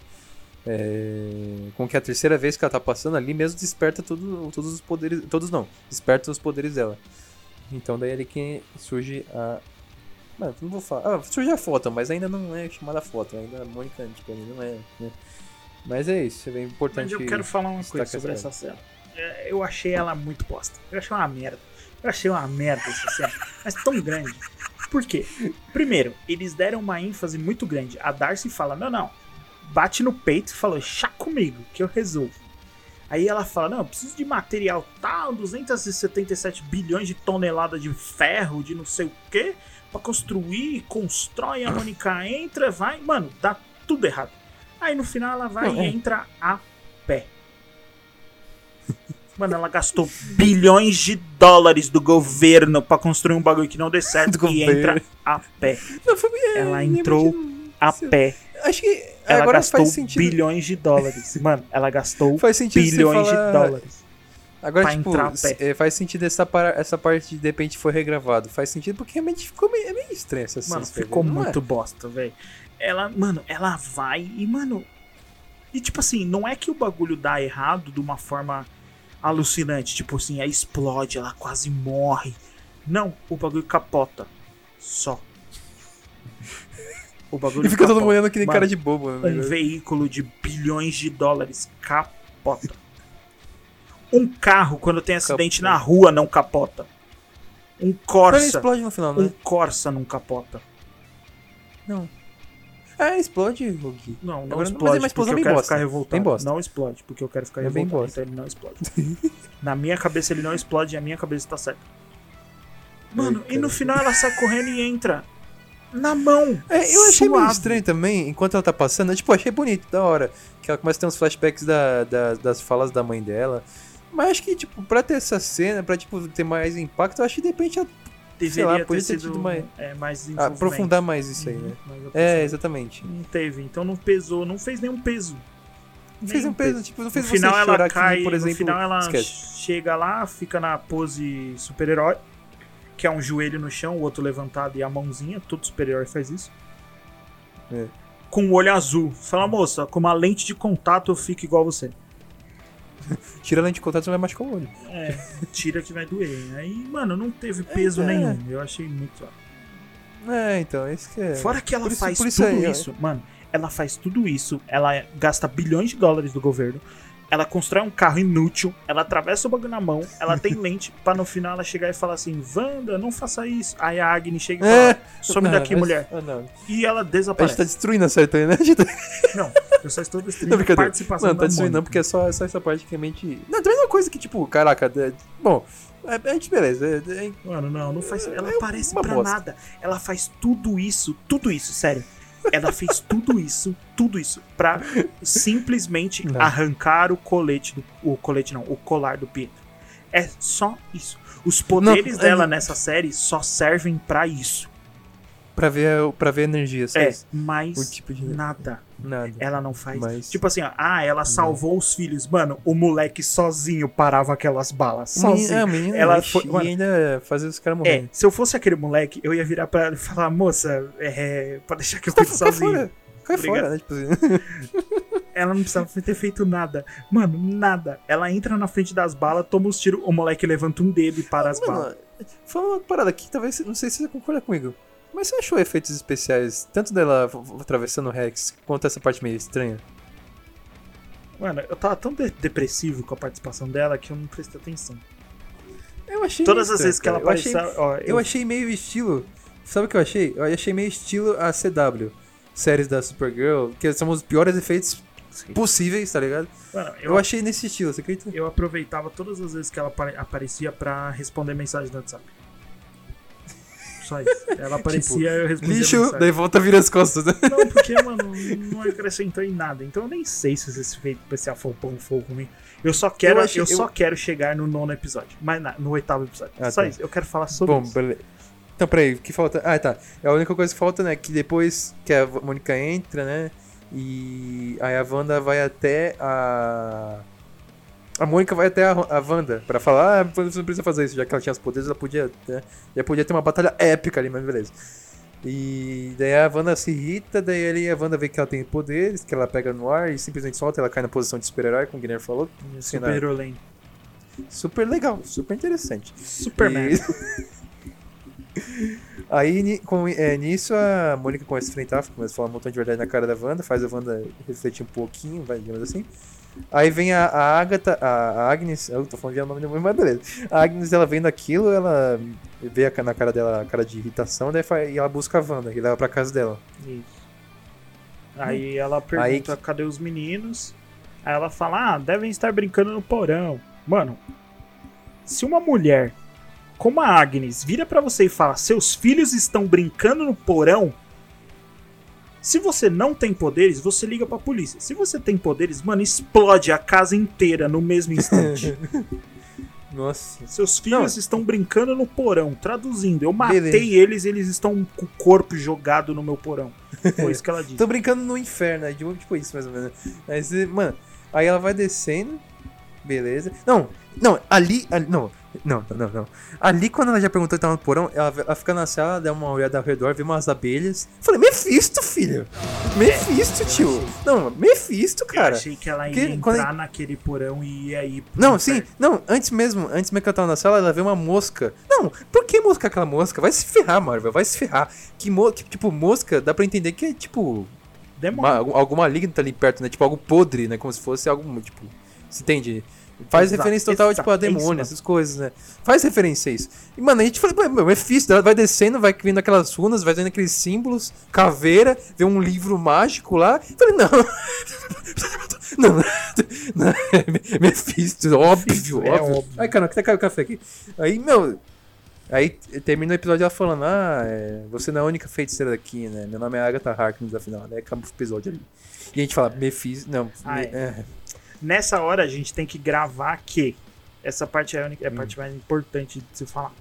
É, com que a terceira vez que ela tá passando ali mesmo desperta tudo, todos os poderes. Todos não, desperta os poderes dela. Então daí é ali que surge a. Mano, não vou falar. Ah, surge a foto, mas ainda não é chamada foto, ainda a Mônica tipo, ainda não é. Né? Mas é isso, é importante. Mas eu quero falar uma coisa sobre essa cena. É, eu achei ela muito bosta. Eu achei uma merda. Eu achei uma merda essa cena. Mas tão grande. Por quê? Primeiro, eles deram uma ênfase muito grande. A Darcy fala: Não, não. Bate no peito e falou: Chá comigo, que eu resolvo. Aí ela fala: Não, eu preciso de material tal, 277 bilhões de toneladas de ferro, de não sei o que, para construir, constrói. A Mônica entra, vai. Mano, dá tudo errado. Aí no final ela vai e é. entra a. Mano, ela gastou bilhões de dólares do governo para construir um bagulho que não dê certo do e governo. entra a pé. Não, foi, é, ela entrou a pé. Acho que ela agora gastou faz sentido. bilhões de dólares. [laughs] Mano, ela gastou bilhões falar... de dólares. Agora, tipo, é, faz sentido essa, para, essa parte de de repente foi regravado. Faz sentido porque realmente ficou meio, é meio estranho essa Mano, ficou muito é? bosta, velho. Ela, mano, ela vai e, mano. E tipo assim, não é que o bagulho dá errado de uma forma alucinante. Tipo assim, aí explode, ela quase morre. Não, o bagulho capota. Só. O bagulho e fica capota. todo mundo olhando que nem Mano, cara de bobo, né? Um veículo de bilhões de dólares capota. Um carro, quando tem acidente capota. na rua, não capota. Um Corsa. explode no final, né? Um Corsa não capota. Não. É, explode, Gui. Não, não Agora, explode, mas porque eu quero bosta. ficar revoltado. Não explode, porque eu quero ficar é revoltado. Então ele não explode. [laughs] Na minha cabeça ele não explode e a minha cabeça tá certa. Mano, Ai, e no final ela sai correndo e entra na mão. É, eu achei suave. meio estranho também, enquanto ela tá passando. Tipo, achei bonito, da hora. Que ela começa a ter uns flashbacks da, da, das falas da mãe dela. Mas acho que, tipo, pra ter essa cena, pra, tipo, ter mais impacto, eu acho que de repente ela deveria lá, ter sido mais, é, mais aprofundar mais isso aí, né? É, exatamente. Não teve, então não pesou, não fez nenhum peso. Não fez um peso, tipo, não fez no final ela cai, por exemplo. No final ela esquece. chega lá, fica na pose super-herói, que é um joelho no chão, o outro levantado e a mãozinha, todo super-herói faz isso. É. Com o olho azul. Fala, moça, com uma lente de contato eu fico igual você. [laughs] tira a lente de contato, você vai machucar o olho. É, tira que vai doer. Aí, mano, não teve peso é, nenhum. Eu achei muito. É, então, é isso que é. Fora que ela por faz isso, tudo aí, isso, mano. Ela faz tudo isso, ela gasta bilhões de dólares do governo, ela constrói um carro inútil, ela atravessa o bagulho na mão, ela tem [laughs] lente pra no final ela chegar e falar assim: Wanda, não faça isso. Aí a Agni chega e fala: é. Some não, daqui, mas, mulher. Ah, e ela desaparece. A gente tá destruindo [laughs] a série, né? Não, eu só estou destruindo não, a participação Não, tá destruindo não, porque é só, é só essa parte que realmente. Não, também é uma coisa que, tipo, caraca, é... bom. É, a gente, beleza. É, é... Mano, não, não faz. Ela é aparece pra bosta. nada. Ela faz tudo isso, tudo isso, sério. Ela fez tudo isso, tudo isso, pra simplesmente não. arrancar o colete do. O colete não, o colar do Pietro. É só isso. Os poderes não, dela é... nessa série só servem para isso. Pra ver, pra ver energia, sabe? É, mas tipo de... nada. Nada. Ela não faz. Mas... Tipo assim, ó, ah, ela salvou não. os filhos. Mano, o moleque sozinho parava aquelas balas. Sozinho. É, menina, ela foi, e ainda fazia os caras morrerem. É, se eu fosse aquele moleque, eu ia virar pra ela e falar, moça, é, pode deixar que eu cuide sozinho. Fora. Cai fora, né? Tipo assim. [laughs] ela não precisava ter feito nada. Mano, nada. Ela entra na frente das balas, toma os tiros, o moleque levanta um dedo e para as balas. Foi uma parada aqui, talvez, não sei se você concorda comigo. Mas você achou efeitos especiais, tanto dela atravessando o Rex, quanto essa parte meio estranha? Mano, eu tava tão de depressivo com a participação dela que eu não prestei atenção. Eu achei Todas as vezes que ela apareceu. Eu, achei, ó, eu... eu achei meio estilo. Sabe o que eu achei? Eu achei meio estilo a CW. Séries da Supergirl, que são os piores efeitos Sim. possíveis, tá ligado? Mano, eu, eu, achei nesse estilo, você acredita? Eu aproveitava todas as vezes que ela aparecia pra responder mensagem no WhatsApp. Só isso. Ela aparecia tipo, eu respondia. Lixo, daí volta vira as costas. Né? Não, porque, mano, não acrescentou em nada. Então eu nem sei se esse efeito especial foi um fogo comigo. Eu só quero, eu, achei, eu, eu, só quero chegar no nono episódio. Mas na, no oitavo episódio. Ah, só tá. isso. Eu quero falar sobre Bom, isso. Beleza. Então, peraí, o que falta? Ah, tá. É a única coisa que falta, né? Que depois que a Mônica entra, né? E aí a Wanda vai até a. A Mônica vai até a, a Wanda pra falar, ah, você não precisa fazer isso, já que ela tinha os poderes, ela podia. Né? Já podia ter uma batalha épica ali, mas beleza. E daí a Wanda se irrita, daí ele, a Wanda vê que ela tem poderes, que ela pega no ar e simplesmente solta, ela cai na posição de super-herói, como o Guilherme falou. Super Olém. Super legal, super interessante. Superman. E... [laughs] Aí com, é, nisso a Mônica começa a enfrentar, começa a falar um montão de verdade na cara da Wanda, faz a Wanda refletir um pouquinho, vai, digamos assim. Aí vem a, a Agatha, a, Agnes, eu tô falando de nome da mãe, mas beleza. A Agnes, ela vendo aquilo, ela vê a, na cara dela a cara de irritação, daí e ela busca a Wanda, e leva pra casa dela. Isso. Aí ela pergunta, Aí... cadê os meninos? Aí ela fala, ah, devem estar brincando no porão. Mano, se uma mulher como a Agnes vira para você e fala: seus filhos estão brincando no porão. Se você não tem poderes, você liga pra polícia. Se você tem poderes, mano, explode a casa inteira no mesmo instante. [laughs] Nossa. Seus filhos não. estão brincando no porão. Traduzindo, eu matei Beleza. eles, eles estão com o corpo jogado no meu porão. Foi isso que ela [laughs] disse. Tô brincando no inferno, é tipo isso mais ou menos. Mas, mano, aí ela vai descendo. Beleza. Não, não, ali, ali não, não, não, não. Ali, quando ela já perguntou que tava no porão, ela, ela fica na sala, dá uma olhada ao redor, vê umas abelhas. Falei, Mephisto, filho! Mephisto, tio! Não, Mephisto, cara. Eu achei que ela ia que, entrar naquele porão e ia ir. Não, sim, não, antes mesmo, antes mesmo que ela tava na sala, ela vê uma mosca. Não, por que mosca aquela mosca? Vai se ferrar, Marvel, vai se ferrar. Que, mo... que tipo, mosca, dá pra entender que é tipo. Uma, algo maligno tá ali perto, né? Tipo, algo podre, né? Como se fosse algo, tipo. Você entende? Faz Exato. referência total, Exato. tipo, a demônio, essas coisas, né? Faz referência a isso. E, mano, a gente fala, meu, Mephisto, vai descendo, vai vindo aquelas runas, vai vendo aqueles símbolos, caveira, vê um livro mágico lá. Eu falei, não. [laughs] não, não, Mephisto, óbvio, é óbvio. Ai, caramba, que tá caiu o café aqui. Aí, meu. Aí termina o episódio ela falando, ah, é, você não é a única feiticeira daqui, né? Meu nome é Agatha Harkness, afinal, né? Acaba o episódio ali. E a gente fala, Mephisto, não, me, é. Nessa hora a gente tem que gravar que essa parte é a, única, é a hum. parte mais importante de se falar.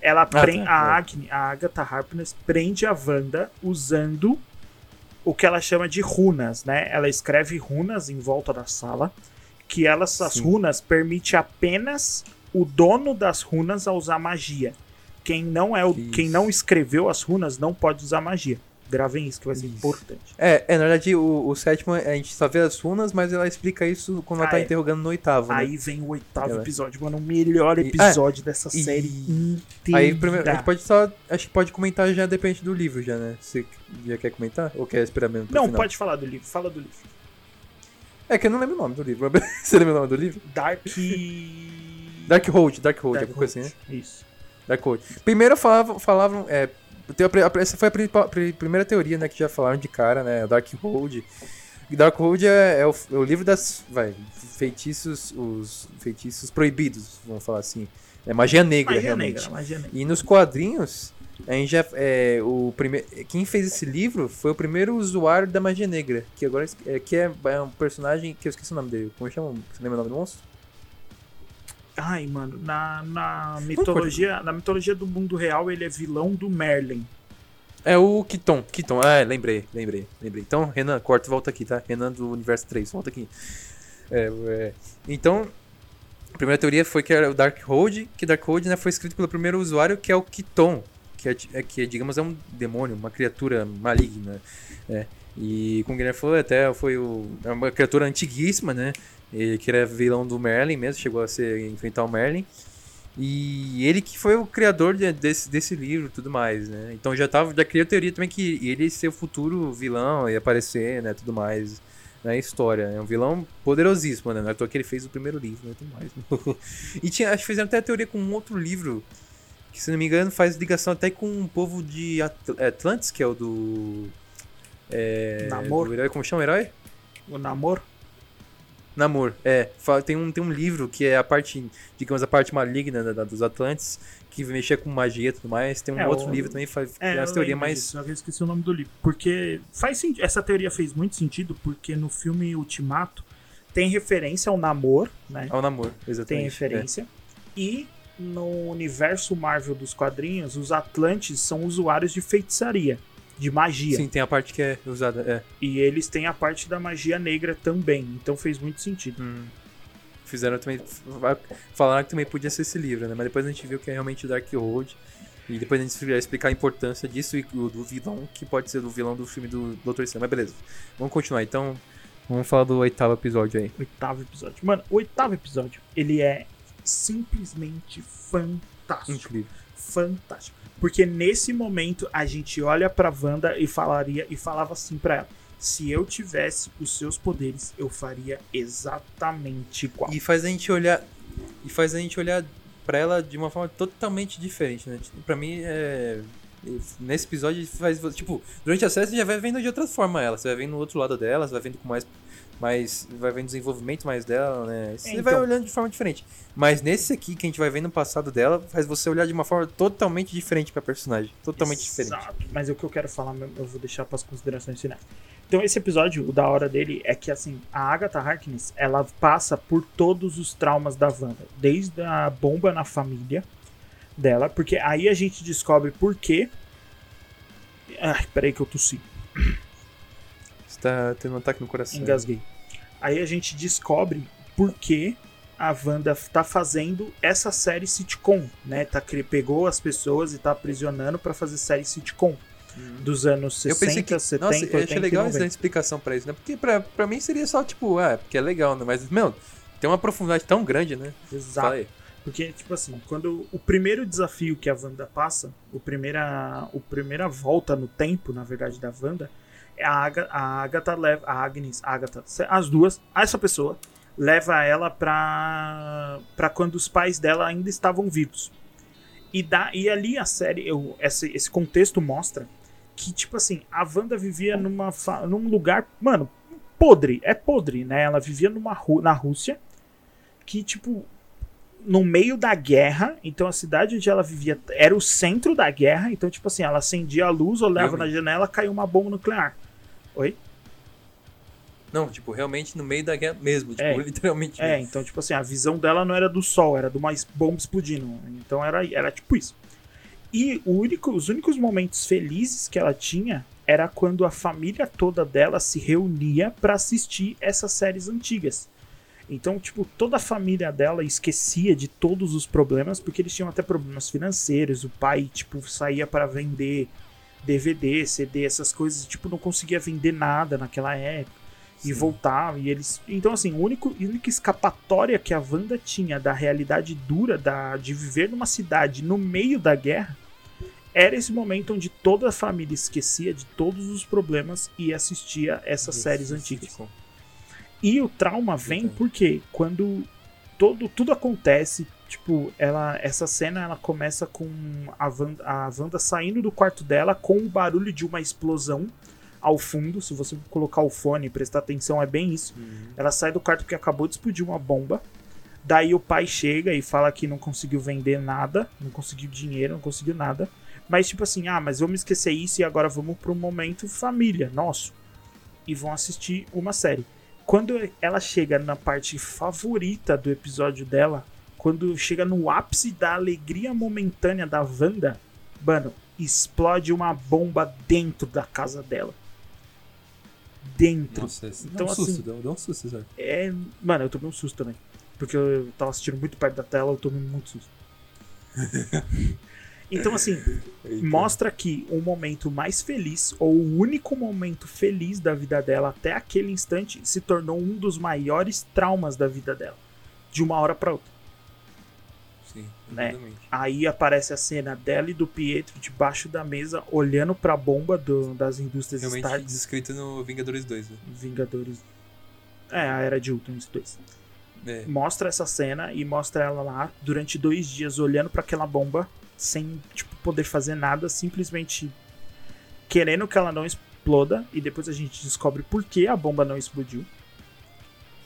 Ela ah, prende, tá, a, Agni, a Agatha Harkness prende a Wanda usando o que ela chama de runas, né? Ela escreve runas em volta da sala, que elas, as runas, permite apenas o dono das runas a usar magia. Quem não é o, quem não escreveu as runas não pode usar magia. Gravem isso, que vai ser isso. importante. É, é, na verdade, o, o, sétimo, a gente só vê as runas, mas ela explica isso quando ah, ela tá é. interrogando no oitavo. Né? Aí vem o oitavo ela... episódio, mano, o melhor episódio e, dessa e, série inteira. Aí, primeiro, a gente pode só. Acho que pode comentar já, depende do livro, já, né? Você já quer comentar? Ou quer esperar mesmo? Não, final? pode falar do livro, fala do livro. É que eu não lembro o nome do livro. [laughs] Você lembra o nome do livro? Dark. Dark Hold, Dark Hold, alguma coisa assim, né? Isso. Dark Hold. Primeiro falavam, falavam é, essa foi a primeira teoria, né, que já falaram de cara, né, Darkhold. Darkhold é, é, o, é o livro das, vai, feitiços, os feitiços proibidos, vamos falar assim. É magia negra, magia realmente. Negra, magia negra. E nos quadrinhos, a gente já, é, o primeiro, quem fez esse livro foi o primeiro usuário da magia negra, que agora é, que é, é um personagem que eu esqueci o nome dele. Como chama? Você lembra o nome do monstro? Ai, mano, na, na mitologia, na mitologia do mundo real, ele é vilão do Merlin. É o Kiton, Kiton, é, lembrei, lembrei, lembrei. Então, Renan, corta e volta aqui, tá? Renan do Universo 3, volta aqui. É, é. Então, a primeira teoria foi que era o Darkhold, que Darkhold né, foi escrito pelo primeiro usuário, que é o Kiton, que, é, é, que digamos, é um demônio, uma criatura maligna. É. E como o Guilherme falou, até foi o, é uma criatura antiguíssima, né? Ele que era vilão do Merlin mesmo, chegou a ser enfrentar o Merlin. E ele que foi o criador de, desse, desse livro e tudo mais, né? Então já tava, já criou a teoria também que ele ser o futuro vilão e aparecer, né, tudo mais. na história. É um vilão poderosíssimo, né? Não é que ele fez o primeiro livro, né? Tem mais. [laughs] e tinha, acho que fizeram até a teoria com um outro livro, que se não me engano faz ligação até com um povo de Atlantis, que é o do. É, Namor. Do herói, como chama o herói? O Namor? Namor, é. Tem um, tem um livro que é a parte, digamos, a parte maligna da, da, dos Atlantes, que mexia com magia e tudo mais. Tem um é, outro o... livro também, faz é, essa teoria mais. Disso, eu esqueci o nome do livro. Porque faz sentido. Essa teoria fez muito sentido, porque no filme Ultimato tem referência ao Namor, né? Ao Namor, exatamente. Tem referência. É. E no universo Marvel dos quadrinhos, os Atlantes são usuários de feitiçaria de magia. Sim, tem a parte que é usada, é. E eles têm a parte da magia negra também, então fez muito sentido. Hum. Fizeram também. Falaram que também podia ser esse livro, né? Mas depois a gente viu que é realmente Dark Road. E depois a gente vai explicar a importância disso e do vilão, que pode ser do vilão do filme do Doutor Estranho. Mas beleza, vamos continuar. Então, vamos falar do oitavo episódio aí. Oitavo episódio. Mano, o oitavo episódio, ele é simplesmente fantástico. Incrível. Fantástico. Porque nesse momento a gente olha pra Wanda e falaria e falava assim pra ela: se eu tivesse os seus poderes, eu faria exatamente igual. E faz a gente olhar e faz a gente olhar para ela de uma forma totalmente diferente, né? Tipo, para mim é nesse episódio faz tipo, durante a série você já vai vendo de outra forma ela, você vai vendo no outro lado dela, você vai vendo com mais mais vai vendo desenvolvimento mais dela, né? Você então, vai olhando de forma diferente. Mas nesse aqui que a gente vai vendo no passado dela, faz você olhar de uma forma totalmente diferente para personagem, totalmente Exato. diferente. Mas o que eu quero falar, eu vou deixar para as considerações finais. Então esse episódio, o da hora dele é que assim, a Agatha Harkness, ela passa por todos os traumas da Wanda, desde a bomba na família dela, porque aí a gente descobre por quê. Ai, peraí que eu tossi. Você tá tendo um ataque no coração. Engasguei. Aí a gente descobre por que a Wanda tá fazendo essa série sitcom, né? Tá, pegou as pessoas e tá aprisionando para fazer série sitcom. Uhum. Dos anos 60, eu pensei que, 70, nossa, 80, eu achei legal essa explicação para isso, né? Porque pra, pra mim seria só, tipo, ah, porque é legal, né? Mas, meu, tem uma profundidade tão grande, né? Exato. Porque, tipo assim, quando o primeiro desafio que a Wanda passa, o primeira, o primeira volta no tempo, na verdade, da Wanda, a, Aga, a Agatha leva. A Agnes, Agatha, as duas, essa pessoa, leva ela pra, pra quando os pais dela ainda estavam vivos. E, dá, e ali a série, eu, esse, esse contexto mostra que, tipo assim, a Wanda vivia numa, num lugar, mano, podre, é podre, né? Ela vivia numa, na Rússia, que, tipo, no meio da guerra, então a cidade onde ela vivia era o centro da guerra, então, tipo assim, ela acendia a luz, olhava na janela, caiu uma bomba nuclear. Oi? Não, tipo, realmente no meio da guerra mesmo, tipo, é, literalmente. É, mesmo. então, tipo assim, a visão dela não era do sol, era de uma bomba explodindo. Então era, era tipo isso. E único, os únicos momentos felizes que ela tinha era quando a família toda dela se reunia para assistir essas séries antigas. Então, tipo, toda a família dela esquecia de todos os problemas, porque eles tinham até problemas financeiros. O pai, tipo, saía para vender DVD, CD, essas coisas, tipo, não conseguia vender nada naquela época. Sim. E voltava, e eles. Então, assim, a única, única escapatória que a Wanda tinha da realidade dura da, de viver numa cidade no meio da guerra era esse momento onde toda a família esquecia de todos os problemas e assistia essas séries antigas. E o trauma vem porque quando todo, tudo acontece, Tipo, ela, essa cena ela começa com a Wanda, a Wanda saindo do quarto dela com o barulho de uma explosão ao fundo. Se você colocar o fone e prestar atenção, é bem isso. Uhum. Ela sai do quarto porque acabou de explodir uma bomba. Daí o pai chega e fala que não conseguiu vender nada, não conseguiu dinheiro, não conseguiu nada. Mas tipo assim, ah, mas vamos esquecer isso e agora vamos pro momento família, nosso. E vão assistir uma série. Quando ela chega na parte favorita do episódio dela, quando chega no ápice da alegria momentânea da Wanda, mano, explode uma bomba dentro da casa dela. Dentro. Nossa, então, dá um assim, susto, dá, um susto, sabe? É, mano, eu tomei um susto também. Porque eu tava assistindo muito perto da tela, eu tomei muito susto. [laughs] então, assim, Eita. mostra que o momento mais feliz, ou o único momento feliz da vida dela até aquele instante, se tornou um dos maiores traumas da vida dela. De uma hora para outra. Sim, né? Aí aparece a cena dela e do Pietro debaixo da mesa, olhando pra bomba do, das indústrias Realmente Stark. descrito no Vingadores 2. Né? Vingadores. É, a Era de Ultron, isso dois. É. Mostra essa cena e mostra ela lá durante dois dias olhando para aquela bomba sem tipo, poder fazer nada, simplesmente querendo que ela não exploda. E depois a gente descobre por que a bomba não explodiu.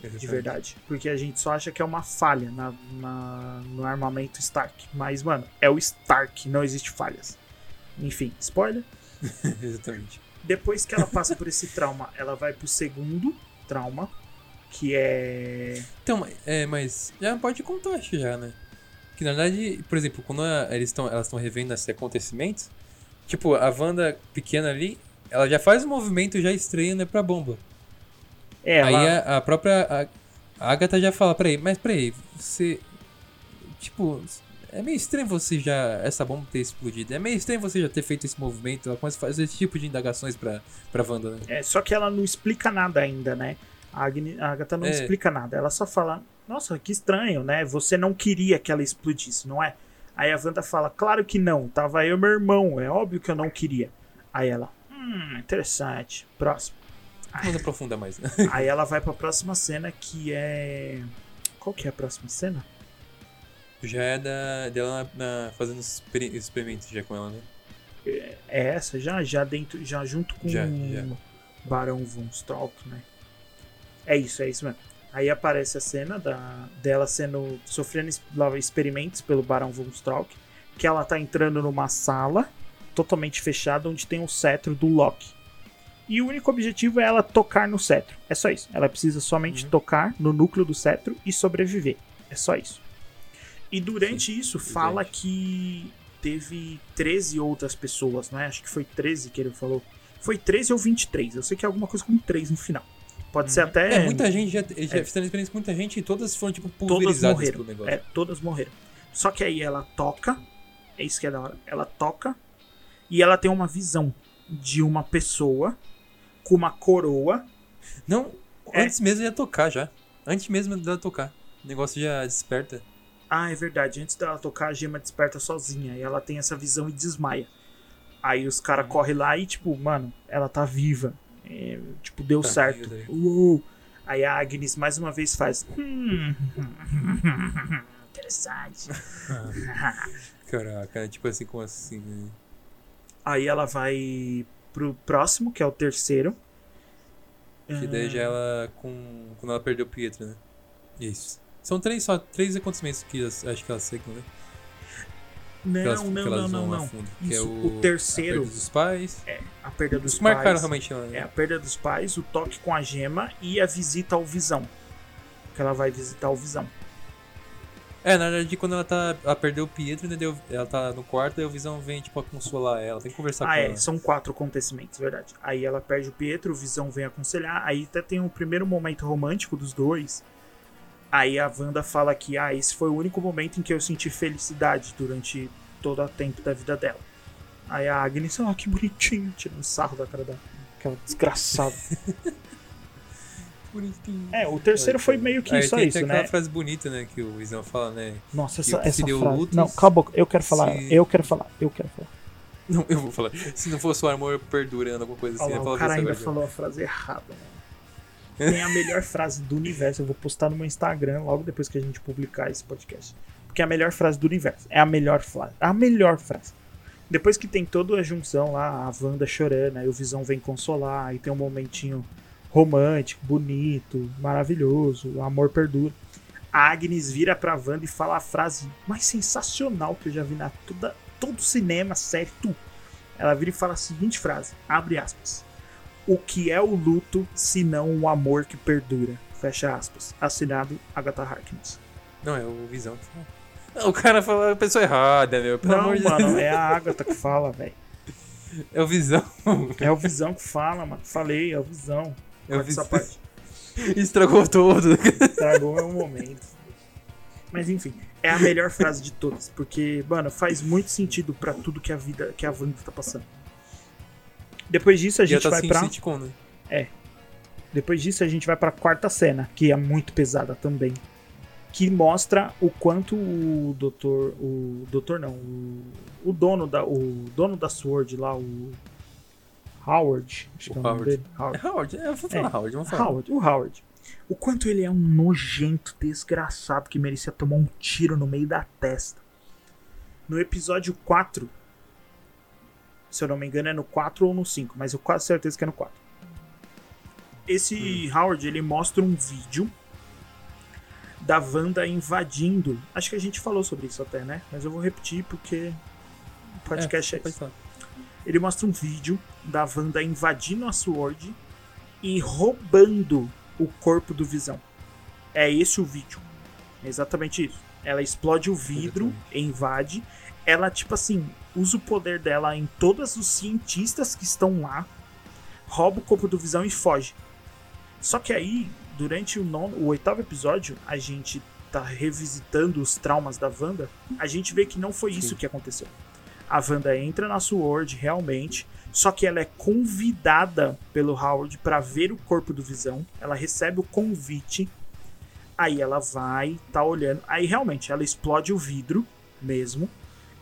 De verdade. Porque a gente só acha que é uma falha na, na, no armamento Stark. Mas, mano, é o Stark, não existe falhas. Enfim, spoiler. [laughs] Exatamente. Depois que ela passa por esse trauma, ela vai pro segundo trauma, que é. Então, é, mas já pode contar, acho já, né? Que na verdade, por exemplo, quando eles tão, elas estão revendo esse acontecimento, tipo, a Wanda pequena ali, ela já faz um movimento já estranho, né, pra bomba. É, Aí ela... a, a, própria. A, a Agatha já fala, peraí, mas peraí, você. Tipo, é meio estranho você já. Essa bomba ter explodido. É meio estranho você já ter feito esse movimento. Ela começa a fazer esse tipo de indagações pra, pra Wanda, né? É, só que ela não explica nada ainda, né? A, Agni, a Agatha não é. explica nada. Ela só fala: Nossa, que estranho, né? Você não queria que ela explodisse, não é? Aí a Wanda fala: Claro que não. Tava eu e meu irmão. É óbvio que eu não queria. Aí ela: Hum, interessante. Próximo. Vamos aprofundar mais, né? [laughs] Aí ela vai pra próxima cena que é. Qual que é a próxima cena? Já é da, dela na, fazendo experimentos já com ela, né? É, é essa já? Já dentro. Já junto com já, o Barão Von Stroke, né? É isso, é isso mesmo. Aí aparece a cena da, dela sendo. sofrendo experimentos pelo Barão Von. Que ela tá entrando numa sala totalmente fechada onde tem o cetro do Loki. E o único objetivo é ela tocar no cetro. É só isso. Ela precisa somente uhum. tocar no núcleo do cetro e sobreviver. É só isso. E durante Sim, isso fala que teve 13 outras pessoas, não é? Acho que foi 13 que ele falou. Foi 13 ou 23. Eu sei que é alguma coisa com 3 no final. Pode ser até. É, muita gente já, já é. fizeram experiência com muita gente e todas foram, tipo, pulverizadas todas morreram. negócio. É, todas morreram. Só que aí ela toca. É isso que é da hora. Ela toca e ela tem uma visão de uma pessoa com uma coroa. Não, é. antes mesmo de tocar já. Antes mesmo dela tocar. O negócio já desperta. Ah, é verdade. Antes dela tocar, a gema desperta sozinha. E ela tem essa visão e desmaia. Aí os caras uhum. correm lá e, tipo, mano, ela tá viva. É, tipo, deu tá certo. Uou. Aí a Agnes mais uma vez faz. Hum, [laughs] interessante. Caraca, tipo assim, como assim? Né? Aí ela vai pro próximo, que é o terceiro. Que daí já ela com. Quando ela perdeu o Pietro, né? Isso. São três só, três acontecimentos que acho que elas secam, né? Não, não, não, não, não. Fundo, Isso, é o, o, terceiro. A perda dos pais. É, a perda dos pais. marcaram realmente ela, né? É, a perda dos pais, o toque com a gema e a visita ao Visão. Que ela vai visitar o Visão. É, na verdade, quando ela tá. Ela perdeu o Pietro? Ela tá no quarto e o Visão vem, tipo, a consolar ela. Tem que conversar ah, com é, ela. São quatro acontecimentos, verdade. Aí ela perde o Pietro, o Visão vem aconselhar. Aí até tem um primeiro momento romântico dos dois Aí a Wanda fala que ah, esse foi o único momento em que eu senti felicidade durante todo o tempo da vida dela. Aí a Agnes, ah, que bonitinho, tirando sarro da cara daquela desgraçada. [laughs] bonitinho. É, o terceiro foi meio que Aí só tem, isso, tem né? aquela frase bonita, né, que o Isão fala, né? Nossa, essa, essa frase. Lutos, não, cala a boca, eu quero falar, se... eu quero falar, eu quero falar. Não, eu vou falar. Se não fosse o amor perdurando, alguma coisa assim. Olha lá, o cara ainda falou a frase errada, né? Tem a melhor frase do universo. Eu vou postar no meu Instagram logo depois que a gente publicar esse podcast. Porque é a melhor frase do universo. É a melhor frase. A melhor frase. Depois que tem toda a junção lá, a Wanda chorando, aí o Visão vem consolar, aí tem um momentinho romântico, bonito, maravilhoso, o amor perdura. A Agnes vira pra Wanda e fala a frase mais sensacional que eu já vi na toda, todo cinema, tudo. Ela vira e fala a seguinte frase, abre aspas. O que é o luto se não um amor que perdura? Fecha aspas. Assinado Agatha Harkness. Não, é o Visão que fala. O cara fala a pessoa errada, meu. Pelo não, mano, de Deus. é a Agatha que fala, velho. É o Visão. É o Visão que fala, mano. Falei, é o Visão. É o Visão. [laughs] Estragou todo. Estragou meu momento. Mas enfim, é a melhor frase de todas, porque, mano, faz muito sentido para tudo que a vida, que a Wanda tá passando. Depois disso a gente vai pra. Sitcom, né? É. Depois disso a gente vai pra quarta cena, que é muito pesada também. Que mostra o quanto o doutor. O doutor não. O, o dono da. O dono da Sword lá, o. Howard. Acho que é o nome Howard. dele. Howard. É Howard, é, vou falar é, Howard, vamos falar. Howard, o Howard. O quanto ele é um nojento, desgraçado, que merecia tomar um tiro no meio da testa. No episódio 4, se eu não me engano é no 4 ou no 5, mas eu quase certeza que é no 4. Esse hum. Howard, ele mostra um vídeo da Wanda invadindo. Acho que a gente falou sobre isso até, né? Mas eu vou repetir porque o podcast é, é isso. Ele mostra um vídeo da Wanda invadindo a Sword e roubando o corpo do Visão. É esse o vídeo. É exatamente isso. Ela explode o vidro, invade. Ela, tipo assim, usa o poder dela em todos os cientistas que estão lá, rouba o corpo do Visão e foge. Só que aí, durante o, nono, o oitavo episódio, a gente tá revisitando os traumas da Wanda. A gente vê que não foi Sim. isso que aconteceu. A Wanda entra na Sword realmente, só que ela é convidada pelo Howard para ver o corpo do Visão. Ela recebe o convite. Aí ela vai, tá olhando. Aí realmente ela explode o vidro mesmo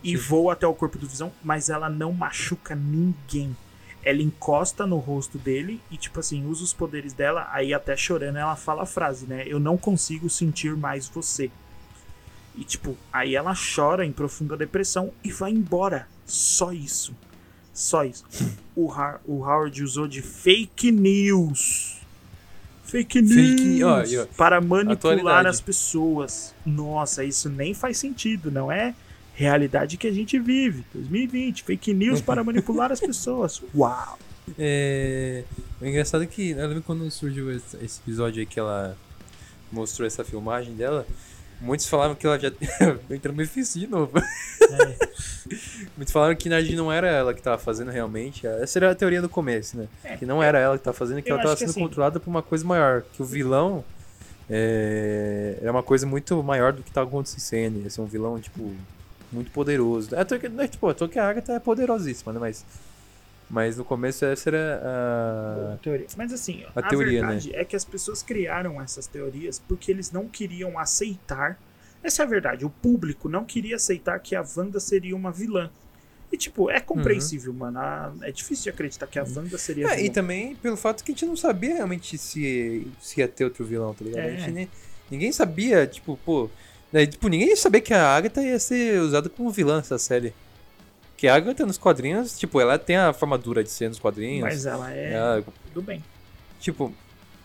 e voa até o corpo do Visão, mas ela não machuca ninguém. Ela encosta no rosto dele e, tipo assim, usa os poderes dela. Aí, até chorando, ela fala a frase, né? Eu não consigo sentir mais você. E, tipo, aí ela chora em profunda depressão e vai embora. Só isso. Só isso. [laughs] O, ha o Howard usou de fake news. Fake news fake, ó, ó, para manipular as pessoas. Nossa, isso nem faz sentido, não é? Realidade que a gente vive. 2020, fake news para [laughs] manipular as pessoas. Uau! É, o engraçado é que eu lembro quando surgiu esse episódio aí que ela mostrou essa filmagem dela. Muitos falavam que ela já. [laughs] Entrando difícil de novo. É. [laughs] Muitos falaram que na verdade não era ela que estava fazendo realmente. Essa era a teoria do começo, né? É. Que não era ela que estava fazendo, que Eu ela estava sendo assim... controlada por uma coisa maior. Que o vilão é, é uma coisa muito maior do que estava acontecendo. Esse é um vilão, tipo, muito poderoso. É, que, né, tipo, tô a Agatha é poderosíssima, né? Mas. Mas no começo essa era a, teoria. Mas assim, a, a teoria, verdade né? é que as pessoas criaram essas teorias porque eles não queriam aceitar essa é a verdade. O público não queria aceitar que a Wanda seria uma vilã. E, tipo, é compreensível, uhum. mano. É difícil de acreditar que a Wanda seria é, vilã. E também pelo fato que a gente não sabia realmente se, se ia ter outro vilão, tá ligado? É. A gente nem, ninguém sabia, tipo, pô. Né, tipo, ninguém sabia que a Agatha ia ser usada como vilã nessa série. Que a Agatha nos quadrinhos, tipo, ela tem a formadura de ser nos quadrinhos. Mas ela é. Ela, tudo bem. Tipo.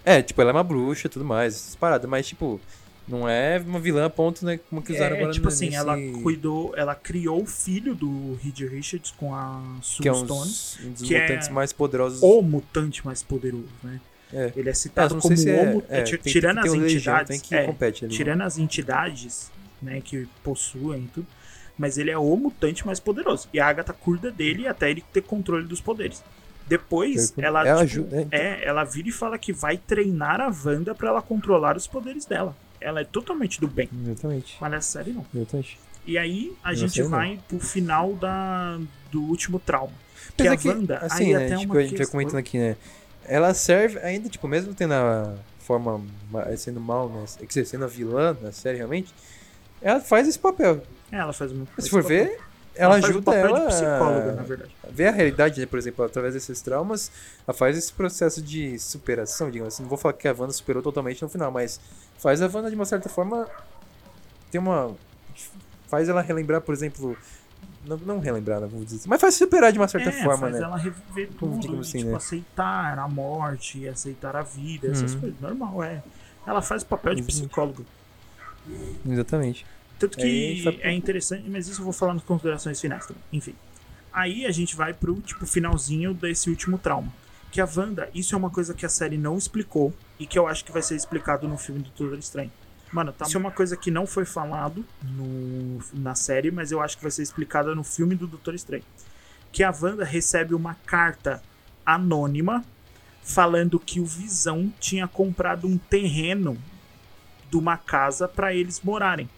É, tipo, ela é uma bruxa e tudo mais, essas paradas, mas, tipo, não é uma vilã a ponto, né? Como que usaram é, agora tipo assim, nesse... ela cuidou, ela criou o filho do Reed Richards com a Sue que é Stone. Um dos que mutantes é mais poderosos. O mutante mais poderoso, né? É. Ele é citado como se é, o é, tirando as entidades, que compete ali, tirando as entidades, né, que possuem tudo, mas ele é o mutante mais poderoso. E a Agatha cuida dele até ele ter controle dos poderes. Depois, ela, ela, tipo, ajuda, né? é, ela vira e fala que vai treinar a Wanda para ela controlar os poderes dela ela é totalmente do bem. Exatamente. Mas nessa série não. Exatamente. E aí a não gente vai não. pro final da, do último trauma. Que a Wanda, assim, aí né, até tipo, uma a gente vai comentando aqui, né? Ela serve ainda, tipo, mesmo tendo a forma sendo mal, né? Sendo a vilã na série realmente, ela faz esse papel. É, ela faz muito Se for papel. ver, ela, ela ajuda ela psicóloga, na verdade. ver a realidade, né? por exemplo, através desses traumas, ela faz esse processo de superação, digamos assim. Não vou falar que a Wanda superou totalmente no final, mas faz a Wanda de uma certa forma ter uma faz ela relembrar, por exemplo, não, não relembrar, vamos dizer assim, mas faz superar de uma certa é, forma, faz né? ela reviver tudo, assim, tipo, né? aceitar a morte, aceitar a vida, essas uhum. coisas, normal, é. Ela faz o papel de psicólogo. Exatamente. Tanto que é interessante, mas isso eu vou falar nas considerações finais também. Enfim. Aí a gente vai pro tipo finalzinho desse último trauma. Que a Wanda, isso é uma coisa que a série não explicou e que eu acho que vai ser explicado no filme do Doutor Estranho. Mano, tá... isso é uma coisa que não foi falado no, na série, mas eu acho que vai ser explicada no filme do Doutor Estranho. Que a Wanda recebe uma carta anônima falando que o Visão tinha comprado um terreno de uma casa para eles morarem.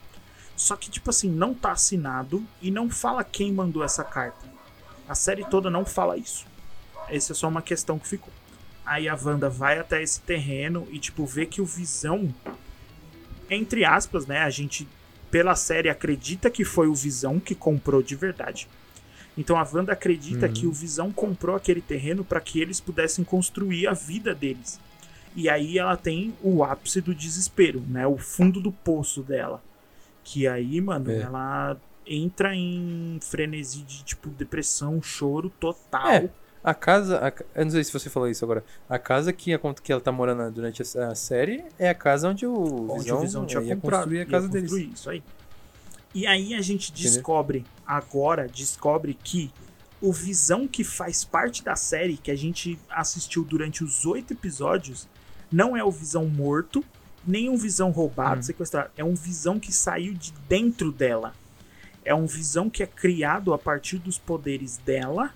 Só que, tipo assim, não tá assinado e não fala quem mandou essa carta. A série toda não fala isso. Essa é só uma questão que ficou. Aí a Wanda vai até esse terreno e, tipo, vê que o Visão. Entre aspas, né? A gente, pela série, acredita que foi o Visão que comprou de verdade. Então a Wanda acredita uhum. que o Visão comprou aquele terreno para que eles pudessem construir a vida deles. E aí ela tem o ápice do desespero, né? O fundo do poço dela. Que aí, mano, é. ela entra em frenesi de, tipo, depressão, choro total. É. A casa, a, eu não sei se você falou isso agora. A casa que, a, que ela tá morando durante a, a série é a casa onde o onde Visão, o Visão tinha ia comprado, construir a casa deles. Isso aí. E aí a gente descobre, Entendeu? agora, descobre que o Visão que faz parte da série, que a gente assistiu durante os oito episódios, não é o Visão morto, nem um Visão roubado, hum. sequestrado. É um Visão que saiu de dentro dela. É um Visão que é criado a partir dos poderes dela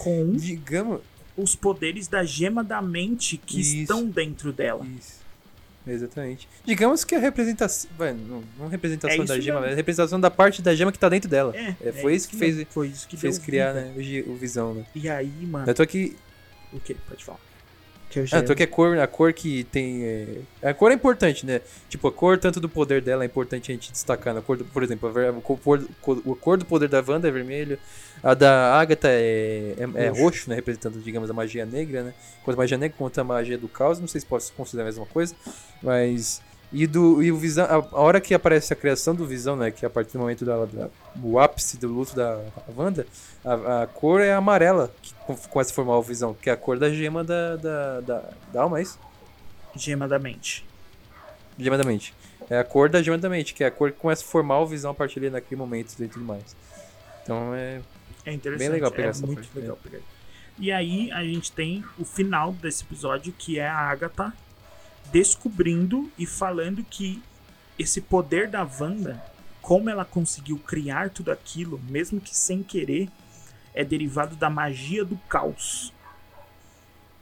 com digamos os poderes da gema da mente que isso, estão dentro dela. Isso. Exatamente. Digamos que a representação. Não, não representação é da gema, mas a representação da parte da gema que tá dentro dela. É, é foi, é isso que fez, foi isso que fez criar né, o, o visão, né? E aí, mano. Eu tô aqui. O que? Pode falar. Que. Ah, tô aqui a cor, a cor que tem. É... A cor é importante, né? Tipo, a cor tanto do poder dela é importante a gente destacar. A cor do, por exemplo, a cor, a cor do poder da Wanda é vermelho. A da Agatha é, é, é roxo. né? Representando, digamos, a magia negra, né? Quanto a magia negra contra a magia do caos. Não sei se posso considerar a mesma coisa. Mas. E, do, e o Visão, a, a, hora que aparece a criação do Visão, né? Que é a partir do momento da, da o ápice do luto da Wanda, a, a cor é amarela que começa a formar o Visão, que é a cor da gema da, da, da, da alma, é isso? Gema da mente. Gema da mente. É a cor da gema da mente, que é a cor que começa a formar o Visão a partir ali naquele momento e tudo mais. Então é é interessante. Bem legal pegar é essa muito parte. legal pegar. E aí a gente tem o final desse episódio, que é a Agatha descobrindo e falando que esse poder da Wanda, como ela conseguiu criar tudo aquilo, mesmo que sem querer, é derivado da magia do caos.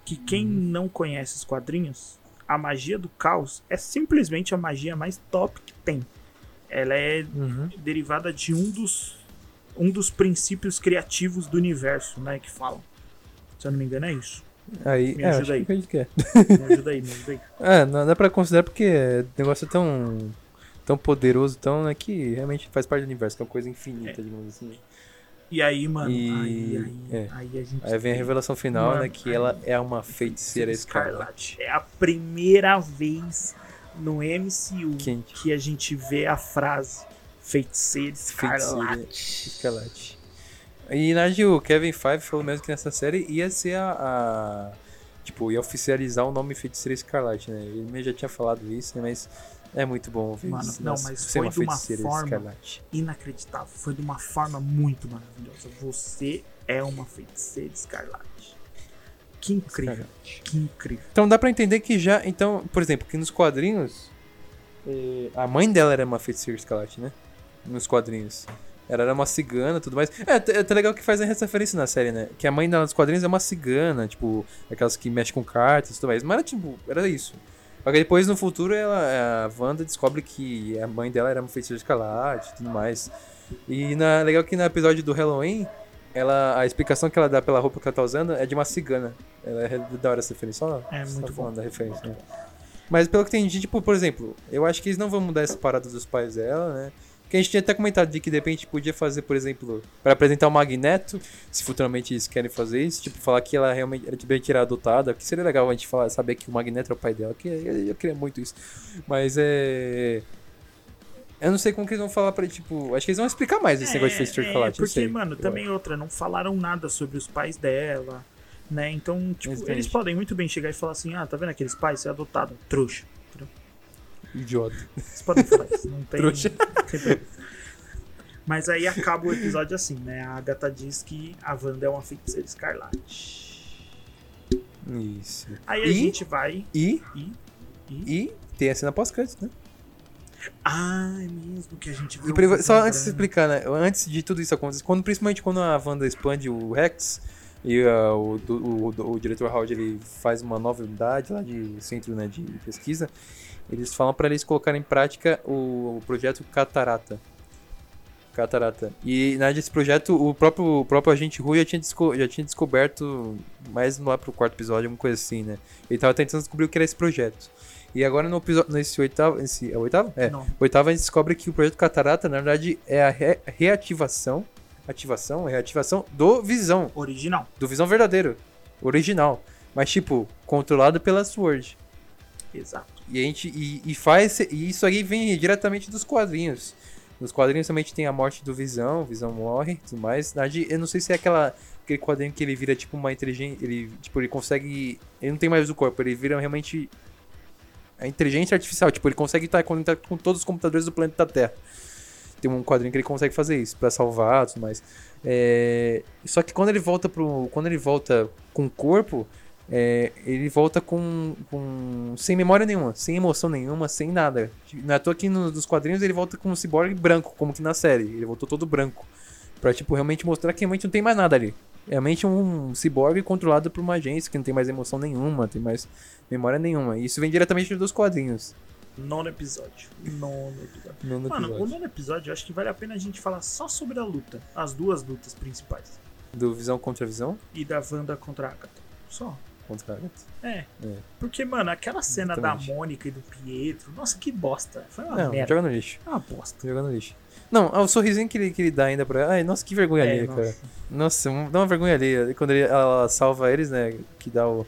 Que quem uhum. não conhece os quadrinhos, a magia do caos é simplesmente a magia mais top que tem. Ela é uhum. derivada de um dos um dos princípios criativos do universo, né? Que falam. Se eu não me engano, é isso. Aí, me é, ajuda aí. Que a gente quer. Me ajuda aí, me ajuda aí. [laughs] É, não dá pra considerar porque o negócio é tão, tão poderoso, tão, né, que realmente faz parte do universo, que é uma coisa infinita, é. digamos assim. E aí, mano, e... aí, aí, é. aí, a gente. Aí vem a revelação final, mano, né? Que ela é uma feiticeira escarlate. É a primeira vez no MCU Quente. que a gente vê a frase Feiticeiro Escarlate. Escarlate. E na o Kevin Feige falou mesmo que nessa série ia ser a, a, Tipo, ia oficializar o nome Feiticeira Escarlate, né? Ele já tinha falado isso, né? Mas é muito bom ouvir Mano, isso. Não, mas foi uma de uma forma escarlate. inacreditável. Foi de uma forma muito maravilhosa. Você é uma feiticeira escarlate. Que incrível. Escarlate. Que incrível. Então dá pra entender que já. Então, por exemplo, que nos quadrinhos. Eh, a mãe dela era uma feiticeira escarlate, né? nos quadrinhos. Ela era uma cigana tudo mais. É, é até legal que faz essa referência na série, né? Que a mãe dela nos quadrinhos é uma cigana, tipo, aquelas que mexem com cartas e tudo mais. Mas era tipo, era isso. Só que depois no futuro ela, a Wanda descobre que a mãe dela era uma feiticeira de escarlate e tudo mais. E na, legal que no episódio do Halloween, ela, a explicação que ela dá pela roupa que ela tá usando é de uma cigana. Ela é da hora essa referência. Só, é muito tá bom. da referência, né? Mas pelo que entendi, tipo, por exemplo, eu acho que eles não vão mudar essa parada dos pais dela, né? Que a gente tinha até comentado de que de repente podia fazer, por exemplo, para apresentar o Magneto, se futuramente eles querem fazer isso, tipo, falar que ela realmente era bem tirar adotada, que seria legal a gente falar, saber que o Magneto é o pai dela, que eu, eu queria muito isso. Mas é. Eu não sei como que eles vão falar pra tipo. Acho que eles vão explicar mais esse é, negócio de Face é, Porque, sei, mano, também outra, não falaram nada sobre os pais dela, né? Então, tipo, Exatamente. eles podem muito bem chegar e falar assim: ah, tá vendo aqueles pais? Você é adotado, trouxa. Idiota. Vocês podem falar isso, não tem. Trouxa. Mas aí acaba o episódio assim, né? A Agatha diz que a Wanda é uma feiticeira escarlate. Isso. Aí a e, gente vai. E, e, e, e tem a cena pós-crédito, né? Ah, é mesmo que a gente viu. Só antes de explicar, né? Antes de tudo isso acontecer, quando, principalmente quando a Wanda expande o Rex e uh, o, o, o, o, diretor Howard ele faz uma nova unidade lá de centro né, de pesquisa, eles falam para eles colocarem em prática o, o, projeto Catarata. Catarata. E na desse projeto, o próprio, o próprio agente Rui já tinha, já tinha descoberto, mais lá pro quarto episódio, alguma coisa assim, né? Ele tava tentando descobrir o que era esse projeto. E agora no episódio, nesse oitavo, esse, é o oitavo? É. Não. Oitavo a gente descobre que o projeto Catarata, na verdade, é a re, reativação, ativação, reativação do Visão. Original. Do Visão verdadeiro. Original. Mas, tipo, controlado pela Sword. Exato. E a gente e, e faz e isso aí vem diretamente dos quadrinhos. Nos quadrinhos também tem a morte do Visão, Visão morre, tudo mais. Na verdade, eu não sei se é aquela aquele quadrinho que ele vira tipo uma inteligência, ele tipo ele consegue, ele não tem mais o corpo, ele vira realmente a inteligência artificial, tipo ele consegue estar conectado com todos os computadores do planeta Terra. Tem um quadrinho que ele consegue fazer isso para salvar, tudo mais. É... Só que quando ele volta pro, quando ele volta com o corpo, é, ele volta com, com, sem memória nenhuma, sem emoção nenhuma, sem nada. Não é à toa que nos quadrinhos ele volta com um cyborg branco, como que na série. Ele voltou todo branco. Pra, tipo, realmente mostrar que realmente não tem mais nada ali. Realmente um cyborg controlado por uma agência que não tem mais emoção nenhuma, não tem mais memória nenhuma. E isso vem diretamente dos quadrinhos. Nono episódio. Nono episódio. Nono Mano, episódio. o nono episódio eu acho que vale a pena a gente falar só sobre a luta. As duas lutas principais. Do Visão contra Visão? E da Wanda contra a Agatha. Só contra Agatha. É. é. Porque, mano, aquela cena Exatamente. da Mônica e do Pietro, nossa, que bosta. Foi uma não, merda. Joga no lixo. É uma bosta. Joga no lixo. Não, o sorrisinho que ele, que ele dá ainda pra. Ai, nossa, que vergonha é, ali, cara. Nossa, dá uma vergonha ali. Quando ele, ela salva eles, né? Que dá o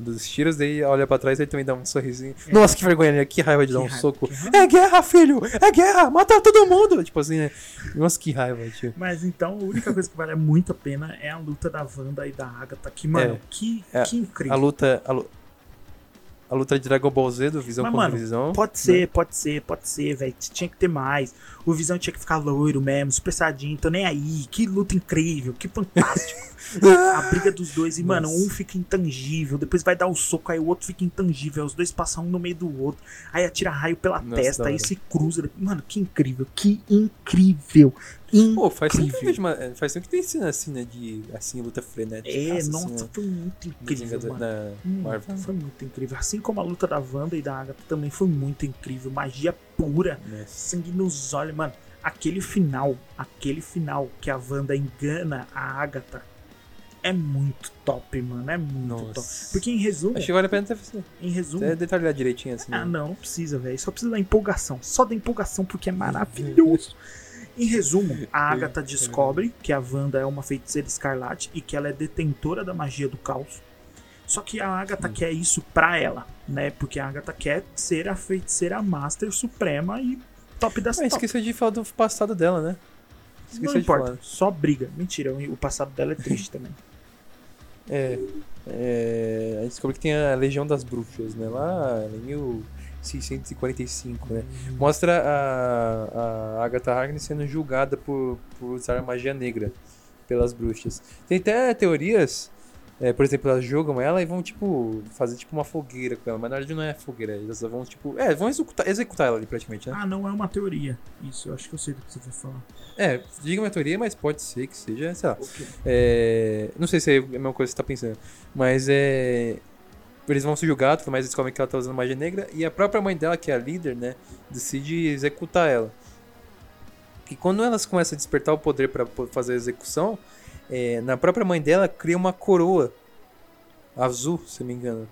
dos tiros, daí olha pra trás e também dá um sorrisinho. É. Nossa, que vergonha, né? Que raiva de que dar um raiva, soco. É guerra, filho! É guerra! Mata todo mundo! Tipo assim, né? Nossa, que raiva, tio. Mas então, a única coisa que vale muito a pena é a luta da Wanda e da Agatha. Que, mano, é. que, é. que incrível. A luta. A luta a luta de Dragon Ball Z do Visão Mas, contra mano, Visão. Pode ser, né? pode ser, pode ser, velho. Tinha que ter mais. O Visão tinha que ficar loiro mesmo, super sadinho, tô nem aí. Que luta incrível, que fantástico. [laughs] a briga dos dois. E, Nossa. mano, um fica intangível, depois vai dar o um soco, aí o outro fica intangível. Os dois passam um no meio do outro. Aí atira raio pela Nossa, testa, aí se cruza. Mano, que incrível, que incrível. Pô, faz tempo, que uma, é, faz tempo que tem cena assim, né? De assim, luta frenética. É, assim, nossa, foi muito incrível. Da, da hum, foi muito incrível. Assim como a luta da Wanda e da Agatha também foi muito incrível. Magia pura, nossa. sangue nos olhos, mano. Aquele final, aquele final que a Wanda engana a Agatha é muito top, mano. É muito Nossa. top. Porque em resumo. Acho que vale a pena ter Em resumo. Até detalhar direitinho assim. Ah, né? não, não precisa, velho. Só precisa da empolgação. Só da empolgação, porque é maravilhoso. [laughs] Em resumo, a Agatha descobre que a Wanda é uma feiticeira escarlate e que ela é detentora da magia do caos. Só que a Agatha hum. quer isso pra ela, né? Porque a Agatha quer ser a feiticeira master suprema e top das Mas esqueceu de falar do passado dela, né? Esqueceu Não importa, só briga. Mentira, o passado dela é triste também. É, é, a gente descobre que tem a Legião das Bruxas, né? Lá em 1645, né? Mostra a, a Agatha Harkness sendo julgada por, por usar a magia negra pelas bruxas. Tem até teorias é, por exemplo, elas jogam ela e vão, tipo, fazer tipo uma fogueira com ela. Mas na verdade não é fogueira, elas vão, tipo. É, vão executar, executar ela ali praticamente, né? Ah, não é uma teoria. Isso, eu acho que eu sei do que você vai falar. É, diga uma teoria, mas pode ser que seja, sei lá. Okay. É, não sei se é a mesma coisa que você tá pensando. Mas é. Eles vão se julgar, tudo mais, eles descobrem que ela tá usando magia negra. E a própria mãe dela, que é a líder, né? Decide executar ela. E quando elas começam a despertar o poder para fazer a execução é, na própria mãe dela, cria uma coroa azul, se não me engano.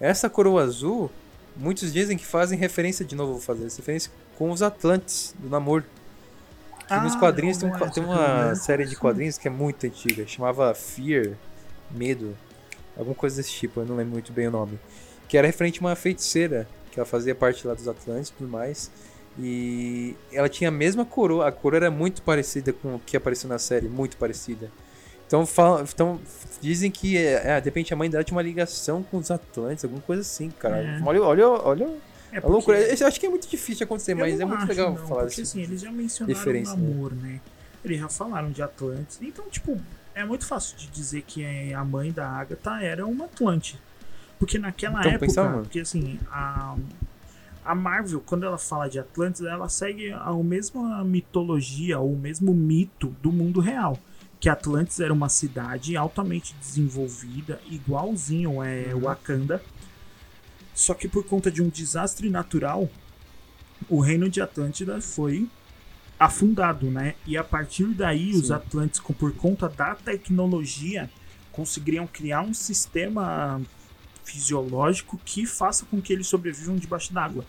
Essa coroa azul, muitos dizem que fazem referência, de novo vou fazer essa referência, com os Atlantes do Namor. Ah, nos quadrinhos tem, um, tem uma série de quadrinhos que é muito antiga, chamava Fear, Medo, alguma coisa desse tipo, eu não lembro muito bem o nome. Que era referente a uma feiticeira, que ela fazia parte lá dos Atlantes e tudo mais. E ela tinha a mesma coroa, a coroa era muito parecida com o que apareceu na série, muito parecida. Então, falam, então dizem que, é, é, de repente, a mãe dela tinha uma ligação com os Atlantes, alguma coisa assim, cara. É. Olha, olha, olha é a loucura. Eu acho que é muito difícil de acontecer, mas é muito legal não, falar porque, assim. eles já mencionaram o amor, né? né? Eles já falaram de Atlantes. Então, tipo, é muito fácil de dizer que a mãe da Agatha era uma Atlante. Porque naquela então, época, pensava, porque assim, a, a Marvel, quando ela fala de Atlantes, ela segue a mesma mitologia, o mesmo mito do mundo real que Atlantis era uma cidade altamente desenvolvida, igualzinho é uhum. Wakanda. Só que por conta de um desastre natural, o reino de Atlântida foi afundado, né? E a partir daí, Sim. os Atlantes, por conta da tecnologia, conseguiriam criar um sistema fisiológico que faça com que eles sobrevivam debaixo d'água.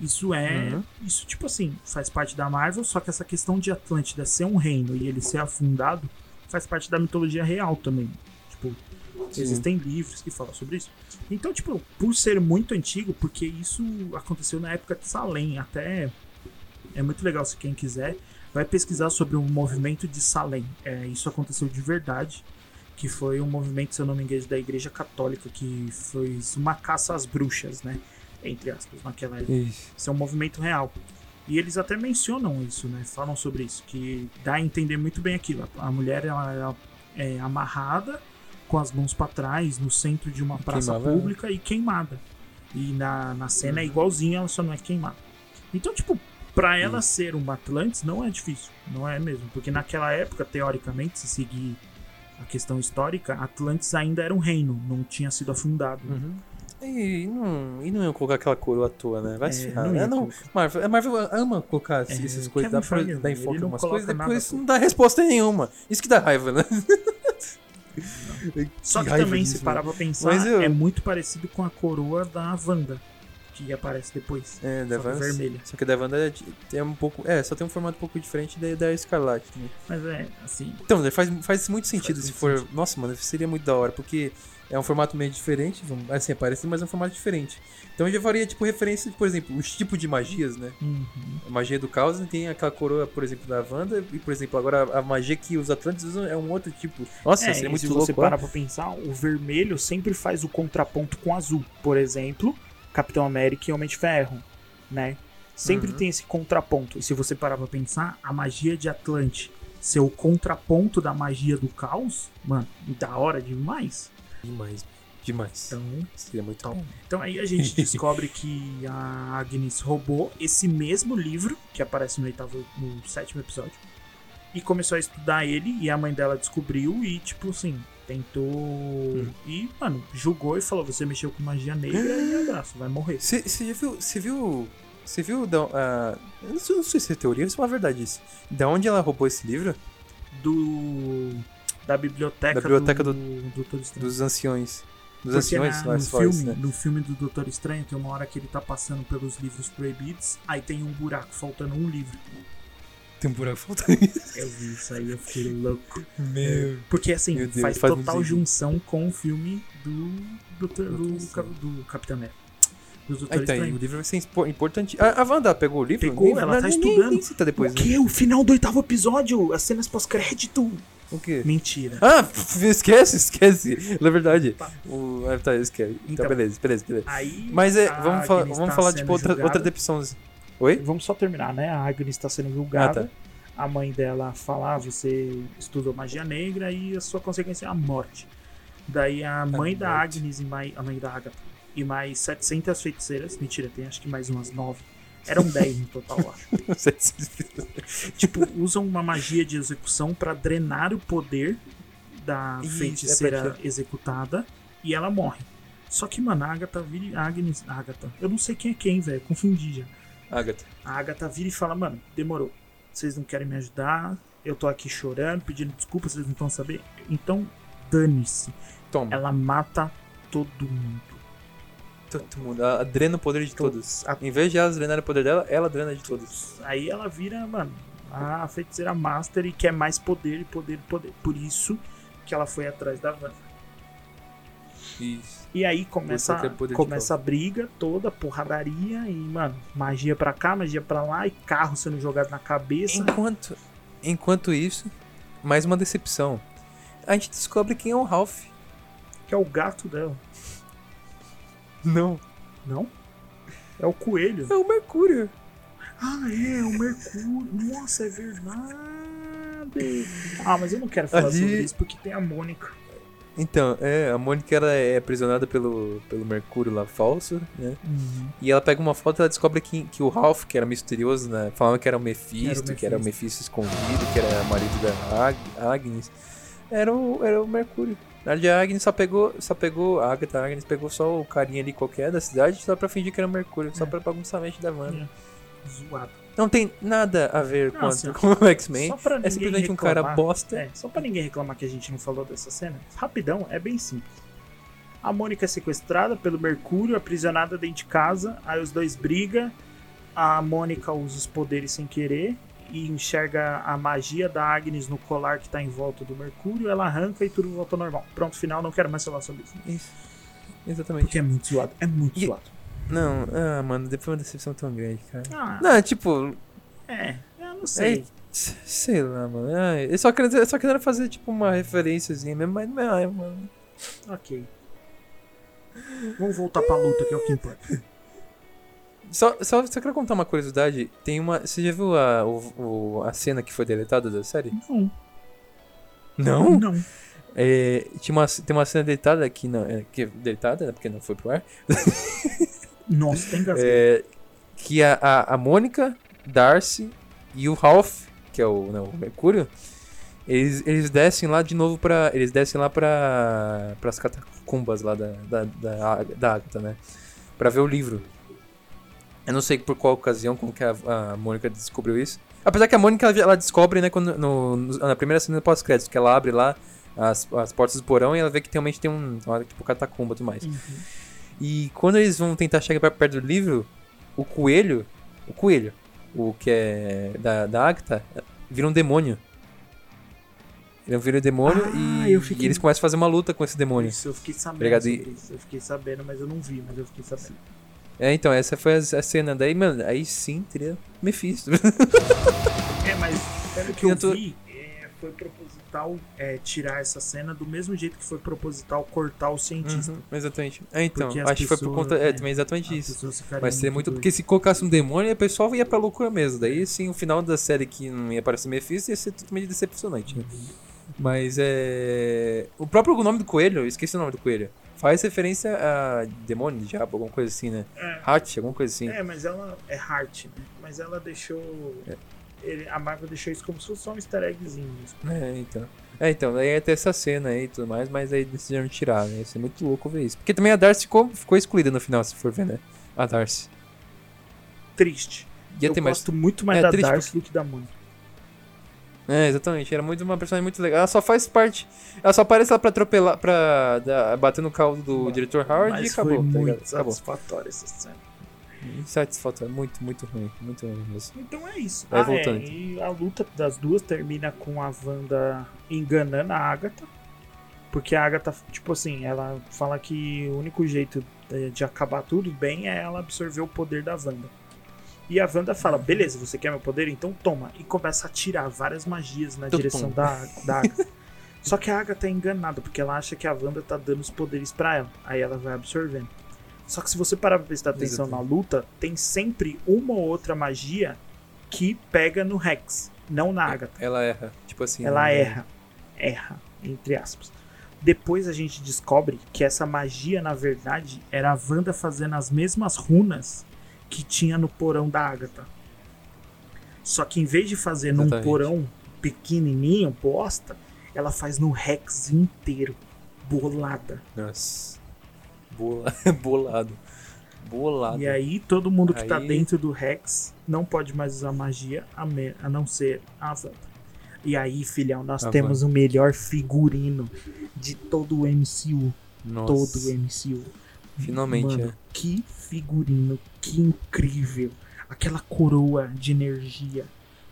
Isso é. Uhum. Isso, tipo assim, faz parte da Marvel, só que essa questão de Atlântida ser um reino e ele ser afundado faz parte da mitologia real também. Tipo, Sim. Existem livros que falam sobre isso. Então, tipo, por ser muito antigo, porque isso aconteceu na época de Salem, até é muito legal se quem quiser vai pesquisar sobre o movimento de Salem. É, isso aconteceu de verdade, que foi um movimento, se eu não me engano, da Igreja Católica que fez uma caça às bruxas, né? Entre aspas, naquela época. Isso. isso é um movimento real. E eles até mencionam isso, né? Falam sobre isso, que dá a entender muito bem aquilo. A mulher ela, ela é amarrada com as mãos para trás no centro de uma praça queimada. pública e queimada. E na, na cena é uhum. igualzinha, ela só não é queimada. Então, tipo, para ela ser uma Atlantis não é difícil, não é mesmo, porque naquela época, teoricamente, se seguir a questão histórica, Atlantis ainda era um reino, não tinha sido afundado. Uhum. E não, e não iam colocar aquela coroa à toa, né? Vai é, se ferrar. Não, é, não, Marvel, a Marvel ama colocar é, essas coisas, dá pra dar enfoque em umas coisas, depois não dá resposta nenhuma. Isso que dá raiva, né? Só que, que também, se parar pra pensar, eu... é muito parecido com a coroa da Wanda que aparece depois. É, da Wanda. Vermelha. Só que a da Wanda é, um pouco. É, só tem um formato um pouco diferente da, da Escarlate. Né? Mas é, assim. Então, né, faz, faz muito sentido faz se for. Sentido. Nossa, mano, seria muito da hora, porque é um formato meio diferente, assim, é parecido, mas é um formato diferente. Então eu já faria, tipo, referência, por exemplo, os tipos de magias, né? Uhum. A magia do caos tem aquela coroa, por exemplo, da Wanda, e, por exemplo, agora a magia que os Atlantes usam é um outro tipo. Nossa, é, seria muito se louco. Se você parar pra pensar, o vermelho sempre faz o contraponto com o azul. Por exemplo, Capitão América e Homem de Ferro, né? Sempre uhum. tem esse contraponto. E se você parar pra pensar, a magia de Atlante ser o contraponto da magia do caos, mano, da hora demais. Demais. Demais. Então, seria muito então, bom. Então aí a gente [laughs] descobre que a Agnes roubou esse mesmo livro que aparece no oitavo, no sétimo episódio e começou a estudar ele e a mãe dela descobriu e tipo assim tentou hum. e mano julgou e falou você mexeu com magia negra e abraço vai morrer. Você já viu? Você viu? Você viu? Da, uh, eu não sei, não sei se é teoria, se é uma verdade isso. Da onde ela roubou esse livro? Do da biblioteca, da biblioteca do, do, do dos anciões. Dos Porque anciões, na, no, filme, né? no filme do Doutor Estranho tem uma hora que ele tá passando pelos livros proibidos, aí tem um buraco faltando um livro. Tem um buraco faltando Eu vi isso aí, eu fiquei louco. Meu. Porque assim, Deus, faz, faz total junção com o filme do, do, do, do, do Capitão América dos Doutores então, O livro vai ser importante. A, a Wanda pegou o livro? Pegou, ela tá estudando. Nem, nem depois, o né? que? O final do oitavo episódio, as cenas pós-crédito. O quê? Mentira. Ah, [laughs] esquece, esquece. Na verdade. Tá. O, ah, tá, esquece. Então, então, beleza, beleza, beleza. Aí, Mas é, vamos, falar, vamos falar tipo outra, outra decepção. Oi? Vamos só terminar, né? A Agnes está sendo julgada. Ah, tá. A mãe dela fala: ah, você estudou magia negra e a sua consequência é a morte. Daí a mãe a da morte. Agnes e mais, a mãe da Agatha e mais 700 feiticeiras. Mentira, tem acho que mais umas 9 eram 10 no total, acho. [laughs] tipo, usam uma magia de execução para drenar o poder da Isso, feiticeira é executada e ela morre. Só que, mano, a Agatha vira. Agnes. Agatha. Eu não sei quem é quem, velho. Confundi já. Agatha. A Agatha vira e fala, mano, demorou. Vocês não querem me ajudar. Eu tô aqui chorando, pedindo desculpas, vocês não estão saber. Então, dane-se. Ela mata todo mundo. Todo mundo. Ela drena o poder de todos. todos. Em vez de ela drenar o poder dela, ela drena de todos. Aí ela vira, mano, a feiticeira master e quer mais poder e poder poder. Por isso que ela foi atrás da Wanda. Isso. E aí começa, começa a briga toda, porradaria e, mano, magia pra cá, magia pra lá e carro sendo jogado na cabeça. Enquanto, enquanto isso, mais uma decepção. A gente descobre quem é o Ralph. Que é o gato dela. Não. Não? É o coelho. É o Mercúrio. Ah, é, é o Mercúrio. Nossa, é verdade. Ah, mas eu não quero falar Ali... sobre isso porque tem a Mônica. Então, é, a Mônica ela é aprisionada pelo, pelo Mercúrio lá falso, né? Uhum. E ela pega uma foto e ela descobre que, que o Ralph, que era misterioso, né? Falando que era o Mephisto, que era o Mephisto, escondido, que era marido da Ag Agnes, era o, era o Mercúrio. Na verdade, a Agnes só pegou, só pegou, a Agatha Agnes pegou só o carinha ali qualquer da cidade só pra fingir que era o Mercúrio, é. só pra bagunçar a mente da Wanda. É. Zoado. Não tem nada a ver com, assim, [laughs] com o X-Men. É simplesmente reclamar, um cara bosta. É, só pra ninguém reclamar que a gente não falou dessa cena. Rapidão, é bem simples. A Mônica é sequestrada pelo Mercúrio, aprisionada dentro de casa. Aí os dois brigam. A Mônica usa os poderes sem querer e enxerga a magia da Agnes no colar que tá em volta do Mercúrio, ela arranca e tudo volta ao normal. Pronto, final, não quero mais falar sobre isso. Isso. Exatamente. Porque é muito zoado, é muito e... zoado. Não, ah, mano, depois uma decepção tão grande, cara. Ah, não, tipo. É, eu não sei. É, sei lá, mano. Ah, eu só queria, só queria fazer, tipo, uma referênciazinha mesmo, mas não é, mano. Ok. Vamos voltar pra luta, que é o que importa. Só, só, só quero contar uma curiosidade. Tem uma. Você já viu a, o, a cena que foi deletada da série? Não. Não? Não. É, tinha uma, tem uma cena deletada aqui, não, é, que é deletada, né, porque não foi pro ar. [laughs] Nossa, tem é, Que a, a, a Mônica, Darcy e o Ralph, que é o, não, né, o Mercúrio, eles, eles descem lá de novo pra. Eles descem lá pra. pras catacumbas lá da, da, da, da Agatha, né? Pra ver o livro. Eu não sei por qual ocasião, como que a, a Mônica descobriu isso. Apesar que a Mônica ela, descobre, né, quando, no, na primeira cena pós-crédito, que ela abre lá as, as portas do porão e ela vê que realmente tem um. Tipo, catacumba e tudo mais. Uhum. E quando eles vão tentar chegar perto do livro, o coelho. O coelho, o que é da, da Agatha, vira um demônio. Ele vira um demônio ah, e, fiquei... e, eles começam a fazer uma luta com esse demônio. Isso, eu fiquei sabendo isso. Eu fiquei sabendo, mas eu não vi, mas eu fiquei sabendo. É, então, essa foi a, cena. Daí, mano, aí sim teria Mephisto. é, mas pelo que [laughs] eu, vi, é, foi proposital é, tirar essa cena do mesmo jeito que foi proposital cortar o cientista. Uhum, exatamente. É, então, acho pessoas, que foi por conta. É, também exatamente isso. Vai ser muito. Porque se colocasse um demônio, o pessoal ia pra loucura mesmo. Daí, sim, o final da série que não ia aparecer Mephisto ia ser totalmente decepcionante. Né? Uhum. Mas é. O próprio nome do coelho, eu esqueci o nome do coelho. Faz referência a demônio, diabo, alguma coisa assim, né? É. Heart, alguma coisa assim. É, mas ela é Heart, né? Mas ela deixou. É. Ele, a Marvel deixou isso como se fosse só um easter eggzinho. É, então. É, então, daí ia ter essa cena aí e tudo mais, mas aí decidiram tirar, né? Ia ser muito louco ver isso. Porque também a Darcy ficou, ficou excluída no final, se for ver, né? A Darcy. Triste. Ia eu gosto mais... muito mais é, da Darcy porque... do que da Mônica. É, exatamente. Era muito uma personagem muito legal. Ela só faz parte. Ela só aparece lá pra atropelar, pra dar, bater no caldo do Mas diretor Howard e acabou. Foi tá muito satisfatória essa cena. Insatisfatório, muito, muito ruim, muito ruim mesmo. Então é isso. Vai ah, voltando. É, e a luta das duas termina com a Wanda enganando a Agatha. Porque a Agatha, tipo assim, ela fala que o único jeito de acabar tudo bem é ela absorver o poder da Wanda. E a Wanda fala: beleza, você quer meu poder? Então toma. E começa a tirar várias magias na direção da, da Agatha. Só que a Agatha é enganada, porque ela acha que a Wanda tá dando os poderes para ela. Aí ela vai absorvendo. Só que se você parar pra prestar atenção Exatamente. na luta, tem sempre uma ou outra magia que pega no Rex, não na Agatha. Ela erra. Tipo assim. Ela erra. Erra, entre aspas. Depois a gente descobre que essa magia, na verdade, era a Wanda fazendo as mesmas runas que tinha no porão da Agatha. Só que em vez de fazer Exatamente. num porão pequenininho, bosta, ela faz no Rex inteiro, bolada. Nossa. Bola... [laughs] Bolado. Bolado. E aí todo mundo que tá aí... tá dentro do Rex não pode mais usar magia a, me... a não ser a Wanda. E aí, filhão, nós a temos o melhor figurino de todo o MCU. Nossa. Todo o MCU. Finalmente, Mano, é. Que figurino, que incrível. Aquela coroa de energia.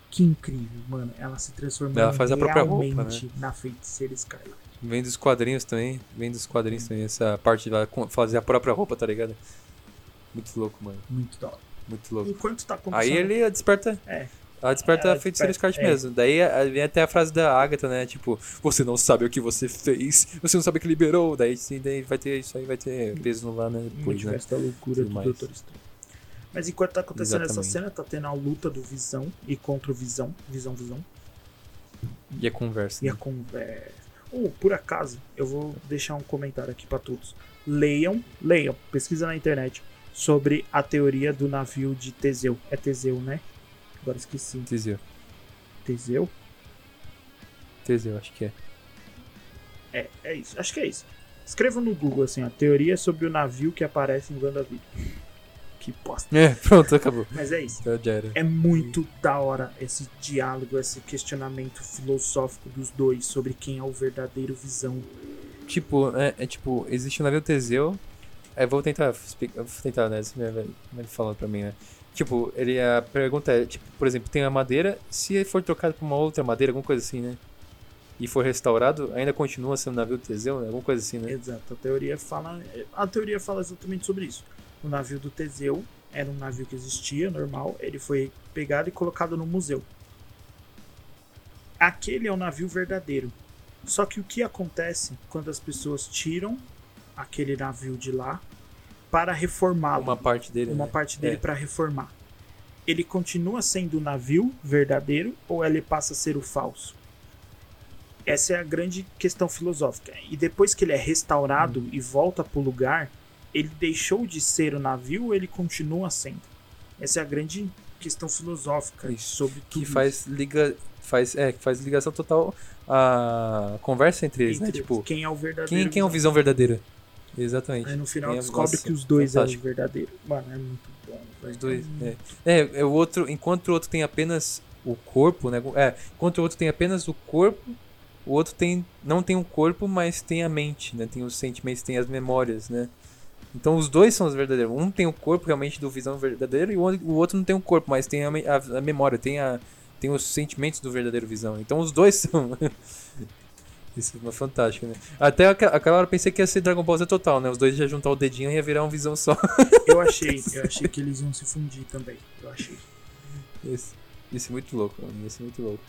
Que incrível, mano. Ela se transformou própria roupa, né? na feiticeira Scarlet. Vem dos quadrinhos também. Vem dos quadrinhos também. Essa parte de fazer a própria roupa, tá ligado? Muito louco, mano. Muito da. Muito louco. Enquanto tá Aí ele desperta. É. Ela desperta a feiticeira Scarlet é. mesmo. Daí vem até a frase da Agatha, né? Tipo, você não sabe o que você fez, você não sabe o que liberou. Daí sim, daí vai ter isso aí, vai ter peso lá, né? Depois, né? da loucura do Doutor Estranho. Mas enquanto tá acontecendo Exatamente. essa cena, tá tendo a luta do Visão e contra o Visão. Visão, Visão. E a conversa. E né? a conversa. Oh, por acaso, eu vou deixar um comentário aqui para todos. Leiam, leiam, pesquisa na internet sobre a teoria do navio de Teseu. É Teseu, né? Agora esqueci. Teseu. Teseu? Teseu, acho que é. É, é isso. Acho que é isso. Escreva no Google assim, a teoria sobre o navio que aparece em WandaVision. Que bosta. É, pronto, acabou. Mas é isso. É muito da hora esse diálogo, esse questionamento filosófico dos dois sobre quem é o verdadeiro visão. Tipo, é, é tipo, existe o navio Teseu. É, vou tentar, vou tentar, né? Você vai falando pra mim, né? Tipo, ele, a pergunta é, tipo, por exemplo, tem a madeira, se ele for trocado por uma outra madeira, alguma coisa assim, né? E for restaurado, ainda continua sendo navio Teseu, né? Alguma coisa assim, né? Exato, a teoria fala. A teoria fala exatamente sobre isso. O navio do Teseu era um navio que existia, normal, ele foi pegado e colocado no museu. Aquele é o navio verdadeiro. Só que o que acontece quando as pessoas tiram aquele navio de lá para reformá-lo? Uma parte dele. Uma né? parte dele é. para reformar. Ele continua sendo o navio verdadeiro ou ele passa a ser o falso? Essa é a grande questão filosófica. E depois que ele é restaurado hum. e volta para o lugar, ele deixou de ser o navio ou ele continua sendo? Essa é a grande questão filosófica sobre tudo. Que faz liga faz é faz ligação total a conversa entre eles, né? entre né? Tipo, quem é o verdadeiro? Quem, quem é o visão verdadeira? Exatamente. Aí no final é descobre é, que os dois fantástico. é o verdadeiro. Mano, é muito bom. Os dois, é. É, é o outro, enquanto o outro tem apenas o corpo, né? É, enquanto o outro tem apenas o corpo, o outro tem não tem o corpo, mas tem a mente, né? Tem os sentimentos, tem as memórias, né? Então os dois são os verdadeiros. Um tem o corpo realmente do visão verdadeiro e o outro não tem o corpo, mas tem a, a, a memória, tem, a, tem os sentimentos do verdadeiro visão. Então os dois [laughs] são. Isso é fantástico, né? Até aquela hora eu pensei que ia ser Dragon Ball Z total, né? Os dois iam juntar o dedinho e ia virar uma visão só. [laughs] eu achei, eu achei que eles iam se fundir também. Eu achei. Isso, isso é muito louco, isso é muito louco.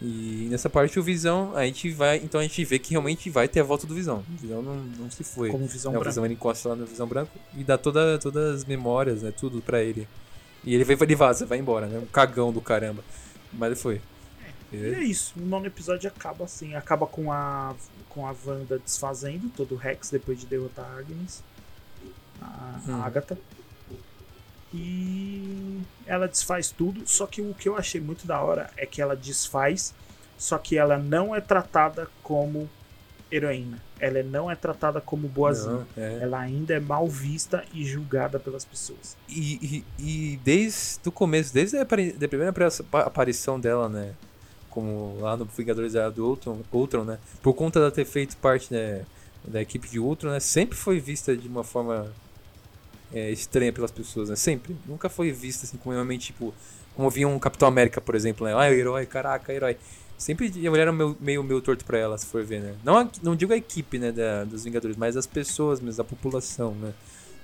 E nessa parte o Visão, a gente vai. Então a gente vê que realmente vai ter a volta do Visão. O Visão não, não se foi. Como Visão é, Branco. O Visão ele encosta lá no Visão Branco e dá toda, todas as memórias, né? Tudo pra ele. E ele, vai, ele vaza, vai embora, né? Um cagão do caramba. Mas ele foi. É, e é isso. O nono episódio acaba assim. Acaba com a, com a Wanda desfazendo todo o Rex depois de derrotar a Agnes. A, hum. a Agatha. E ela desfaz tudo. Só que o que eu achei muito da hora é que ela desfaz, só que ela não é tratada como heroína. Ela não é tratada como boazinha. Não, é. Ela ainda é mal vista e julgada pelas pessoas. E, e, e desde o começo, desde a, da primeira aparição dela, né? Como lá no Vingadores do Ultron, Ultron, né? Por conta de ter feito parte né, da equipe de Ultron, né? Sempre foi vista de uma forma é, estranha pelas pessoas, né? Sempre. Nunca foi vista assim como realmente, tipo, como via um Capitão América, por exemplo, né? Ah, herói, caraca, herói. Sempre olharam meio, meio, meio torto pra ela, se for ver, né? Não, a, não digo a equipe, né, da, dos Vingadores, mas as pessoas mesmo, a população, né?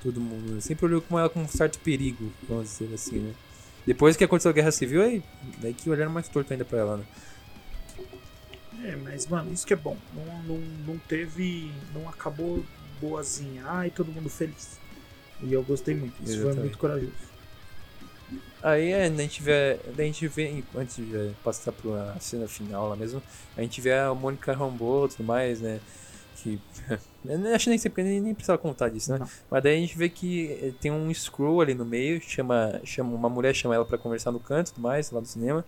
Todo mundo. Sempre olhou com ela com um certo perigo, vamos dizer assim, né? Depois que aconteceu a Guerra Civil, aí, daí que olharam mais torto ainda pra ela, né? É, mas, mano, isso que é bom. Não, não, não teve. Não acabou boazinha. Ai, todo mundo feliz. E eu gostei muito. Isso Exatamente. foi muito corajoso. Aí é, a gente vê, a gente vê, antes de passar pra cena final lá mesmo, a gente vê a Mônica Rambeau e tudo mais, né? Que. [laughs] acho que nem sempre nem, nem precisava contar disso, né? Não. Mas daí a gente vê que eh, tem um screw ali no meio, chama, chama uma mulher chama ela para conversar no canto e tudo mais, lá do cinema.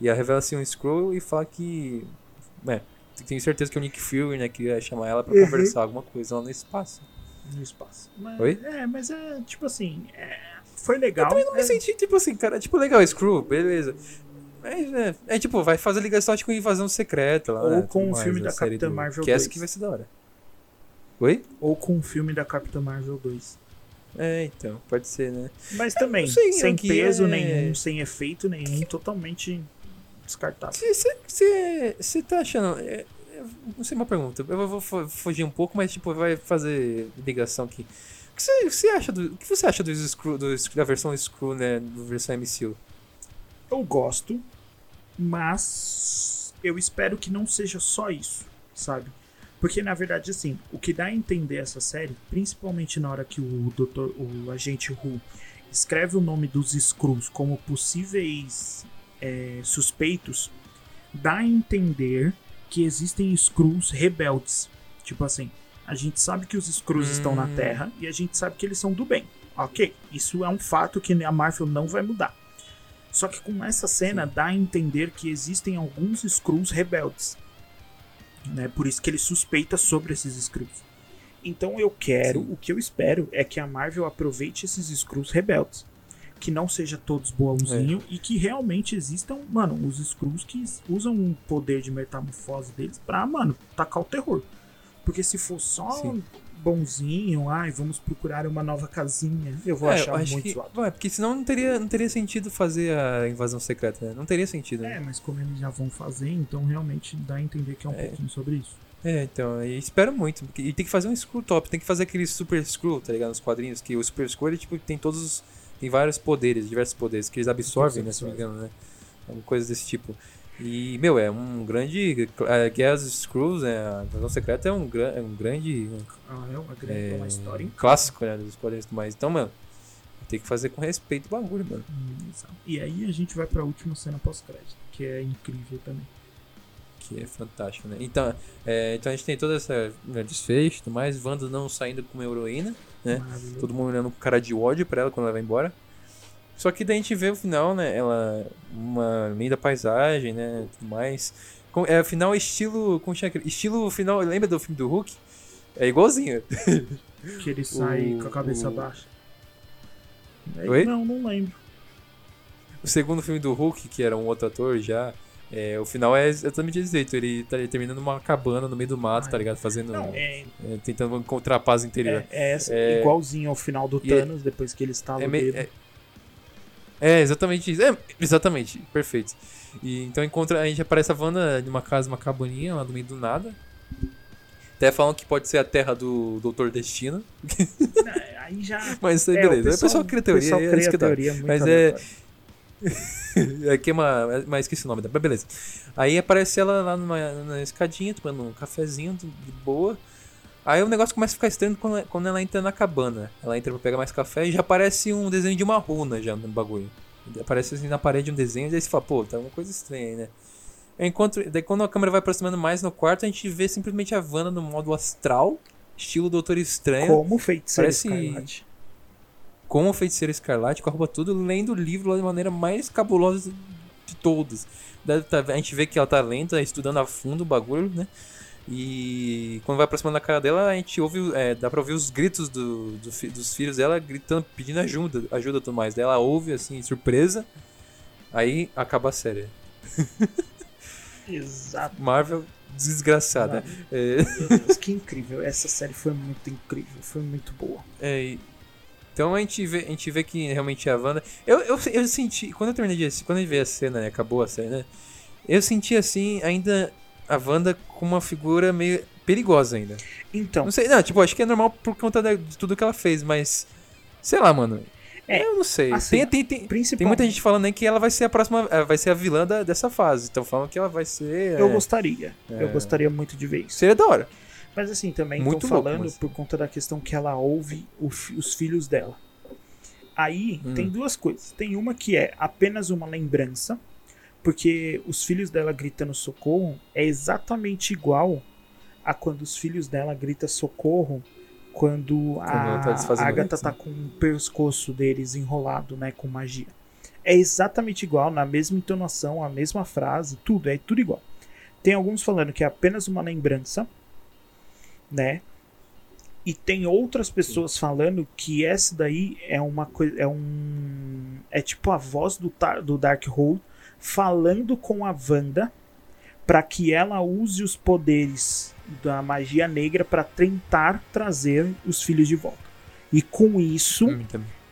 E ela revela assim um screw e fala que. É, tenho certeza que é o Nick Fury, né, que ia chamar ela para uhum. conversar alguma coisa lá no espaço no espaço. Mas, Oi? É, mas é tipo assim, é, foi legal. Eu também não me é... senti, tipo assim, cara, tipo, legal, Screw, beleza. Mas, é, é, tipo, vai fazer ligação com invasão secreta lá. Ou né, com o filme da Capitã do... Marvel que 2. Que essa que vai ser da hora. Oi? Ou com o filme da Capitã Marvel 2. É, então, pode ser, né? Mas também, sei, sem peso é... nenhum, sem efeito nenhum, totalmente descartável. Você tá achando. Não sei uma pergunta. Eu vou fugir um pouco, mas tipo, vai fazer ligação aqui. O que você, você acha do. O que você acha do Screw, do, da versão Screw, né? Da versão MCU? Eu gosto, mas eu espero que não seja só isso, sabe? Porque na verdade, assim, o que dá a entender essa série, principalmente na hora que o doutor, o agente Hu escreve o nome dos Screws como possíveis é, suspeitos, dá a entender que existem Skrulls rebeldes. Tipo assim, a gente sabe que os Skrulls hum. estão na Terra e a gente sabe que eles são do bem. Ok, isso é um fato que a Marvel não vai mudar. Só que com essa cena Sim. dá a entender que existem alguns Skrulls rebeldes. Né? Por isso que ele suspeita sobre esses Skrulls. Então eu quero, Sim. o que eu espero é que a Marvel aproveite esses Skrulls rebeldes que não seja todos boãozinho é. e que realmente existam, mano, os Skrulls que usam o poder de metamorfose deles pra, mano, tacar o terror. Porque se for só Sim. bonzinho, ai, vamos procurar uma nova casinha. Eu vou é, achar eu muito que, zoado. É, porque senão não teria, não teria sentido fazer a invasão secreta, né? Não teria sentido. Né? É, mas como eles já vão fazer, então realmente dá a entender que é um é. pouquinho sobre isso. É, então, e espero muito. E tem que fazer um screw top, tem que fazer aquele super screw, tá ligado? Nos quadrinhos, que o super screw ele, tipo, tem todos os. Tem vários poderes, diversos poderes, que eles absorvem, né? Se não me engano, né? Alguma coisa desse tipo. E, meu, é um grande. A Guerras Screws, né, a Invasão Secreta é um, é um grande. Ah, é uma grande é, uma história. Um clássico, né, dos quadrinhos mais. Então, mano, tem que fazer com respeito o bagulho, mano. E aí a gente vai pra última cena pós-crédito, que é incrível também. Que é fantástico, né? Então, é, então a gente tem toda essa né, desfecho e tudo mais, Wanda não saindo com uma heroína, né? Todo mundo olhando com cara de ódio pra ela quando ela vai embora. Só que daí a gente vê o final, né? Ela. Uma linda paisagem, né? Tudo mais. Com, é, final estilo. Como chama Estilo final. Lembra do filme do Hulk? É igualzinho. Que ele sai [laughs] o, com a cabeça o... baixa. Oi? Não, não lembro. O segundo filme do Hulk, que era um outro ator já. É, o final é exatamente desse jeito. Ele tá terminando numa cabana no meio do mato, Ai. tá ligado? Fazendo. Não, é... É, tentando encontrar a paz interior. É, é, é igualzinho ao final do é Thanos, depois que ele estava. É, é, é, exatamente isso. É, exatamente, perfeito. E então encontra, a gente aparece a Wanda numa casa, uma cabaninha lá no meio do nada. Até falam que pode ser a terra do Doutor Destino. aí já. [laughs] Mas é, beleza. O pessoal, o pessoal cria teoria. Pessoal cria é teoria Mas é. [laughs] Aqui é uma. Mas esqueci o nome dela. Mas beleza. Aí aparece ela lá numa, numa escadinha, tomando um cafezinho de boa. Aí o negócio começa a ficar estranho quando, quando ela entra na cabana. Ela entra pra pegar mais café e já aparece um desenho de uma runa já no bagulho. Aparece assim na parede um desenho e aí você fala, pô, tá uma coisa estranha aí, né? Enquanto, daí quando a câmera vai aproximando mais no quarto, a gente vê simplesmente a Wanda no modo astral, estilo Doutor Estranho. Como feiticeiro Parece... escarlate. Como feiticeiro escarlate, com a roupa tudo, lendo o livro de maneira mais cabulosa de todos. A gente vê que ela tá lenta, estudando a fundo o bagulho, né? E quando vai aproximando da cara dela, a gente ouve, é, dá pra ouvir os gritos do, do, dos filhos dela gritando, pedindo ajuda, ajuda e tudo mais. Daí ela ouve, assim, surpresa. Aí acaba a série. [laughs] Exato. Marvel desgraçada. É... Meu Deus, que incrível. Essa série foi muito incrível, foi muito boa. É, então a gente vê, a gente vê que realmente é a Wanda. Eu, eu, eu senti, quando eu terminei de quando a gente vê a cena, né, acabou a série, né? Eu senti assim, ainda a Wanda com uma figura meio perigosa ainda. Então. Não sei, não, tipo, acho que é normal por conta de tudo que ela fez, mas. Sei lá, mano. É, eu não sei. Assim, tem, tem, tem, tem, muita gente falando aí que ela vai ser a próxima. Vai ser a vilã da, dessa fase. Então falam que ela vai ser. Eu é, gostaria. É, eu gostaria muito de ver isso. Seria da hora. Mas assim, também estão falando mas... por conta da questão que ela ouve os filhos dela. Aí hum. tem duas coisas. Tem uma que é apenas uma lembrança porque os filhos dela gritando socorro é exatamente igual a quando os filhos dela gritam socorro quando a, tá Agatha tá com o pescoço deles enrolado, né, com magia. É exatamente igual, na mesma entonação, a mesma frase, tudo, é tudo igual. Tem alguns falando que é apenas uma lembrança, né? E tem outras pessoas falando que essa daí é uma coisa, é um é tipo a voz do, do Darkhold falando com a Wanda para que ela use os poderes da magia negra para tentar trazer os filhos de volta. E com isso, hum,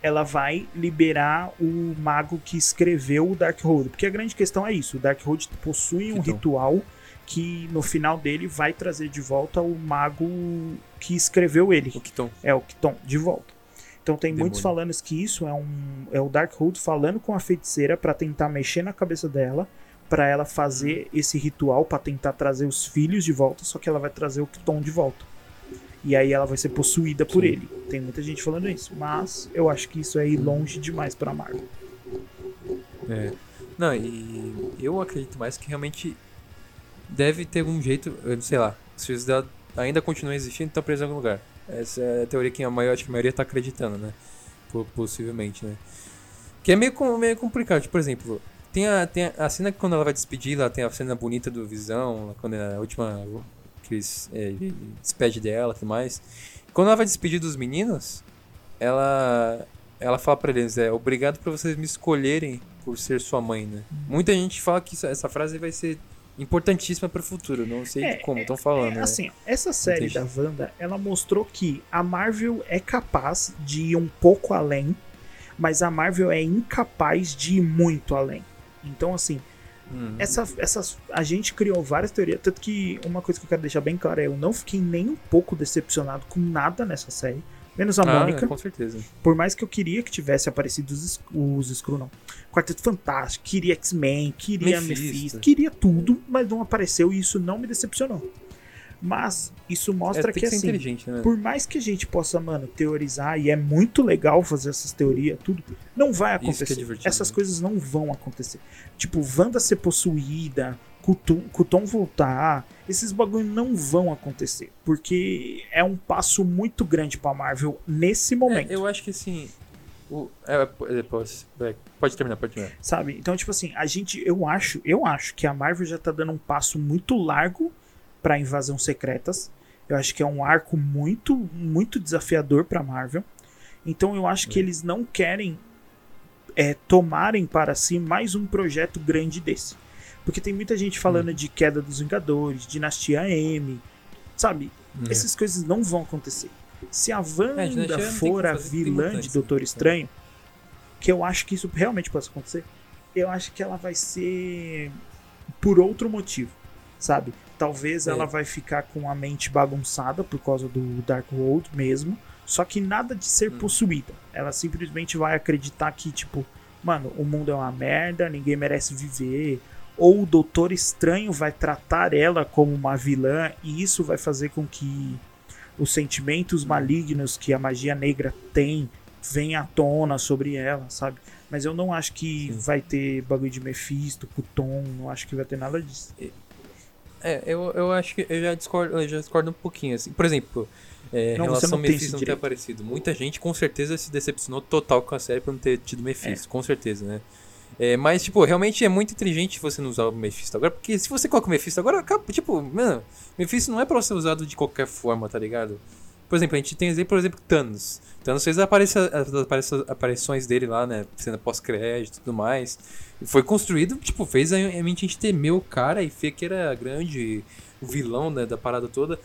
ela vai liberar o mago que escreveu o Darkhold. Porque a grande questão é isso: o Darkhold possui um ritual que no final dele vai trazer de volta o mago que escreveu ele. O Kiton. É, o Kiton, de volta. Então tem Demônio. muitos falando que isso é um é o Darkhold falando com a feiticeira para tentar mexer na cabeça dela, para ela fazer esse ritual para tentar trazer os filhos de volta, só que ela vai trazer o Kiton de volta. E aí ela vai ser possuída por Sim. ele. Tem muita gente falando isso, mas eu acho que isso é ir longe demais para Marvel. É. Não, e eu acredito mais que realmente deve ter algum jeito, sei lá, os filhos dela ainda continuam existindo estão presos em algum lugar. Essa é a teoria que a maior, acho que a maioria tá acreditando, né? Possivelmente, né? Que é meio, meio complicado. Tipo, por exemplo, tem a, tem a, a cena que quando ela vai despedir, lá tem a cena bonita do Visão, quando é a última que eles, é, despede dela e tudo mais. Quando ela vai despedir dos meninos, ela ela fala para eles, é, obrigado por vocês me escolherem por ser sua mãe, né? Muita gente fala que essa frase vai ser importantíssima para o futuro. Não sei é, como estão falando. É, né? Assim, essa série Entendi. da Wanda, ela mostrou que a Marvel é capaz de ir um pouco além, mas a Marvel é incapaz de ir muito além. Então, assim, Uhum. Essa, essas, a gente criou várias teorias, tanto que uma coisa que eu quero deixar bem clara é eu não fiquei nem um pouco decepcionado com nada nessa série. Menos a ah, Mônica. com certeza. Por mais que eu queria que tivesse aparecido os, os Screw, não. Quarteto Fantástico, queria X-Men, queria Mephisto. Mephisto, queria tudo, mas não apareceu e isso não me decepcionou. Mas isso mostra é, que, que assim, né? por mais que a gente possa, mano, teorizar e é muito legal fazer essas teorias, tudo, não vai é acontecer. É Essas né? coisas não vão acontecer. Tipo, Wanda ser possuída, Kuton voltar, esses bagulho não vão acontecer, porque é um passo muito grande para Marvel nesse momento. É, eu acho que assim, o, é, pode, pode terminar, pode terminar. Sabe? Então, tipo assim, a gente, eu acho, eu acho que a Marvel já tá dando um passo muito largo para Invasão Secretas. Eu acho que é um arco muito, muito desafiador para Marvel. Então eu acho que é. eles não querem é, tomarem para si mais um projeto grande desse. Porque tem muita gente falando hum. de queda dos Vingadores, Dinastia M, sabe? É. Essas coisas não vão acontecer. Se a Wanda é, for a vilã de Doutor Estranho, que eu acho que isso realmente pode acontecer, eu acho que ela vai ser por outro motivo, sabe? Talvez é. ela vai ficar com a mente bagunçada por causa do Dark World mesmo. Só que nada de ser hum. possuída. Ela simplesmente vai acreditar que, tipo, mano, o mundo é uma merda, ninguém merece viver. Ou o Doutor Estranho vai tratar ela como uma vilã e isso vai fazer com que os sentimentos malignos que a magia negra tem venham à tona sobre ela, sabe? Mas eu não acho que Sim. vai ter bagulho de Mephisto, Puton, não acho que vai ter nada disso. É, eu, eu acho que eu já discordo, eu já discordo um pouquinho, assim. Por exemplo, é, não, relação não Mephisto não ter aparecido. Muita gente com certeza se decepcionou total com a série por não ter tido Mephisto, é. com certeza, né? É, mas, tipo, realmente é muito inteligente você não usar o Mephisto agora, porque se você coloca o Mephisto agora, tipo, mano, Mephisto não é pra ser usado de qualquer forma, tá ligado? Por exemplo, a gente tem por exemplo, Thanos. Thanos fez as aparições dele lá, né? Cena pós-crédito e tudo mais. E foi construído, tipo, fez a, a gente temer o cara e ver que era grande, o vilão né, da parada toda.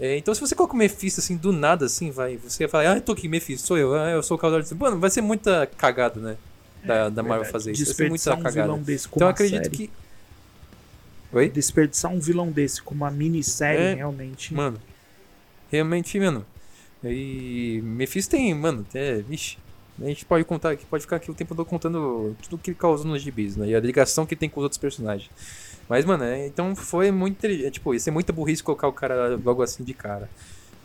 É, então, se você coloca o Mephisto assim, do nada, assim, vai. Você vai falar, ah, eu tô aqui, Mephisto, sou eu, ah, eu sou o de Mano, vai ser muita cagada, né? Da, é, da Marvel fazer isso. Muita um cagada. então, eu acredito série. que. Oi? Desperdiçar um vilão desse com uma minissérie, é, realmente. Mano, realmente, mano. E Mephisto tem, mano, é, vixe. A gente pode contar aqui, pode ficar aqui o tempo todo contando tudo que ele causou nos gibis, né? E a ligação que tem com os outros personagens. Mas, mano, é, então foi muito. É, tipo, ia ser muita burrice colocar o cara logo assim de cara.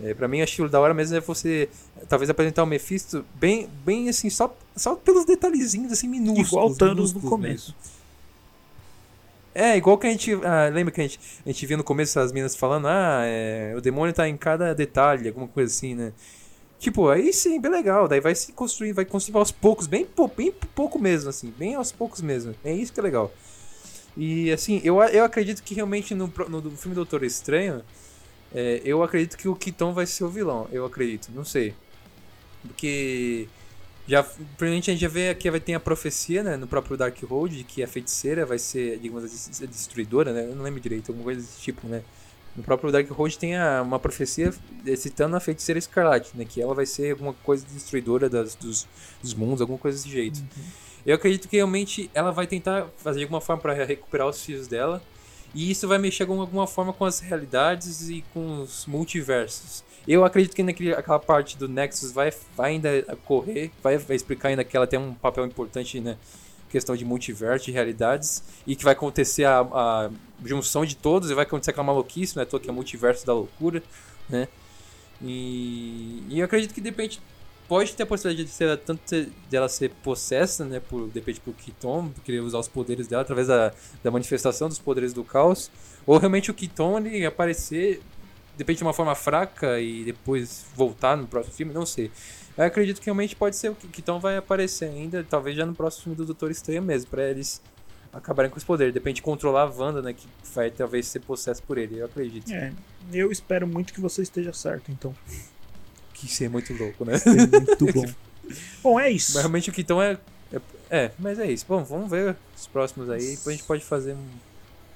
É, pra mim, o da hora mesmo é você, talvez, apresentar o Mephisto bem, bem assim, só, só pelos detalhezinhos, assim, minúsculos. Igual Thanos no começo. Mesmo. É, igual que a gente. Ah, lembra que a gente, a gente via no começo as minas falando, ah, é, o demônio tá em cada detalhe, alguma coisa assim, né? Tipo, aí sim, bem legal. Daí vai se construir, vai construir aos poucos, bem, bem pouco mesmo, assim, bem aos poucos mesmo. É isso que é legal. E assim, eu, eu acredito que realmente no, no, no filme Doutor Estranho, é, eu acredito que o Kiton vai ser o vilão. Eu acredito, não sei. Porque já, provavelmente a gente já vê que vai ter a profecia, né, no próprio Dark Road, que a feiticeira vai ser, digamos, a destruidora, né? Eu não lembro direito, alguma coisa desse tipo, né? No próprio Dark Road tem a, uma profecia citando a feiticeira Escarlate, né? Que ela vai ser alguma coisa destruidora das, dos, dos mundos, alguma coisa desse jeito. Uhum. Eu acredito que realmente ela vai tentar fazer alguma forma para recuperar os filhos dela. E isso vai mexer de alguma forma com as realidades e com os multiversos. Eu acredito que naquele, aquela parte do Nexus vai, vai ainda correr, vai, vai explicar ainda que ela tem um papel importante, né? Questão de multiverso, de realidades, e que vai acontecer a, a junção de todos, e vai acontecer aquela maluquice, né? Tô que é multiverso da loucura, né? E, e eu acredito que de repente pode ter a possibilidade de ser tanto dela ser possessa, né, por de repente por Kiton, querer usar os poderes dela através da, da manifestação dos poderes do caos, ou realmente o Kiton ele aparecer depende de uma forma fraca e depois voltar no próximo filme, não sei. Eu acredito que realmente pode ser o então vai aparecer ainda, talvez já no próximo filme do Doutor Estranho mesmo, para eles acabarem com esse poder. Depende de controlar a Wanda, né, que vai talvez ser possesso por ele, eu acredito. É, eu espero muito que você esteja certo, então. Que ser muito louco, né? Muito [laughs] bom. bom, é isso. Mas realmente o que é, é, é, mas é isso. Bom, vamos ver os próximos aí, depois a gente pode fazer um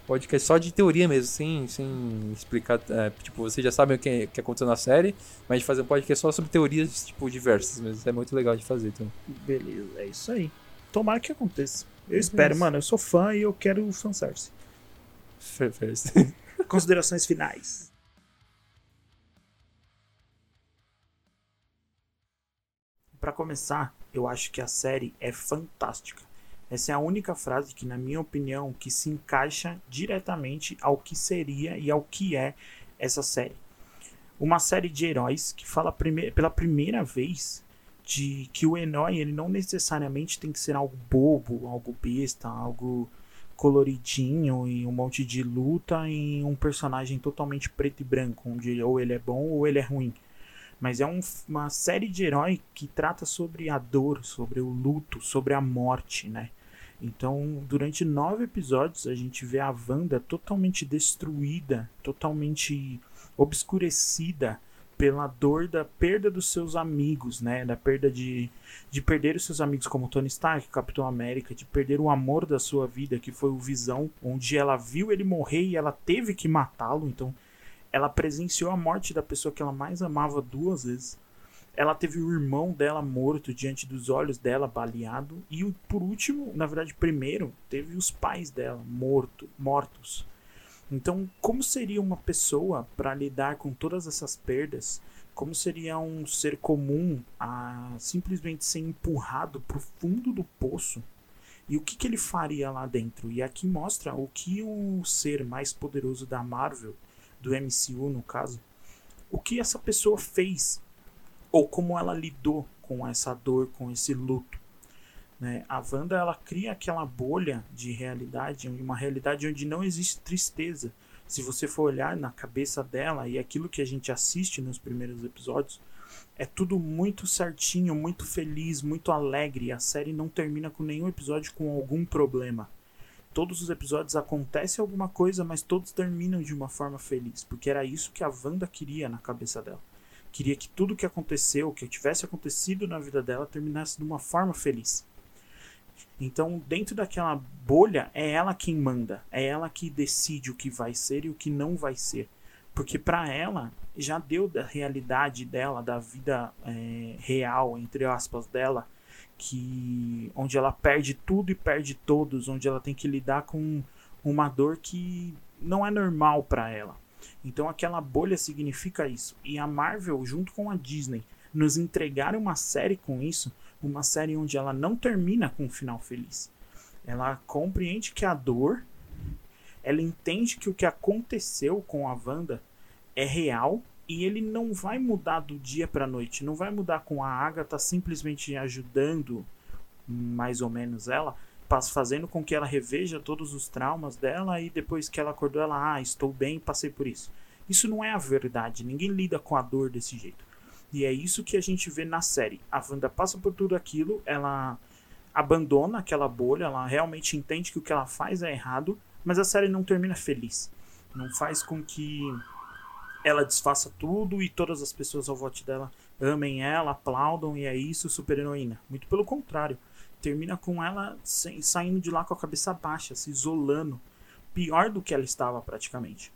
podcast só de teoria mesmo, sem, sem explicar. É, tipo, vocês já sabem o que, que aconteceu na série, mas de fazer um podcast só sobre teorias, tipo, diversas mesmo. É muito legal de fazer também. Beleza, é isso aí. Tomara que aconteça. Eu é espero, isso. mano. Eu sou fã e eu quero o fanservice. Considerações finais. Para começar, eu acho que a série é fantástica. Essa é a única frase que, na minha opinião, que se encaixa diretamente ao que seria e ao que é essa série. Uma série de heróis que fala prime pela primeira vez de que o herói ele não necessariamente tem que ser algo bobo, algo besta, algo coloridinho e um monte de luta em um personagem totalmente preto e branco, onde ou ele é bom ou ele é ruim. Mas é um, uma série de herói que trata sobre a dor, sobre o luto, sobre a morte, né? Então, durante nove episódios, a gente vê a Wanda totalmente destruída, totalmente obscurecida pela dor da perda dos seus amigos, né? Da perda de, de perder os seus amigos como Tony Stark, Capitão América, de perder o amor da sua vida, que foi o Visão, onde ela viu ele morrer e ela teve que matá-lo. Então, ela presenciou a morte da pessoa que ela mais amava duas vezes. Ela teve o irmão dela morto diante dos olhos dela, baleado. E por último, na verdade, primeiro, teve os pais dela morto, mortos. Então, como seria uma pessoa para lidar com todas essas perdas? Como seria um ser comum a simplesmente ser empurrado para o fundo do poço? E o que, que ele faria lá dentro? E aqui mostra o que o ser mais poderoso da Marvel, do MCU no caso, o que essa pessoa fez ou como ela lidou com essa dor, com esse luto. Né? A Wanda ela cria aquela bolha de realidade, uma realidade onde não existe tristeza. Se você for olhar na cabeça dela e aquilo que a gente assiste nos primeiros episódios, é tudo muito certinho, muito feliz, muito alegre. A série não termina com nenhum episódio com algum problema. Todos os episódios acontece alguma coisa, mas todos terminam de uma forma feliz, porque era isso que a Wanda queria na cabeça dela queria que tudo que aconteceu, que tivesse acontecido na vida dela, terminasse de uma forma feliz. Então, dentro daquela bolha, é ela quem manda, é ela que decide o que vai ser e o que não vai ser. Porque para ela, já deu da realidade dela, da vida é, real, entre aspas, dela, que onde ela perde tudo e perde todos, onde ela tem que lidar com uma dor que não é normal para ela. Então aquela bolha significa isso. E a Marvel, junto com a Disney, nos entregaram uma série com isso, uma série onde ela não termina com um final feliz. Ela compreende que a dor, ela entende que o que aconteceu com a Wanda é real e ele não vai mudar do dia para noite, não vai mudar com a Agatha simplesmente ajudando mais ou menos ela, fazendo com que ela reveja todos os traumas dela e depois que ela acordou, ela, ah, estou bem, passei por isso. Isso não é a verdade, ninguém lida com a dor desse jeito. E é isso que a gente vê na série. A Wanda passa por tudo aquilo, ela abandona aquela bolha, ela realmente entende que o que ela faz é errado, mas a série não termina feliz. Não faz com que ela desfaça tudo e todas as pessoas ao voto dela amem ela, aplaudam e é isso, super heroína. Muito pelo contrário termina com ela saindo de lá com a cabeça baixa, se isolando. Pior do que ela estava praticamente.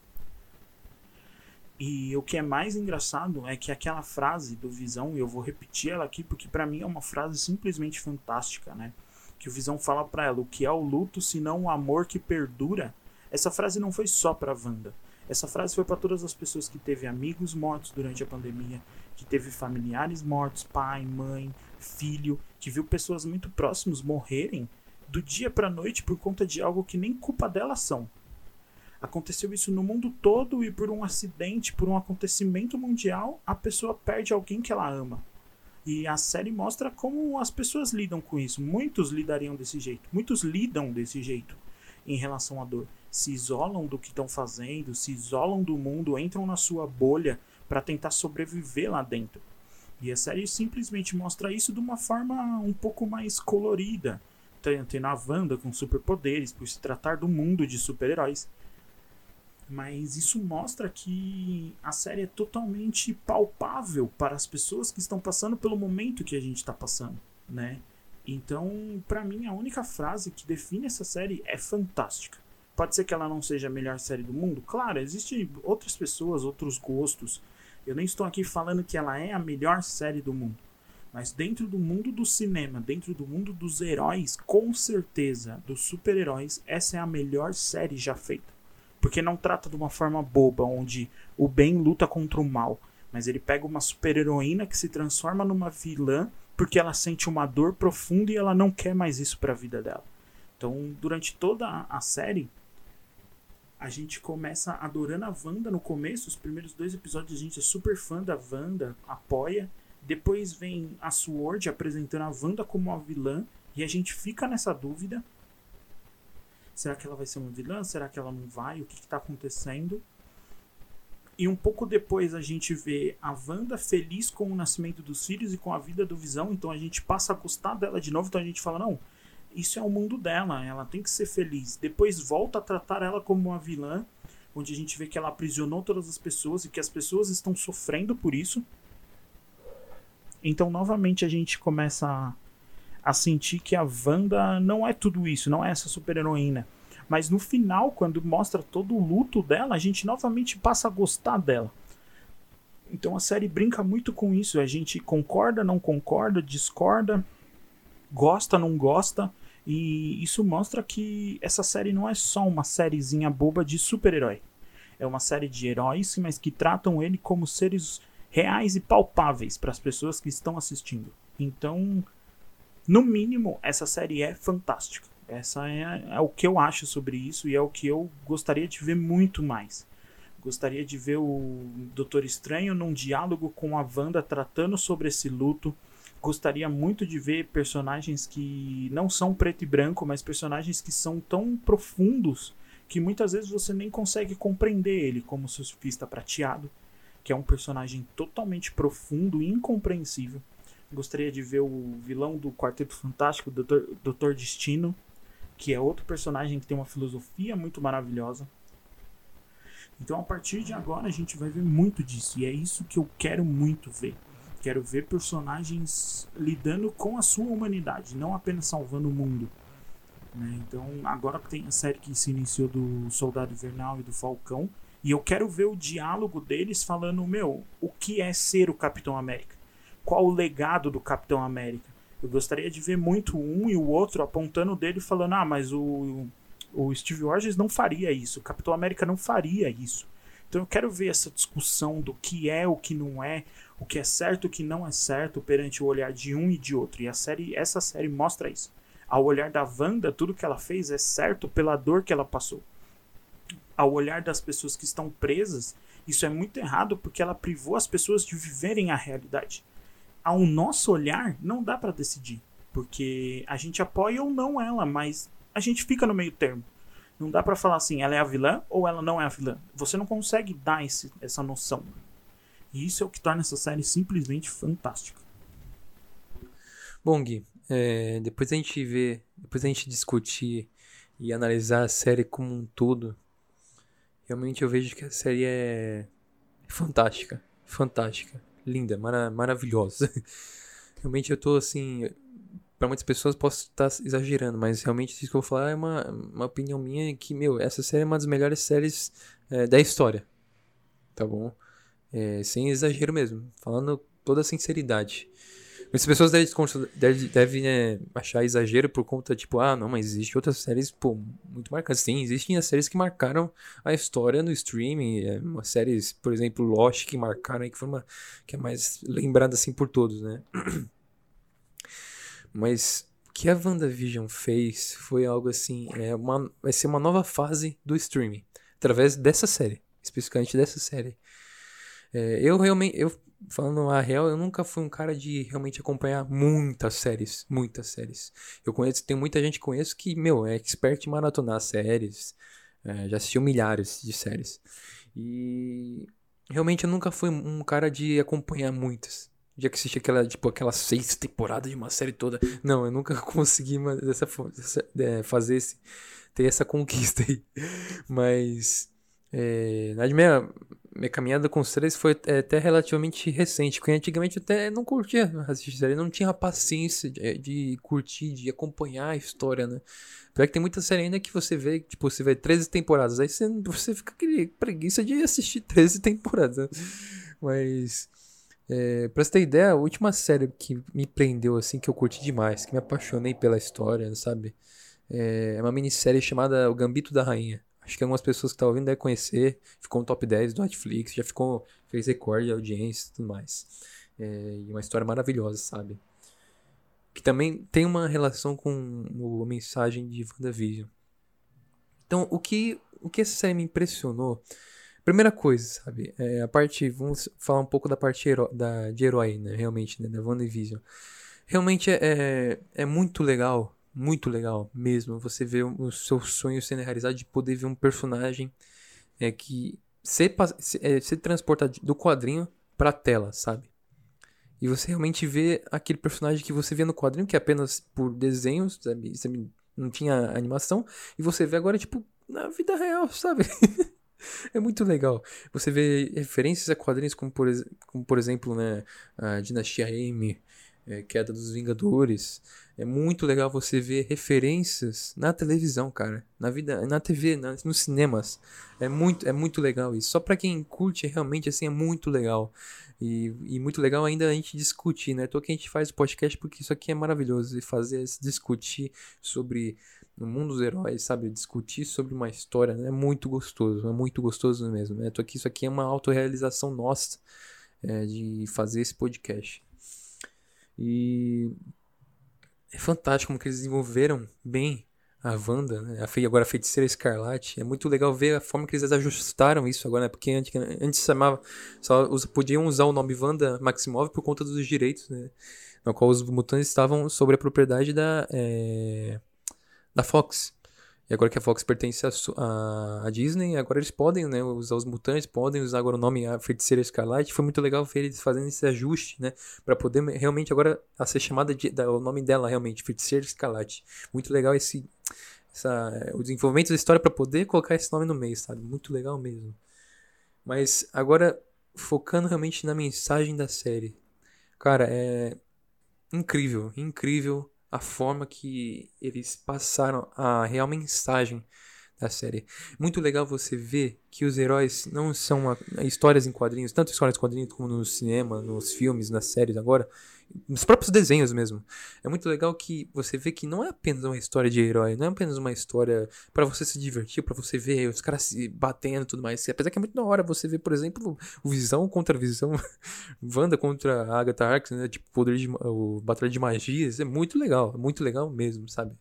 E o que é mais engraçado é que aquela frase do Visão, e eu vou repetir ela aqui porque para mim é uma frase simplesmente fantástica, né? Que o Visão fala para ela: "O que é o luto se não o amor que perdura?" Essa frase não foi só para Wanda. Essa frase foi para todas as pessoas que teve amigos mortos durante a pandemia, que teve familiares mortos, pai, mãe, filho, que viu pessoas muito próximas morrerem do dia para noite por conta de algo que nem culpa delas são. Aconteceu isso no mundo todo e por um acidente, por um acontecimento mundial, a pessoa perde alguém que ela ama. E a série mostra como as pessoas lidam com isso. Muitos lidariam desse jeito. Muitos lidam desse jeito em relação à dor. Se isolam do que estão fazendo, se isolam do mundo, entram na sua bolha para tentar sobreviver lá dentro. E a série simplesmente mostra isso de uma forma um pouco mais colorida. Tendo a Wanda com superpoderes, por se tratar do mundo de super-heróis. Mas isso mostra que a série é totalmente palpável para as pessoas que estão passando pelo momento que a gente está passando, né? Então, para mim, a única frase que define essa série é fantástica. Pode ser que ela não seja a melhor série do mundo? Claro, existem outras pessoas, outros gostos. Eu nem estou aqui falando que ela é a melhor série do mundo. Mas dentro do mundo do cinema, dentro do mundo dos heróis, com certeza, dos super-heróis, essa é a melhor série já feita. Porque não trata de uma forma boba, onde o bem luta contra o mal. Mas ele pega uma super-heroína que se transforma numa vilã porque ela sente uma dor profunda e ela não quer mais isso para a vida dela. Então, durante toda a série, a gente começa adorando a Wanda no começo, os primeiros dois episódios a gente é super fã da Wanda, apoia. Depois vem a Sword apresentando a Wanda como uma vilã e a gente fica nessa dúvida. Será que ela vai ser uma vilã? Será que ela não vai? O que está acontecendo? E um pouco depois a gente vê a Wanda feliz com o nascimento dos filhos e com a vida do Visão, então a gente passa a gostar dela de novo, então a gente fala, não, isso é o mundo dela, ela tem que ser feliz. Depois volta a tratar ela como uma vilã, onde a gente vê que ela aprisionou todas as pessoas e que as pessoas estão sofrendo por isso. Então, novamente, a gente começa a, a sentir que a Wanda não é tudo isso, não é essa super-heroína. Mas no final, quando mostra todo o luto dela, a gente novamente passa a gostar dela. Então a série brinca muito com isso. A gente concorda, não concorda, discorda, gosta, não gosta. E isso mostra que essa série não é só uma sériezinha boba de super-herói. É uma série de heróis, mas que tratam ele como seres reais e palpáveis para as pessoas que estão assistindo. Então, no mínimo, essa série é fantástica. Essa é, é, o que eu acho sobre isso e é o que eu gostaria de ver muito mais. Gostaria de ver o Doutor Estranho num diálogo com a Wanda tratando sobre esse luto, gostaria muito de ver personagens que não são preto e branco, mas personagens que são tão profundos que muitas vezes você nem consegue compreender ele, como o surfista prateado, que é um personagem totalmente profundo e incompreensível. Gostaria de ver o vilão do Quarteto Fantástico, Dr. Dr. Destino, que é outro personagem que tem uma filosofia muito maravilhosa. Então, a partir de agora, a gente vai ver muito disso, e é isso que eu quero muito ver. Quero ver personagens lidando com a sua humanidade, não apenas salvando o mundo. Né? Então, agora tem a série que se iniciou do Soldado Invernal e do Falcão. E eu quero ver o diálogo deles falando: meu, o que é ser o Capitão América? Qual o legado do Capitão América? Eu gostaria de ver muito um e o outro apontando dele falando: ah, mas o, o Steve Rogers não faria isso, o Capitão América não faria isso. Então eu quero ver essa discussão do que é, o que não é, o que é certo o que não é certo perante o olhar de um e de outro. E a série, essa série mostra isso. Ao olhar da Wanda, tudo que ela fez é certo pela dor que ela passou. Ao olhar das pessoas que estão presas, isso é muito errado porque ela privou as pessoas de viverem a realidade. Ao nosso olhar, não dá para decidir, porque a gente apoia ou não ela, mas a gente fica no meio termo. Não dá para falar assim, ela é a vilã ou ela não é a vilã. Você não consegue dar esse, essa noção. E isso é o que torna essa série simplesmente fantástica. Bom, Gui, é, depois a gente vê, depois a gente discutir e analisar a série como um todo, realmente eu vejo que a série é fantástica, fantástica, linda, mara maravilhosa. [laughs] realmente eu tô assim, para muitas pessoas posso estar exagerando, mas realmente isso que eu vou falar é uma, uma opinião minha que, meu, essa série é uma das melhores séries é, da história. Tá bom? É, sem exagero mesmo, falando toda sinceridade. Muitas pessoas devem, devem, devem é, achar exagero por conta, tipo, ah, não, mas existem outras séries, pô, muito marcantes. Sim, existem as séries que marcaram a história no streaming. É, umas séries, por exemplo, Lost, que marcaram que foi uma. que é mais lembrada assim por todos, né? [clears throat] Mas o que a WandaVision fez foi algo assim, é uma, vai ser uma nova fase do streaming, através dessa série, especificamente dessa série. É, eu realmente, eu falando a real, eu nunca fui um cara de realmente acompanhar muitas séries, muitas séries. Eu conheço, tem muita gente que conheço que, meu, é expert em maratonar séries, é, já assistiu milhares de séries. E realmente eu nunca fui um cara de acompanhar muitas já que assisti aquela, tipo, aquela seis temporadas de uma série toda. Não, eu nunca [laughs] consegui dessa, dessa, é, fazer esse, ter essa conquista aí. [laughs] Mas, é, na minha, minha caminhada com séries foi até relativamente recente, porque antigamente eu até não curtia assistir série, não tinha paciência de, de, curtir, de acompanhar a história, né? Pior que tem muita série ainda que você vê, tipo, você vê 13 temporadas, aí você, você fica aquele preguiça de assistir [laughs] 13 temporadas, né? Mas, é, pra você ter ideia, a última série que me prendeu, assim, que eu curti demais, que me apaixonei pela história, sabe? É uma minissérie chamada O Gambito da Rainha. Acho que algumas pessoas que estão ouvindo devem conhecer. Ficou no top 10 do Netflix, já ficou, fez recorde de audiência e tudo mais. É, e uma história maravilhosa, sabe? Que também tem uma relação com a mensagem de WandaVision. Então, o que, o que essa série me impressionou? Primeira coisa, sabe? É a parte. Vamos falar um pouco da parte hero, da, de herói, né? Realmente, né? Da WandaVision. Realmente é, é, é muito legal muito legal mesmo. Você vê o seu sonho sendo realizado de poder ver um personagem é, que se, se, é, se transporta do quadrinho pra tela, sabe? E você realmente vê aquele personagem que você vê no quadrinho, que é apenas por desenhos, sabe? Não tinha animação, e você vê agora, tipo, na vida real, sabe? [laughs] é muito legal. Você vê referências a quadrinhos como, por, como por exemplo, né, a Dinastia M, é, Queda dos Vingadores. É muito legal você ver referências na televisão, cara. Na vida, na TV, na, nos cinemas. É muito, é muito legal isso. Só para quem curte realmente assim é muito legal. E, e, muito legal ainda a gente discutir, né? Tô que a gente faz o podcast porque isso aqui é maravilhoso. E fazer discutir sobre o mundo dos heróis, sabe? Discutir sobre uma história né? é muito gostoso. É muito gostoso mesmo. Né? Tô aqui, isso aqui é uma autorrealização nossa é, de fazer esse podcast. E é fantástico como que eles desenvolveram bem a Wanda, né? a agora a feiticeira escarlate. É muito legal ver a forma que eles ajustaram isso agora, né? Porque antes, antes chamava, só podiam usar o nome Wanda Maximov por conta dos direitos, né? No qual os mutantes estavam sobre a propriedade da, é, da Fox. E agora que a Fox pertence à Disney, agora eles podem né, usar os mutantes, podem usar agora o nome a Feiticeira Escarlate. Foi muito legal ver eles fazendo esse ajuste, né? Pra poder realmente agora a ser chamada de, da, o nome dela realmente, Feiticeira Escarlate. Muito legal esse essa, o desenvolvimento da história para poder colocar esse nome no meio, sabe? Muito legal mesmo. Mas agora focando realmente na mensagem da série. Cara, é incrível, incrível a forma que eles passaram a real mensagem da série. Muito legal você ver que os heróis não são histórias em quadrinhos, tanto histórias em quadrinhos como no cinema, nos filmes, nas séries agora, nos próprios desenhos mesmo. É muito legal que você vê que não é apenas uma história de herói, não é apenas uma história para você se divertir, para você ver os caras se batendo e tudo mais. Apesar que é muito da hora você ver, por exemplo, o Visão contra Visão, [laughs] Wanda contra Agatha Harkness, né? Tipo, poder de, o Batalha de Magias. É muito legal, é muito legal mesmo, sabe?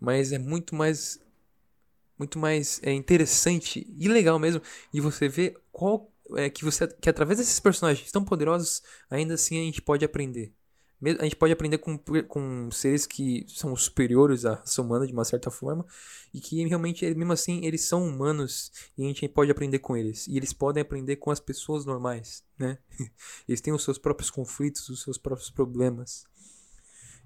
Mas é muito mais muito mais é, interessante e legal mesmo e você vê qual é, que você que através desses personagens tão poderosos, ainda assim a gente pode aprender. A gente pode aprender com, com seres que são superiores à raça humana de uma certa forma e que realmente, mesmo assim, eles são humanos e a gente pode aprender com eles. E eles podem aprender com as pessoas normais, né? [laughs] Eles têm os seus próprios conflitos, os seus próprios problemas.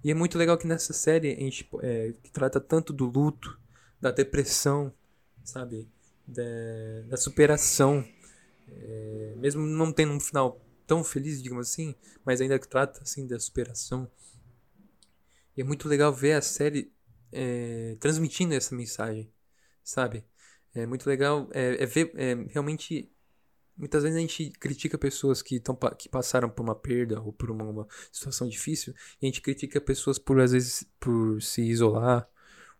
E é muito legal que nessa série a gente é, que trata tanto do luto, da depressão, sabe? Da, da superação é, mesmo não tendo um final tão feliz, digamos assim, mas ainda trata assim da superação. E é muito legal ver a série é, transmitindo essa mensagem, sabe? É muito legal é, é ver é, realmente. Muitas vezes a gente critica pessoas que, tão, que passaram por uma perda ou por uma, uma situação difícil, e a gente critica pessoas por, às vezes, por se isolar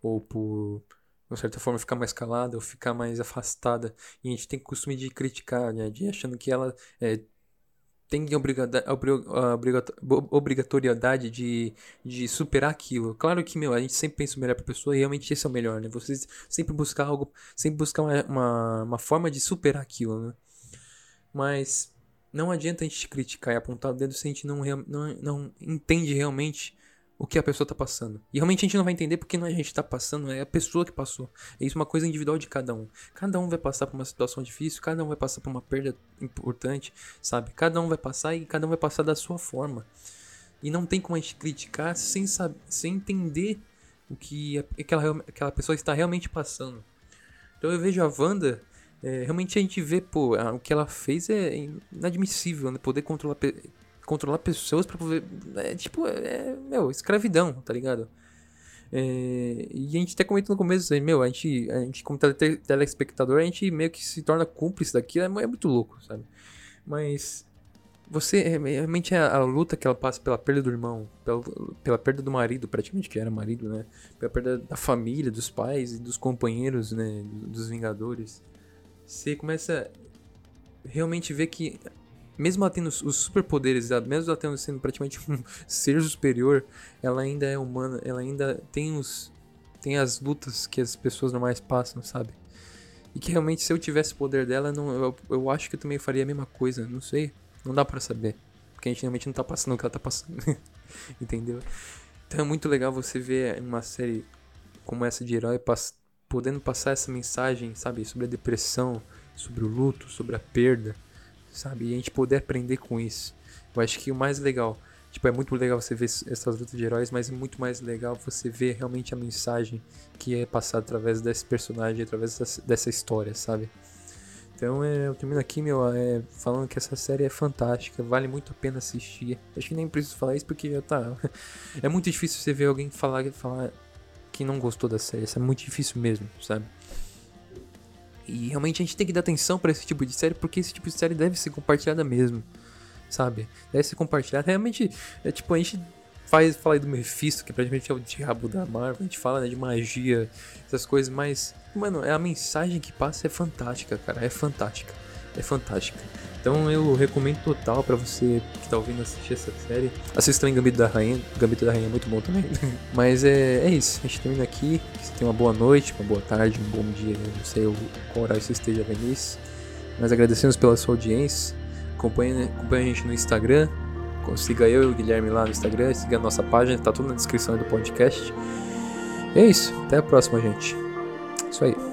ou por de certa forma, ficar mais calada ou ficar mais afastada. E a gente tem o costume de criticar, né? De achando que ela é, tem obrigatoriedade de, de superar aquilo. Claro que, meu, a gente sempre pensa o melhor pra pessoa e realmente esse é o melhor, né? Você sempre buscar algo, sempre buscar uma, uma, uma forma de superar aquilo, né? Mas não adianta a gente criticar e apontar o dedo se a gente não, não, não entende realmente o que a pessoa tá passando. E realmente a gente não vai entender porque não é a gente tá passando, é a pessoa que passou. É isso uma coisa individual de cada um. Cada um vai passar por uma situação difícil, cada um vai passar por uma perda importante, sabe? Cada um vai passar e cada um vai passar da sua forma. E não tem como a gente criticar sem, saber, sem entender o que aquela, aquela pessoa está realmente passando. Então eu vejo a Wanda É, realmente a gente vê, pô, o que ela fez é inadmissível, né? Poder controlar, controlar pessoas pra poder. É tipo, é, meu, escravidão, tá ligado? É, e a gente até comentou no começo, assim, meu, a gente, a gente como tele, telespectador, a gente meio que se torna cúmplice daquilo, é, é muito louco, sabe? Mas você é, realmente a, a, luta que ela passa pela perda do irmão, pela, pela perda do marido, praticamente que era marido, né? Pela perda da família, dos pais e dos companheiros, né? Dos Vingadores. Você começa realmente ver que mesmo ela tendo os superpoderes, mesmo ela tendo sendo praticamente um [laughs] ser superior, ela ainda é humana, ela ainda tem os tem as lutas que as pessoas normais passam, sabe? E que realmente se eu tivesse o poder dela, não, eu, eu acho que eu também faria a mesma coisa, não sei, não dá para saber, porque a gente realmente não tá passando o que ela tá passando. [laughs] Entendeu? Então é muito legal você ver uma série como essa de herói pass podendo passar essa mensagem, sabe, sobre a depressão, sobre o luto, sobre a perda sabe? E a gente poder aprender com isso. Eu acho que o mais legal, tipo, é muito legal você ver essas lutas de heróis, mas é muito mais legal você ver realmente a mensagem que é passada através desse personagem, através dessa, história, sabe? Então é, eu termino aqui, meu, é, falando que essa série é fantástica, vale muito a pena assistir. Acho que nem preciso falar isso porque tá. [laughs] É muito difícil você ver alguém falar, falar que não gostou da série. Isso é muito difícil mesmo, sabe? E realmente a gente tem que dar atenção para esse tipo de série, porque esse tipo de série deve ser compartilhada mesmo, sabe? Deve ser compartilhada. Realmente, é tipo, a gente faz falar do Mephisto, que praticamente é o diabo da Marvel, a gente fala né, de magia, essas coisas, mas, mano, a mensagem que passa é fantástica, cara, é fantástica, é fantástica. Então eu recomendo total para você que tá ouvindo assistir essa série. Assista também Gambito da Rainha. Gambito da Rainha é muito bom também. [laughs] Mas é, é isso. A gente termina aqui. Que você tenha uma boa noite, uma boa tarde, um bom dia. Não sei qual horário você esteja vendo isso. Mas agradecemos pela sua audiência. Acompanhe, acompanhe a gente no Instagram. Siga eu e o Guilherme lá no Instagram. Siga a nossa página. Tá tudo na descrição do podcast. E é isso. Até a próxima, gente. Isso aí.